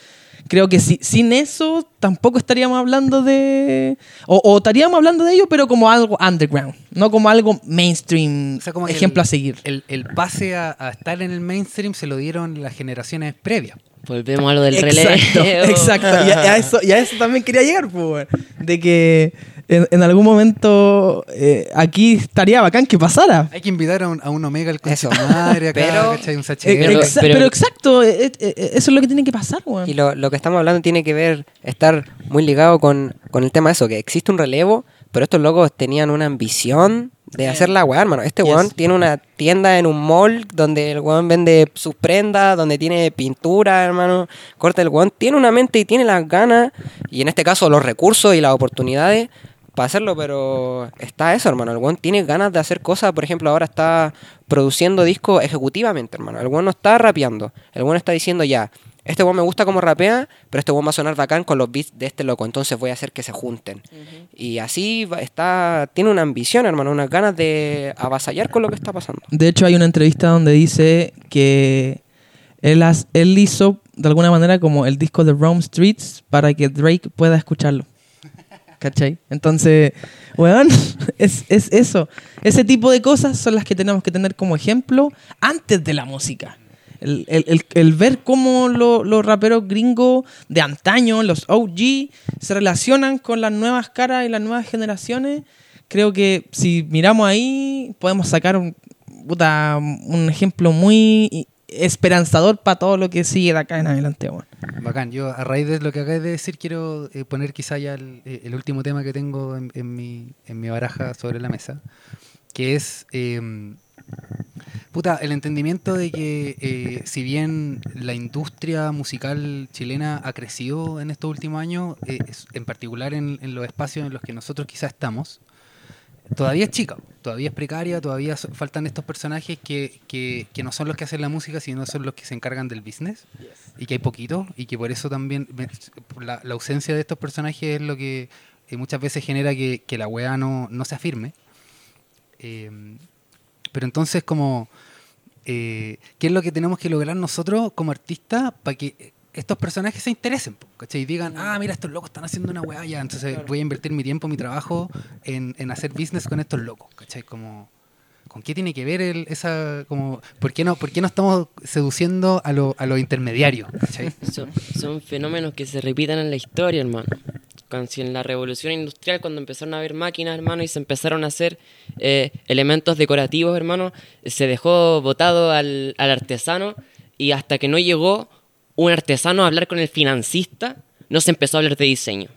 creo que si, sin eso tampoco estaríamos hablando de... O, o estaríamos hablando de ello, pero como algo underground, no como algo mainstream, O sea, como que ejemplo el- a seguir. El, el pase a, a estar en el mainstream se lo dieron las generaciones previas. Volvemos a lo del Exacto, relevo. exacto. Y a, y a eso, y a eso también quería llegar, pues, weón. de que en, en algún momento eh, aquí estaría bacán que pasara. Hay que invitar a un, a un Omega al madre acá, Pero- ¿cachai? Un Eh. Pero- exa- pero- pero exacto, eh, eso es lo que tiene que pasar, weón. Y lo, lo que estamos hablando tiene que ver, estar muy ligado con, con el tema de eso, que existe un relevo, pero estos locos tenían una ambición de hacer la weá, hermano. Este Yes. weón tiene una tienda en un mall donde el weón vende sus prendas, donde tiene pintura, hermano. Corta el weón, tiene una mente y tiene las ganas, y en este caso los recursos y las oportunidades para hacerlo, pero está eso, hermano. El weón tiene ganas de hacer cosas. Por ejemplo, ahora está produciendo discos ejecutivamente, hermano. El weón no está rapeando. El weón está diciendo ya, este weón me gusta como rapea, pero este weón va a sonar bacán con los beats de este loco. Entonces voy a hacer que se junten. Y así va- está, tiene una ambición, hermano, unas ganas de avasallar con lo que está pasando. De hecho, hay una entrevista donde dice que él, has- él hizo de alguna manera como el disco de Rome Streets para que Drake pueda escucharlo. ¿Cachai? Entonces, weón, es, es eso. Ese tipo de cosas son las que tenemos que tener como ejemplo antes de la música. El, el- el- ver cómo lo- los raperos gringos de antaño, los OG, se relacionan con las nuevas caras y las nuevas generaciones. Creo que si miramos ahí, podemos sacar un, puta, un ejemplo muy esperanzador para todo lo que sigue de acá en adelante. weón. Bacán, yo a raíz de lo que acabas de decir quiero eh, poner quizá ya el, eh, el último tema que tengo en, en mi, en mi baraja sobre la mesa, que es, eh, puta, el entendimiento de que eh, si bien la industria musical chilena ha crecido en estos últimos años, eh, en particular en, en los espacios en los que nosotros quizá estamos, todavía es chica, todavía es precaria, todavía so- faltan estos personajes que, que, que no son los que hacen la música, sino son los que se encargan del business, y que hay poquito, y que por eso también la, la ausencia de estos personajes es lo que eh, muchas veces genera que, que la weá no, no se afirme. Eh, pero entonces como, eh, ¿qué es lo que tenemos que lograr nosotros como artistas para que estos personajes se interesen? ¿cachai? Y digan, ah, mira, estos locos están haciendo una weá ya, entonces voy a invertir mi tiempo, mi trabajo en, en hacer business con estos locos, ¿cachai? Como, ¿Con qué tiene que ver el, esa, como, ¿por qué no, por qué no estamos seduciendo a, lo- a los intermediarios, ¿cachai? Son, son fenómenos que se repitan en la historia, hermano. Cuando, si en la revolución industrial, cuando empezaron a haber máquinas, hermano, y se empezaron a hacer eh, elementos decorativos, hermano, se dejó votado al, al artesano y hasta que no llegó un artesano a hablar con el financista, no se empezó a hablar de diseño.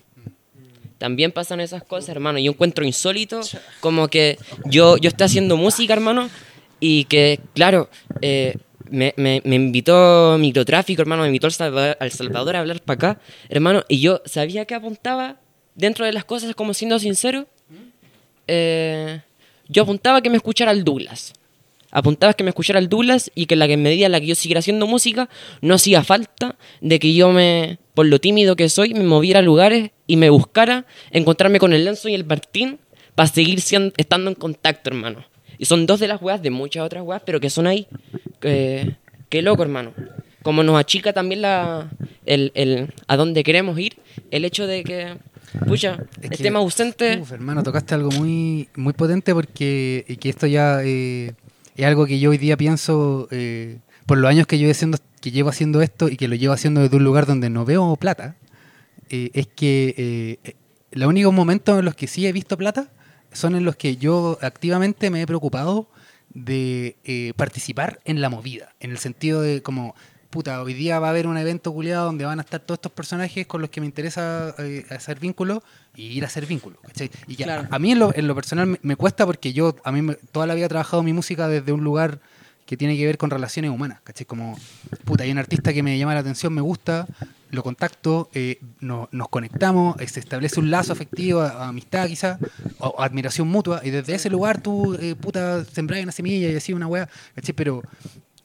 También pasan esas cosas, hermano. Yo encuentro insólito como que yo, yo estoy haciendo música, hermano, y que, claro, eh, me, me- me invitó Microtráfico, hermano, me invitó al Salvador, al Salvador a hablar para acá, hermano, y yo sabía que apuntaba dentro de las cosas, como siendo sincero, eh, yo apuntaba que me escuchara el Douglas. Apuntaba que me escuchara el Douglas y que en la que medida en la que yo siguiera haciendo música, no hacía falta de que yo me, por lo tímido que soy, me moviera a lugares y me buscara encontrarme con el Lenzo y el Martín para seguir siendo, estando en contacto, hermano. Y son dos de las weas de muchas otras weas, pero que son ahí. Eh, qué loco, hermano. Como nos achica también la, el, el, a dónde queremos ir, el hecho de que, pucha, Es que- estemos ausentes. Uf, hermano, tocaste algo muy, muy potente porque y que esto ya eh, es algo que yo hoy día pienso eh, por los años que yo haciendo, que llevo haciendo esto y que lo llevo haciendo desde un lugar donde no veo plata. eh, es que los únicos momentos en los que sí he visto plata son en los que yo activamente me he preocupado de eh, participar en la movida, en el sentido de como, puta, hoy día va a haber un evento culiado donde van a estar todos estos personajes con los que me interesa eh, hacer vínculos y ir a hacer vínculos, ¿cachai? Y que Claro. a, a mí en lo, en lo personal me, me cuesta porque yo, a mí me- toda la vida he trabajado mi música desde un lugar que tiene que ver con relaciones humanas, ¿cachai? Como, puta, hay un artista que me llama la atención, me gusta, lo contacto, eh, no- nos conectamos, eh, se establece un lazo afectivo, amistad quizá, o, admiración mutua, y desde ese lugar tú, eh, puta, sembras una semilla y así una weá, ¿cachai? Pero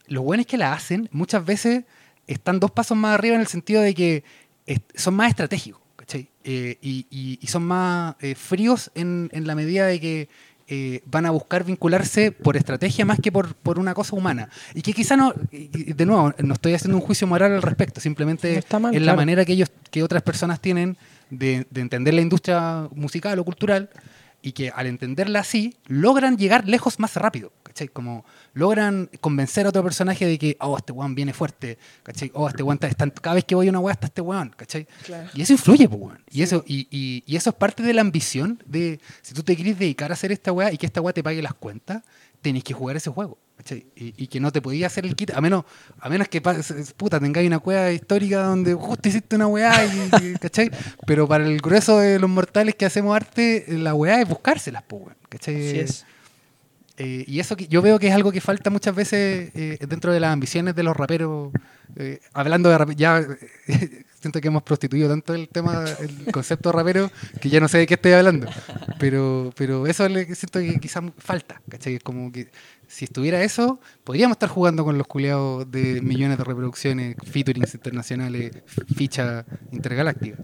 los buenos que la hacen muchas veces están dos pasos más arriba en el sentido de que son más estratégicos, ¿cachai? Eh, y, y- y son más eh, fríos en, en la medida de que eh, van a buscar vincularse por estrategia más que por, por una cosa humana. Y que quizá no, de nuevo, no estoy haciendo un juicio moral al respecto, simplemente No está mal, es la manera que ellos, que otras personas tienen de, de entender la industria musical o cultural y que al entenderla así, logran llegar lejos más rápido, ¿cachai? Como logran convencer a otro personaje de que, oh, este weón viene fuerte, ¿cachai? Oh, este weón está, cada vez que voy a una weá está este weón, ¿cachai? Y eso influye, pues, weón. Y, eso, y, y- y eso es parte de la ambición de, si tú te quieres dedicar a hacer esta weá y que esta weá te pague las cuentas, tenés que jugar ese juego. Y, y que no te podía hacer el kit, a menos, a menos que puta, tengáis una cueva histórica donde justo hiciste una weá, y, y- ¿cachai? Pero para el grueso de los mortales que hacemos arte, la weá es buscárselas, pues, ¿cachai? Así es. Eh, y eso que yo veo que es algo que falta muchas veces eh, dentro de las ambiciones de los raperos. eh, hablando de rap- ya siento que hemos prostituido tanto el tema, el concepto rapero, que ya no sé de qué estoy hablando. Pero, pero eso le siento que quizás falta, ¿cachai? Es como que si estuviera eso, podríamos estar jugando con los culeados de millones de reproducciones, featurings internacionales, ficha intergaláctica.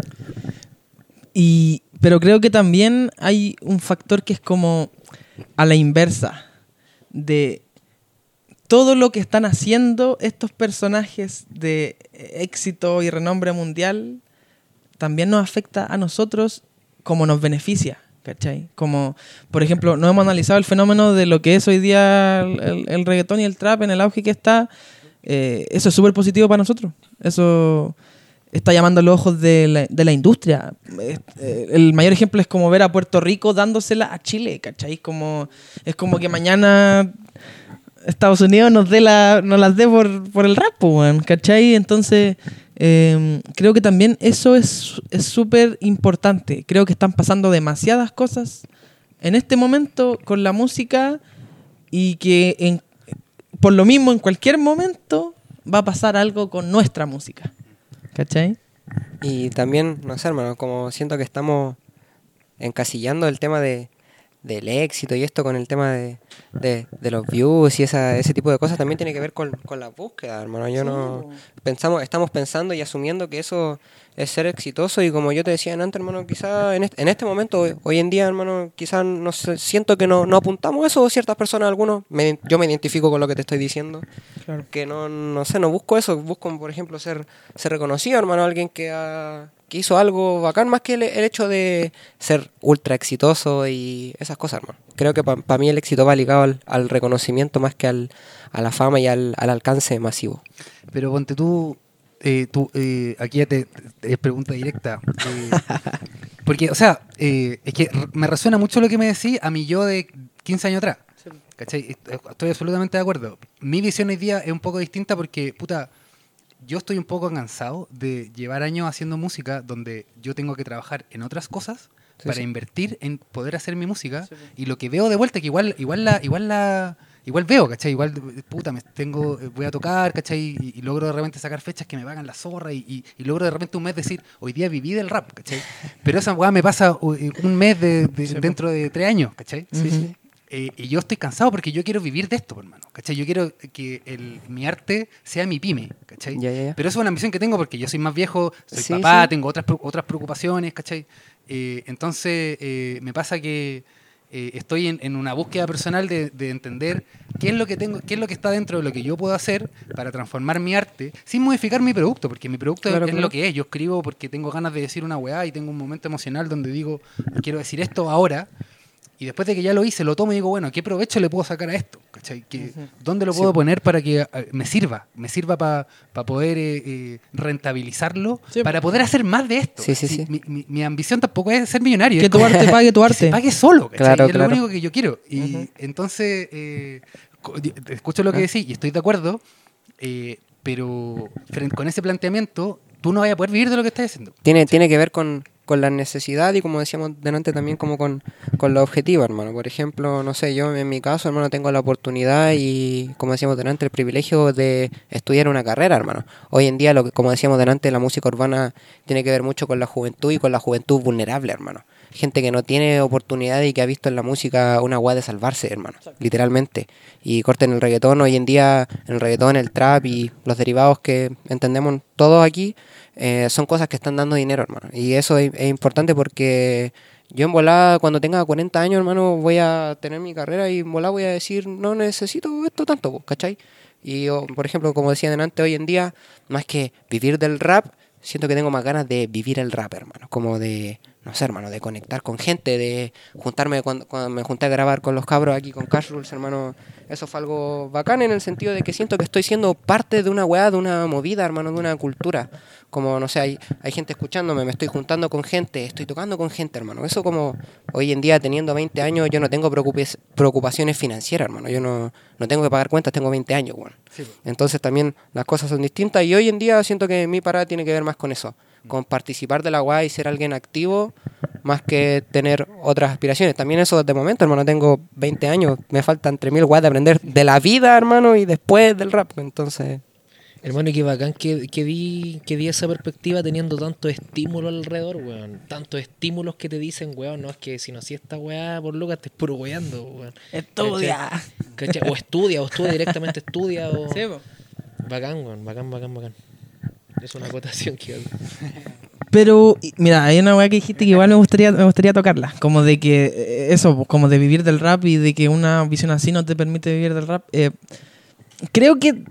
Y, pero creo que también hay un factor que es como a la inversa de todo lo que están haciendo estos personajes de éxito y renombre mundial también nos afecta a nosotros como nos beneficia, ¿cachai? Como, por ejemplo, no hemos analizado el fenómeno de lo que es hoy día el, el reggaetón y el trap en el auge que está. Eh, eso es súper positivo para nosotros. Eso está llamando los ojos de la, de la industria. Eh, el mayor ejemplo es como ver a Puerto Rico dándosela a Chile, ¿cachai? Como, es como que mañana Estados Unidos nos dé la, nos las dé por, por el rap, weón, ¿cachai? Entonces, eh, creo que también eso es es súper importante. Creo que están pasando demasiadas cosas en este momento con la música y que en, por lo mismo en cualquier momento va a pasar algo con nuestra música. ¿Cachai? Y también, no sé, hermano, como siento que estamos encasillando el tema de, del éxito y esto con el tema de, de, de los views y esa, ese tipo de cosas también tiene que ver con, con la búsqueda, hermano. Yo no pensamos, estamos pensando y asumiendo que eso es ser exitoso y como yo te decía antes, hermano, quizá en este, en este momento, hoy, hoy en día, hermano, quizás no sé, siento que no, no apuntamos eso ciertas personas, algunos, me- yo me identifico con lo que te estoy diciendo, Claro. que no, no sé, no busco eso, busco, por ejemplo, ser, ser reconocido, hermano, alguien que, ha- que hizo algo bacán, más que el, el hecho de ser ultra exitoso y esas cosas, hermano. Creo que para mí el éxito va ligado al, al reconocimiento más que al, a la fama y al, al alcance masivo. Pero ponte tú, eh, tú eh, aquí ya te, te- es pregunta directa. eh, porque, o sea, es que me resuena mucho lo que me decís a mi yo de 15 años atrás. ¿Cachai? Est- Estoy absolutamente de acuerdo. Mi visión hoy día es un poco distinta porque, puta, yo estoy un poco cansado de llevar años haciendo música donde yo tengo que trabajar en otras cosas Sí, para sí. invertir en poder hacer mi música y lo que veo de vuelta que igual igual la igual la igual veo ¿cachai? igual puta me tengo voy a tocar ¿cachai? Y, y logro de repente sacar fechas que me pagan la zorra y, y- y logro de repente un mes decir hoy día viví del rap ¿cachai? pero esa weá me pasa uh, eh, un mes de, de- dentro de tres años ¿cachai? Ujú. Eh, y yo estoy cansado porque yo quiero vivir de esto, hermano. ¿Cachai? Yo quiero que el, mi arte sea mi pyme, ¿cachai? Pero eso es una ambición que tengo porque yo soy más viejo, soy Sí, papá, sí. tengo otras, otras preocupaciones, ¿cachai? Eh, entonces, eh, me pasa que estoy en, en una búsqueda personal de, de entender qué es lo que tengo, qué es lo que está dentro de lo que yo puedo hacer para transformar mi arte sin modificar mi producto, porque mi producto Claro, es claro. lo que es. Yo escribo porque tengo ganas de decir una weá y tengo un momento emocional donde digo, quiero decir esto ahora. Y después de que ya lo hice, lo tomo y digo, bueno, ¿qué provecho le puedo sacar a esto? ¿Cachai? ¿Qué- ¿Dónde lo puedo poner para que eh, me sirva? Me sirva para poder eh, eh, rentabilizarlo, Sí, para poder hacer más de esto. Sí, sí, Si sí. Mi, mi- mi ambición tampoco es ser millonario. Que tu arte pague tu que se arte. pague solo. Claro, es claro. lo único que yo quiero. Y entonces, eh, escucho lo que decís y estoy de acuerdo, eh, pero con ese planteamiento, tú no vas a poder vivir de lo que estás haciendo. Tiene, tiene que ver con, con la necesidad y como decíamos delante también como con, con los objetivos, hermano. Por ejemplo, no sé, yo en mi caso, hermano, tengo la oportunidad y como decíamos delante, el privilegio de estudiar una carrera, hermano. Hoy en día, lo que, como decíamos delante, la música urbana tiene que ver mucho con la juventud y con la juventud vulnerable, hermano. Gente que no tiene oportunidad y que ha visto en la música una guay de salvarse, hermano, literalmente. Y corten el reggaetón, hoy en día el reggaetón, el trap y los derivados que entendemos todos aquí, eh, son cosas que están dando dinero, hermano. Y eso es, es importante porque yo en volada, cuando tenga 40 años, hermano, voy a tener mi carrera y en volada voy a decir, no necesito esto tanto, ¿cachai? Y yo, por ejemplo, como decía delante, hoy en día, más que vivir del rap, siento que tengo más ganas de vivir el rap, hermano. Como de, no sé, hermano, de conectar con gente, de juntarme cuando, cuando me junté a grabar con los cabros aquí con Cash Rules, hermano. Eso fue algo bacán en el sentido de que siento que estoy siendo parte de una weá, de una movida, hermano, de una cultura. Como, no sé, hay, hay gente escuchándome, me estoy juntando con gente, estoy tocando con gente, hermano. Eso como hoy en día, teniendo 20 años, yo no tengo preocupaciones financieras, hermano. Yo no, no tengo que pagar cuentas, tengo 20 años, weón. Entonces también las cosas son distintas y hoy en día siento que mi parada tiene que ver más con eso, con participar de la UA y ser alguien activo más que tener otras aspiraciones. También eso de momento, hermano, tengo 20 años, me faltan 3000 watts de aprender de la vida, hermano, y después del rap. Entonces, Hermano, y qué bacán que, que, di, que di esa perspectiva teniendo tanto estímulo alrededor, weón. Tantos estímulos que te dicen, weón, no es que si no hacía esta weá por Lucas te es puro weando, weón. Estudia. ¿Cachai? ¿Cachai? O estudia, o estudia directamente, estudia, o... Sí. Bacán, weón, bacán, bacán, bacán. Es una acotación que. Pero, mira, hay una weá que dijiste que igual me gustaría, me gustaría tocarla. Como de que eh, eso, como de vivir del rap y de que una visión así no te permite vivir del rap. Eh, creo que,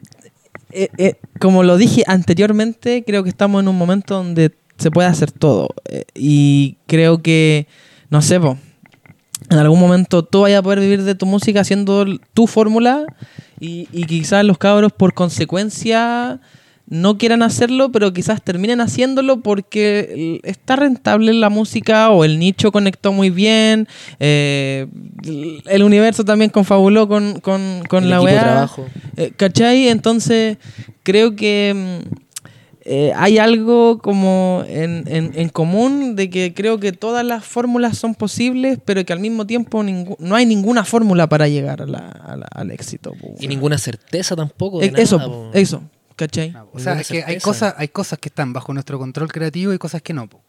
eh, eh, como lo dije anteriormente, creo que estamos en un momento donde se puede hacer todo. Eh, y creo que, no sé, po, en algún momento tú vayas a poder vivir de tu música haciendo tu fórmula y, y quizás los cabros por consecuencia no quieran hacerlo, pero quizás terminen haciéndolo porque está rentable la música o el nicho conectó muy bien, eh, el universo también confabuló con, con, con El la trabajo. Eh, ¿Cachai? Entonces, creo que mm, eh, hay algo como en, en- en común de que creo que todas las fórmulas son posibles, pero que al mismo tiempo no hay ninguna fórmula para llegar a la- a la- al éxito. po, Y ninguna certeza tampoco de eso, nada, eso, ¿cachai? No, o sea, es que hay cosas, hay cosas que están bajo nuestro control creativo y cosas que no. po.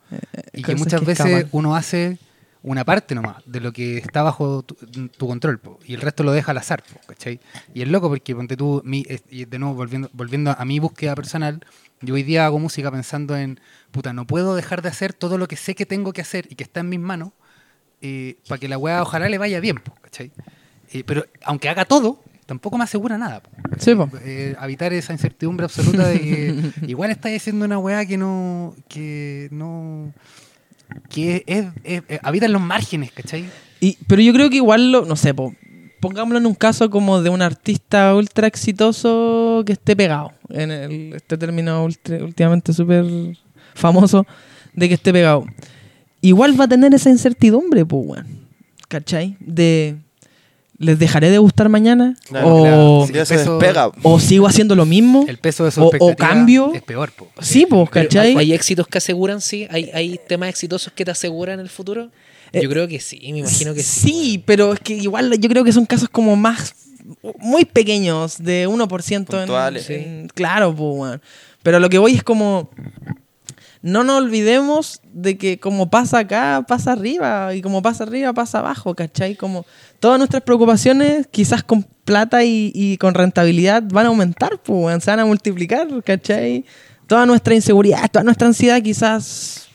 y que muchas que veces escapan. uno hace una parte nomás de lo que está bajo tu, tu control po, y el resto lo deja al azar. po, ¿cachai? Y es loco porque, ponte tú, mi, es- y de nuevo volviendo, volviendo a mi búsqueda personal, yo hoy día hago música pensando en, puta, no puedo dejar de hacer todo lo que sé que tengo que hacer y que está en mis manos para que la weá ojalá le vaya bien. po, ¿cachai? Eh, pero aunque haga todo, tampoco me asegura nada. po, Sí, po. eh, habitar esa incertidumbre absoluta de que igual estáis haciendo una weá que no que no que es, es- es- habita en los márgenes, ¿cachai? Y, pero yo creo que igual, lo, no sé, po, pongámoslo en un caso como de un artista ultra exitoso que esté pegado. En el, este término ultra- últimamente súper famoso de que esté pegado. Igual va a tener esa incertidumbre, pues, weón. ¿Cachai? De. ¿Les dejaré de gustar mañana? Claro, o, claro. Un día se peso- despega. o sigo haciendo lo mismo. El peso de su O- cambio. es peor, po. Sí, pues, ¿cachai? ¿hay, hay éxitos que aseguran, sí? ¿Hay, ¿Hay temas exitosos que te aseguran el futuro? Eh, Yo creo que sí, me imagino que sí. Sí, pero es que igual yo creo que son casos como más muy pequeños, de 1% en, Puntuales. en- claro, pues, weón. Pero lo que voy es como no nos olvidemos de que como pasa acá, pasa arriba, y como pasa arriba, pasa abajo, ¿cachai? Como todas nuestras preocupaciones, quizás con plata y, y con rentabilidad, van a aumentar, pues, se van a multiplicar, ¿cachai? Toda nuestra inseguridad, toda nuestra ansiedad quizás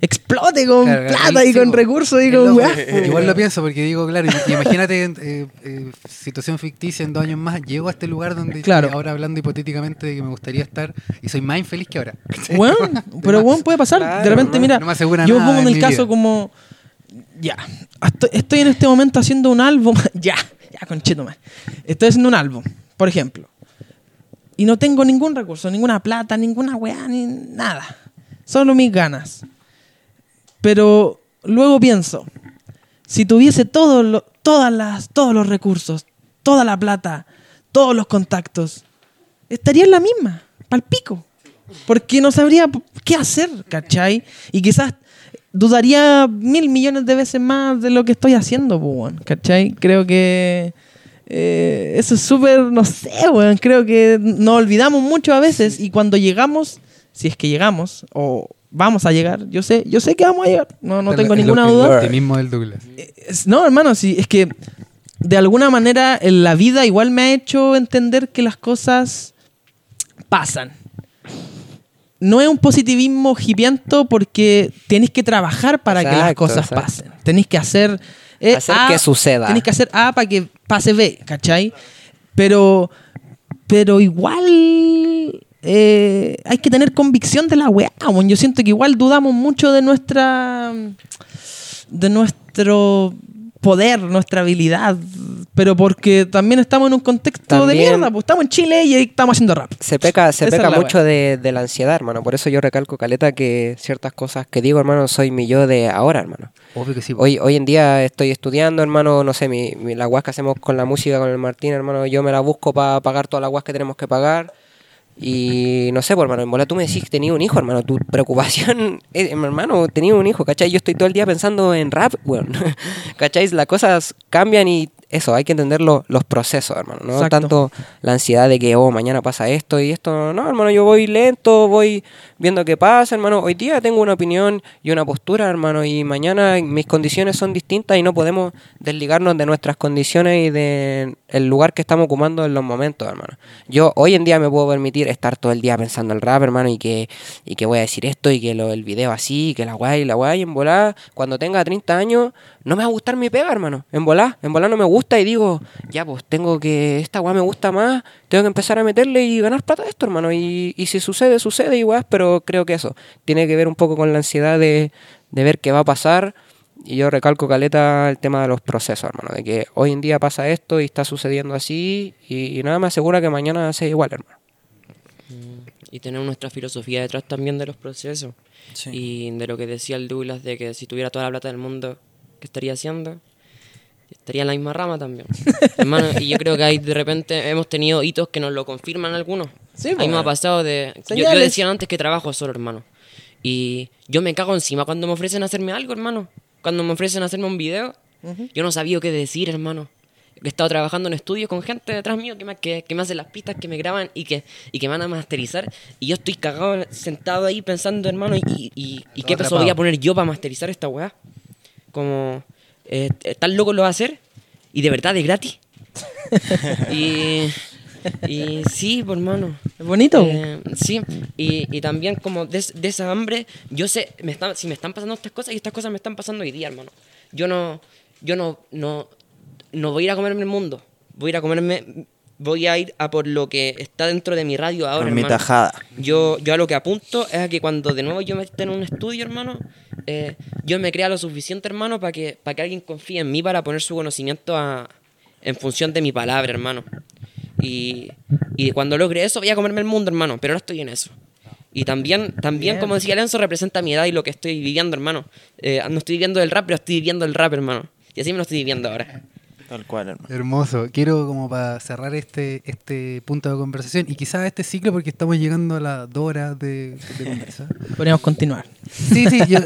explote con plata y con recursos y con weá, Igual lo pienso porque digo, claro, y- imagínate, eh, eh, situación ficticia en dos años más, llego a este lugar donde Claro. ahora hablando hipotéticamente de que me gustaría estar y soy más infeliz que ahora. Weón, pero weón puede pasar. de Claro, repente, no- mira, no me asegura yo me pongo en el caso vida. como, ya, estoy, estoy en este momento haciendo un álbum, ya, ya, concheto más. Estoy haciendo un álbum, por ejemplo, y no tengo ningún recurso, ninguna plata, ninguna weá, ni nada. Solo mis ganas. Pero luego pienso, si tuviese todos lo- todas las, todos los recursos, toda la plata, todos los contactos, estaría en la misma, pal pico. Porque no sabría qué hacer, ¿cachai? Y quizás dudaría mil millones de veces más de lo que estoy haciendo, weón, ¿cachai? Creo que eh, eso es súper, no sé, creo que nos olvidamos mucho a veces y cuando llegamos, si es que llegamos, o vamos a llegar, yo sé, yo sé que vamos a llegar, no, no El- tengo el- ninguna el duda. optimismo del Douglas. Es- no, hermano, sí, es que de alguna manera en la vida igual me ha hecho entender que las cosas pasan. No es un positivismo hipiento porque tenéis que trabajar para que las Exacto, cosas exacto. pasen. Tenéis que hacer... eh, Hacer A, que suceda. Tenéis que hacer A para que pase B, ¿cachai? Pero, pero igual eh, hay que tener convicción de la weá. Yo siento que igual dudamos mucho de nuestra de nuestro poder, nuestra habilidad, pero porque también estamos en un contexto de mierda, pues estamos en Chile y ahí estamos haciendo rap. Se peca, se Esa peca mucho de, de la ansiedad, hermano. Por eso yo recalco, Caleta, que ciertas cosas que digo, hermano, soy mi yo de ahora, hermano. Obvio que sí. Hoy, hoy en día estoy estudiando, hermano, no sé, mi, mi- la guas que hacemos con la música, con el Martín, hermano, yo me la busco para pagar todas las guas que tenemos que pagar. Y no sé, pues, hermano, en bola tú me decís que tenías un hijo, hermano. Tu preocupación, es, hermano, tenía un hijo, ¿cachai? Yo estoy todo el día pensando en rap, weón. ¿cachai? Las cosas cambian y eso, hay que entender lo- los procesos, hermano. No Exacto. tanto la ansiedad de que, oh, mañana pasa esto y esto. No, hermano, yo voy lento, voy viendo qué pasa, hermano. Hoy día tengo una opinión y una postura, hermano, y mañana mis condiciones son distintas y no podemos desligarnos de nuestras condiciones y de el lugar que estamos ocupando en los momentos, hermano. Yo hoy en día me puedo permitir estar todo el día pensando el rap, hermano, y que, y que voy a decir esto y que lo, el video así, y que la guay, la guay, en volá. Cuando tenga 30 años, no me va a gustar mi pega, hermano. En volá, en volá no me gusta y digo, ya, pues tengo que, esta guay me gusta más, tengo que empezar a meterle y ganar plata a esto, hermano. Y, y si sucede, sucede igual, pero creo que eso tiene que ver un poco con la ansiedad de, de ver qué va a pasar. Y yo recalco, Caleta, el tema de los procesos, hermano. De que hoy en día pasa esto y está sucediendo así y, y nada me asegura que mañana sea igual, hermano. Y tener nuestra filosofía detrás también de los procesos. Sí. Y de lo que decía el Douglas de que si tuviera toda la plata del mundo, ¿qué estaría haciendo? Estaría en la misma rama también. Hermano, y yo creo que hay de repente hemos tenido hitos que nos lo confirman algunos. Sí, a mí me ha pasado de... Yo, yo decía antes que trabajo solo, hermano. Y yo me cago encima cuando me ofrecen hacerme algo, hermano. Cuando me ofrecen hacerme un video, yo no sabía qué decir, hermano. He estado trabajando en estudios con gente detrás mío que me, que, que me hace las pistas, que me graban y que, y que me van a masterizar. Y yo estoy cagado, sentado ahí pensando, hermano, y, y, y- y qué peso voy a poner yo para masterizar esta weá. Como, eh, ¿tan loco lo va a hacer? Y de verdad, de gratis. y, y sí, por hermano. Es bonito. Eh, sí, y, y también como de, de esa hambre, yo sé, me están, si me están pasando estas cosas y estas cosas me están pasando hoy día, hermano. Yo no, yo no, no, no voy a ir a comerme el mundo. Voy a ir a comerme, voy a ir a por lo que está dentro de mi radio ahora, Por mi hermano. tajada. Yo, yo a lo que apunto es a que cuando de nuevo yo me esté en un estudio, hermano, eh, yo me crea lo suficiente, hermano, para que, para que alguien confíe en mí para poner su conocimiento a- en función de mi palabra, hermano. Y, y cuando logre eso, voy a comerme el mundo, hermano, pero no estoy en eso. Y también, también Bien. como decía Lenzo, representa mi edad y lo que estoy viviendo, hermano. Eh, no estoy viviendo el rap, pero estoy viviendo el rap, hermano. Y así me lo estoy viviendo ahora. Tal cual, hermano. Hermoso. Quiero como para cerrar este, este punto de conversación y quizás este ciclo porque estamos llegando a las dos horas de, de conversa. Podríamos continuar. Sí, sí, yo,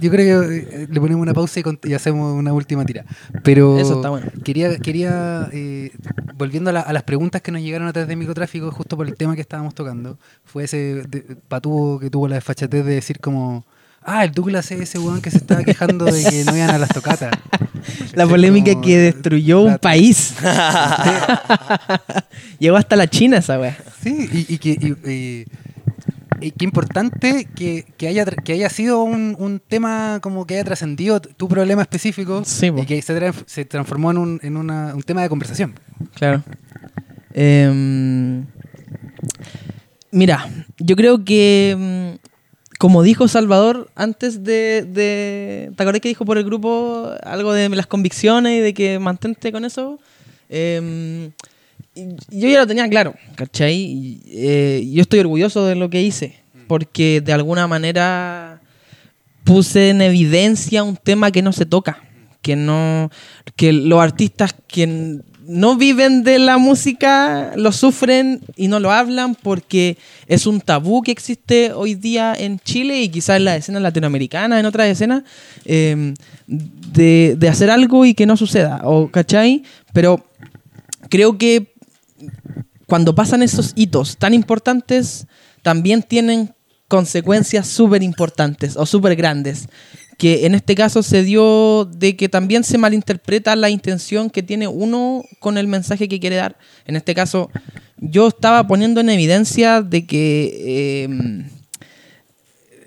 yo creo que eh, le ponemos una pausa y, hacemos una última tira. Pero Eso está bueno. quería, quería eh, volviendo a, la- a las preguntas que nos llegaron a través de microtráfico, justo por el tema que estábamos tocando, fue ese de- patúo que tuvo la desfachatez de decir como, ah, el Douglas es ese weón que se estaba quejando de que no iban a las tocatas. La polémica como- que destruyó un país. Llegó hasta la China esa wea. Sí, y, y que y, y- y qué importante que, que haya que haya sido un, un tema como que haya trascendido tu problema específico Sí, y que se, tra- se transformó en, un, en una- un tema de conversación. Claro. Em, mira, yo creo que, mm, como dijo Salvador antes de, ¿Te acordás que dijo por el grupo algo de las convicciones y de que mantente con eso? Em, yo ya lo tenía claro, ¿cachai? Eh, yo estoy orgulloso de lo que hice, porque de alguna manera puse en evidencia un tema que no se toca, que no que los artistas que no viven de la música lo sufren y no lo hablan porque es un tabú que existe hoy día en Chile y quizás en la escena latinoamericana, en otras escenas, eh, de, de hacer algo y que no suceda, o ¿cachai? Pero creo que cuando pasan esos hitos tan importantes, también tienen consecuencias súper importantes o súper grandes. Que en este caso se dio de que también se malinterpreta la intención que tiene uno con el mensaje que quiere dar. En este caso, yo estaba poniendo en evidencia de que eh,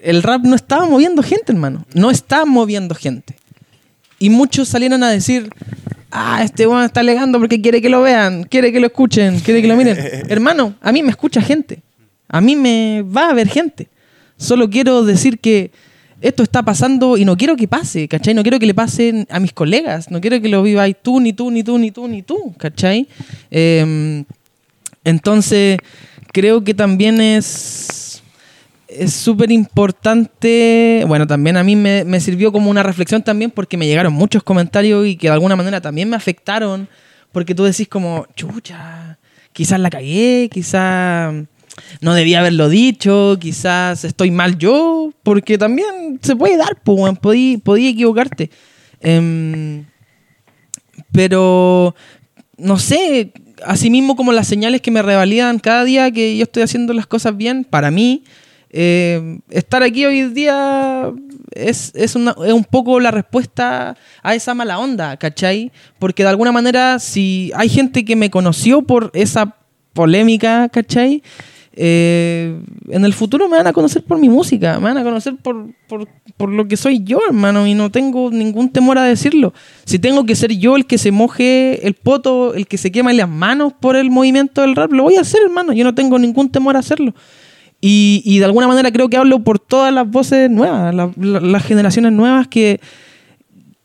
el rap no estaba moviendo gente, hermano. No está moviendo gente. Y muchos salieron a decir, ah, este weón está alegando porque quiere que lo vean, quiere que lo escuchen, quiere que lo miren. Hermano, a mí me escucha gente. A mí me va a ver gente. Solo quiero decir que esto está pasando y no quiero que pase, ¿cachai? No quiero que le pasen a mis colegas. No quiero que lo vivas tú, ni tú, ni tú, ni tú, ni tú, ¿cachai? Em, entonces, creo que también es es súper importante. Bueno, también a mí me, me sirvió como una reflexión también porque me llegaron muchos comentarios y que de alguna manera también me afectaron. Porque tú decís como, chucha, quizás la cagué, quizás no debía haberlo dicho, quizás estoy mal yo, porque también se puede dar, pues, weón, podí, podí equivocarte. Em, pero no sé, así mismo como las señales que me revalidan cada día que yo estoy haciendo las cosas bien, para mí, eh, estar aquí hoy día es, es, una- es un poco la respuesta a esa mala onda, ¿cachai? Porque de alguna manera, si hay gente que me conoció por esa polémica, ¿cachai? Eh, en el futuro me van a conocer por mi música, me van a conocer por, por, por lo que soy yo, hermano, y no tengo ningún temor a decirlo. Si tengo que ser yo el que se moje el poto, el que se quema las manos por el movimiento del rap, lo voy a hacer, hermano, yo no tengo ningún temor a hacerlo. Y, y de alguna manera creo que hablo por todas las voces nuevas, la- la- las generaciones nuevas que,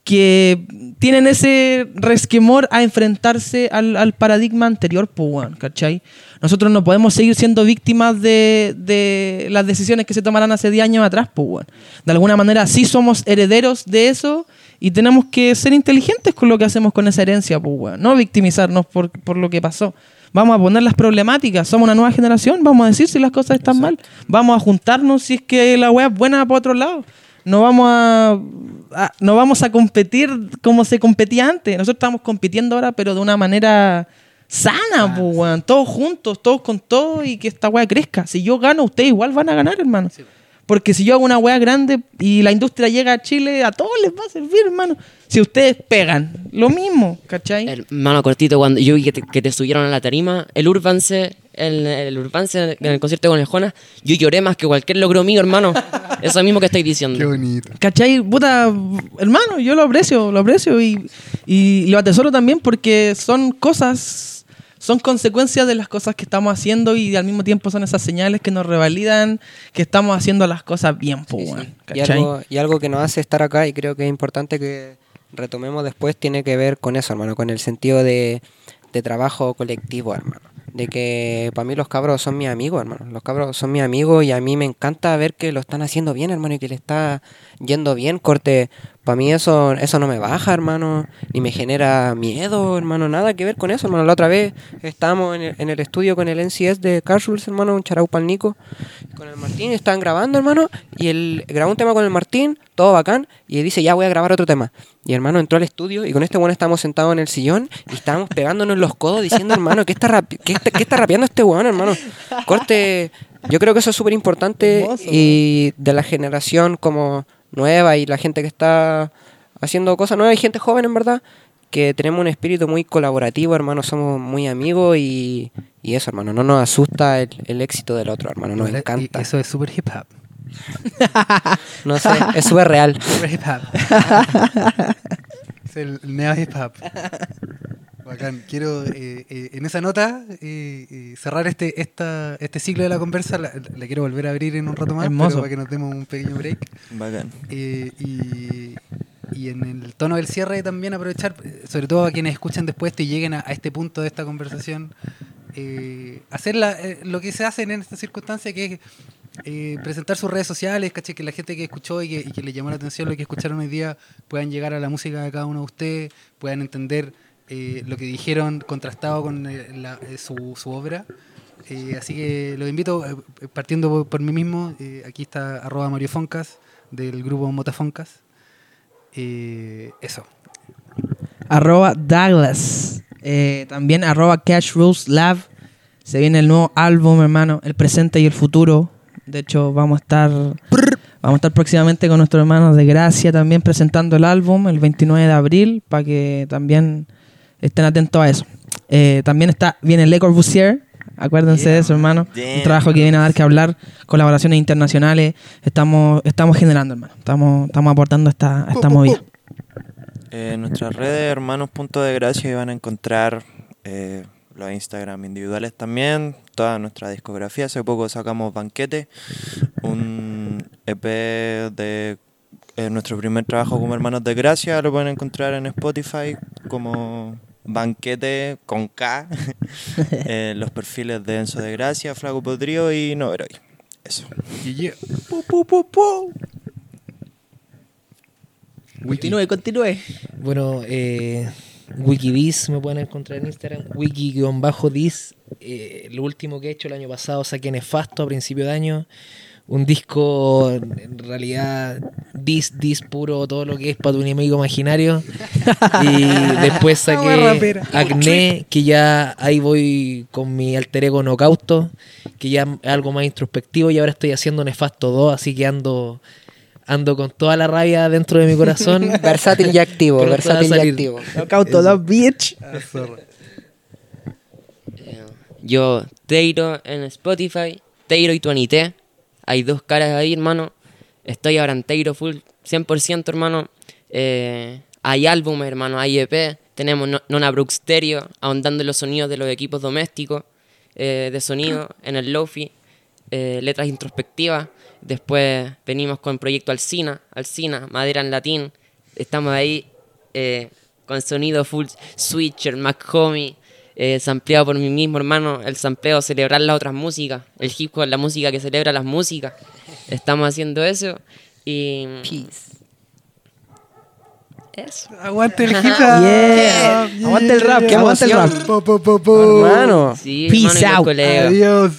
que tienen ese resquemor a enfrentarse al, al paradigma anterior, pues, ¿cachai? Nosotros no podemos seguir siendo víctimas de, de las decisiones que se tomarán hace 10 años atrás, pues. De alguna manera sí somos herederos de eso y tenemos que ser inteligentes con lo que hacemos con esa herencia, pues. No victimizarnos por, por lo que pasó. Vamos a poner las problemáticas, somos una nueva generación, vamos a decir si las cosas están mal, vamos a juntarnos si es que la weá es buena para otro lado. No vamos a, a- no vamos a competir como se competía antes. Nosotros estamos compitiendo ahora, pero de una manera sana, pues, weón. Todos juntos, todos con todo y que esta weá crezca. Si yo gano, ustedes igual van a ganar, hermano. Porque si yo hago una weá grande y la industria llega a Chile, a todos les va a servir, hermano. Si ustedes pegan, lo mismo, ¿cachai? Hermano cortito, cuando yo vi que te, que te subieron a la tarima, el Urbanse, el, el Urbanse en el concierto con el Jonas, yo lloré más que cualquier logro mío, hermano. Eso mismo que estáis Qué diciendo. bonito. ¿Cachai? Puta, hermano, yo lo aprecio, lo aprecio y, y lo atesoro también porque son cosas, son consecuencias de las cosas que estamos haciendo y al mismo tiempo son esas señales que nos revalidan que estamos haciendo las cosas bien, po, Sí, Y, algo, y algo que nos hace estar acá y creo que es importante que retomemos después tiene que ver con eso, hermano, con el sentido de, de trabajo colectivo, hermano. De que para mí los cabros son mis amigos, hermano. Los cabros son mis amigos y a mí me encanta ver que lo están haciendo bien, hermano, y que le está yendo bien. Corte, para mí eso, eso no me baja, hermano, ni me genera miedo, hermano, nada que ver con eso, hermano. La otra vez estábamos en el, en el estudio con el NCS de Carsuls, hermano, un charau pa'l Nico, con el Martín, estaban grabando, hermano, y él grabó un tema con el Martín, todo bacán, y él dice, ya voy a grabar otro tema. Y hermano entró al estudio y con este bueno estábamos sentados en el sillón y estábamos pegándonos los codos diciendo, hermano, ¿qué está, rapi- qué está, qué está rapeando este weón, hermano? Corte, yo creo que eso es súper importante y de la generación como nueva y la gente que está haciendo cosas nuevas y gente joven, en verdad, que tenemos un espíritu muy colaborativo, hermano, somos muy amigos y, y eso, hermano, no nos asusta el, el éxito del otro, hermano, nos Y encanta. Eso es súper hip hop. No sé, es súper real. Súper hip hop. es el neo hip hop. Bacán. Quiero, eh, eh, en esa nota, eh, eh, cerrar este, esta, este ciclo de la conversa. La, la quiero volver a abrir en un rato más, Hermoso. para que nos demos un pequeño break. Bacán. Eh, y, y en el tono del cierre también aprovechar, sobre todo a quienes escuchan después esto y lleguen a, a este punto de esta conversación, eh, hacer la- eh, lo que se hace en esta circunstancia, que es eh, presentar sus redes sociales, ¿cachai? que la gente que escuchó y que, y que le llamó la atención lo que escucharon hoy día puedan llegar a la música de cada uno de ustedes, puedan entender eh, lo que dijeron contrastado con eh, la- eh, su, su obra. Eh, así que los invito, partiendo por, por mí mismo, aquí está arroba Mario Foncas del grupo Motafoncas. Eso. arroba Douglas. También arroba Cash Rules Lab. Se viene el nuevo álbum, hermano, el presente y el futuro. De hecho, vamos a estar vamos a estar próximamente con nuestros hermanos de Gracia también presentando el álbum el 29 de abril para que también estén atentos a eso. Eh, también está viene Le Corbusier, acuérdense de eso, hermano. Un Damn. trabajo que viene a dar que hablar, colaboraciones internacionales. Estamos estamos generando, hermano. Estamos estamos aportando a esta, a esta movida. Eh, en nuestras redes, hermanos Punto de Gracia, y van a encontrar eh, los Instagram individuales también, toda nuestra discografía. Hace poco sacamos Banquete, un EP de eh, nuestro primer trabajo como Hermanos de Gracia. Lo pueden encontrar en Spotify como Banquete con K. Eh, los perfiles de Enzo de Gracia, Flaco Podrío y Noveroy. Eso. Continúe, continúe. Bueno, eh, me pueden encontrar en Instagram, wiki-dis. Eh, lo último que he hecho el año pasado saqué Nefasto a principio de año. Un disco en realidad dis, dis puro, todo lo que es para tu enemigo imaginario. y después saqué. Acné, que ya ahí voy con mi alter ego Nocauto, que ya es algo más introspectivo y ahora estoy haciendo Nefasto 2, así que ando, ando con toda la rabia dentro de mi corazón. Versátil y activo, Pronto versátil y activo. Knockout Love Bitch. Eh, Yo, Teiro en Spotify, Teiro y Tuanité. Hay dos caras ahí, hermano. Estoy ahora en Teiro full 100%, hermano. Eh, hay álbumes, hermano, hay EP. Tenemos No- Nona Brooks Stereo, ahondando en los sonidos de los equipos domésticos eh, de sonido, en el Lofi. eh, letras introspectivas. Después venimos con Proyecto Alcina, Alcina, Madera en Latín. Estamos ahí con sonido full switcher, Mac Homie, eh, sampleado por mí mismo, hermano. El sampleo, celebrar las otras músicas. El hip hop es la música que celebra las músicas. Estamos haciendo eso. Y. Eso. Aguante el hip hop. Yeah. Aguante el rap, Qué aguante el rap. Po, po, po, po. Hermano. Sí, Peace hermano, out. Adiós.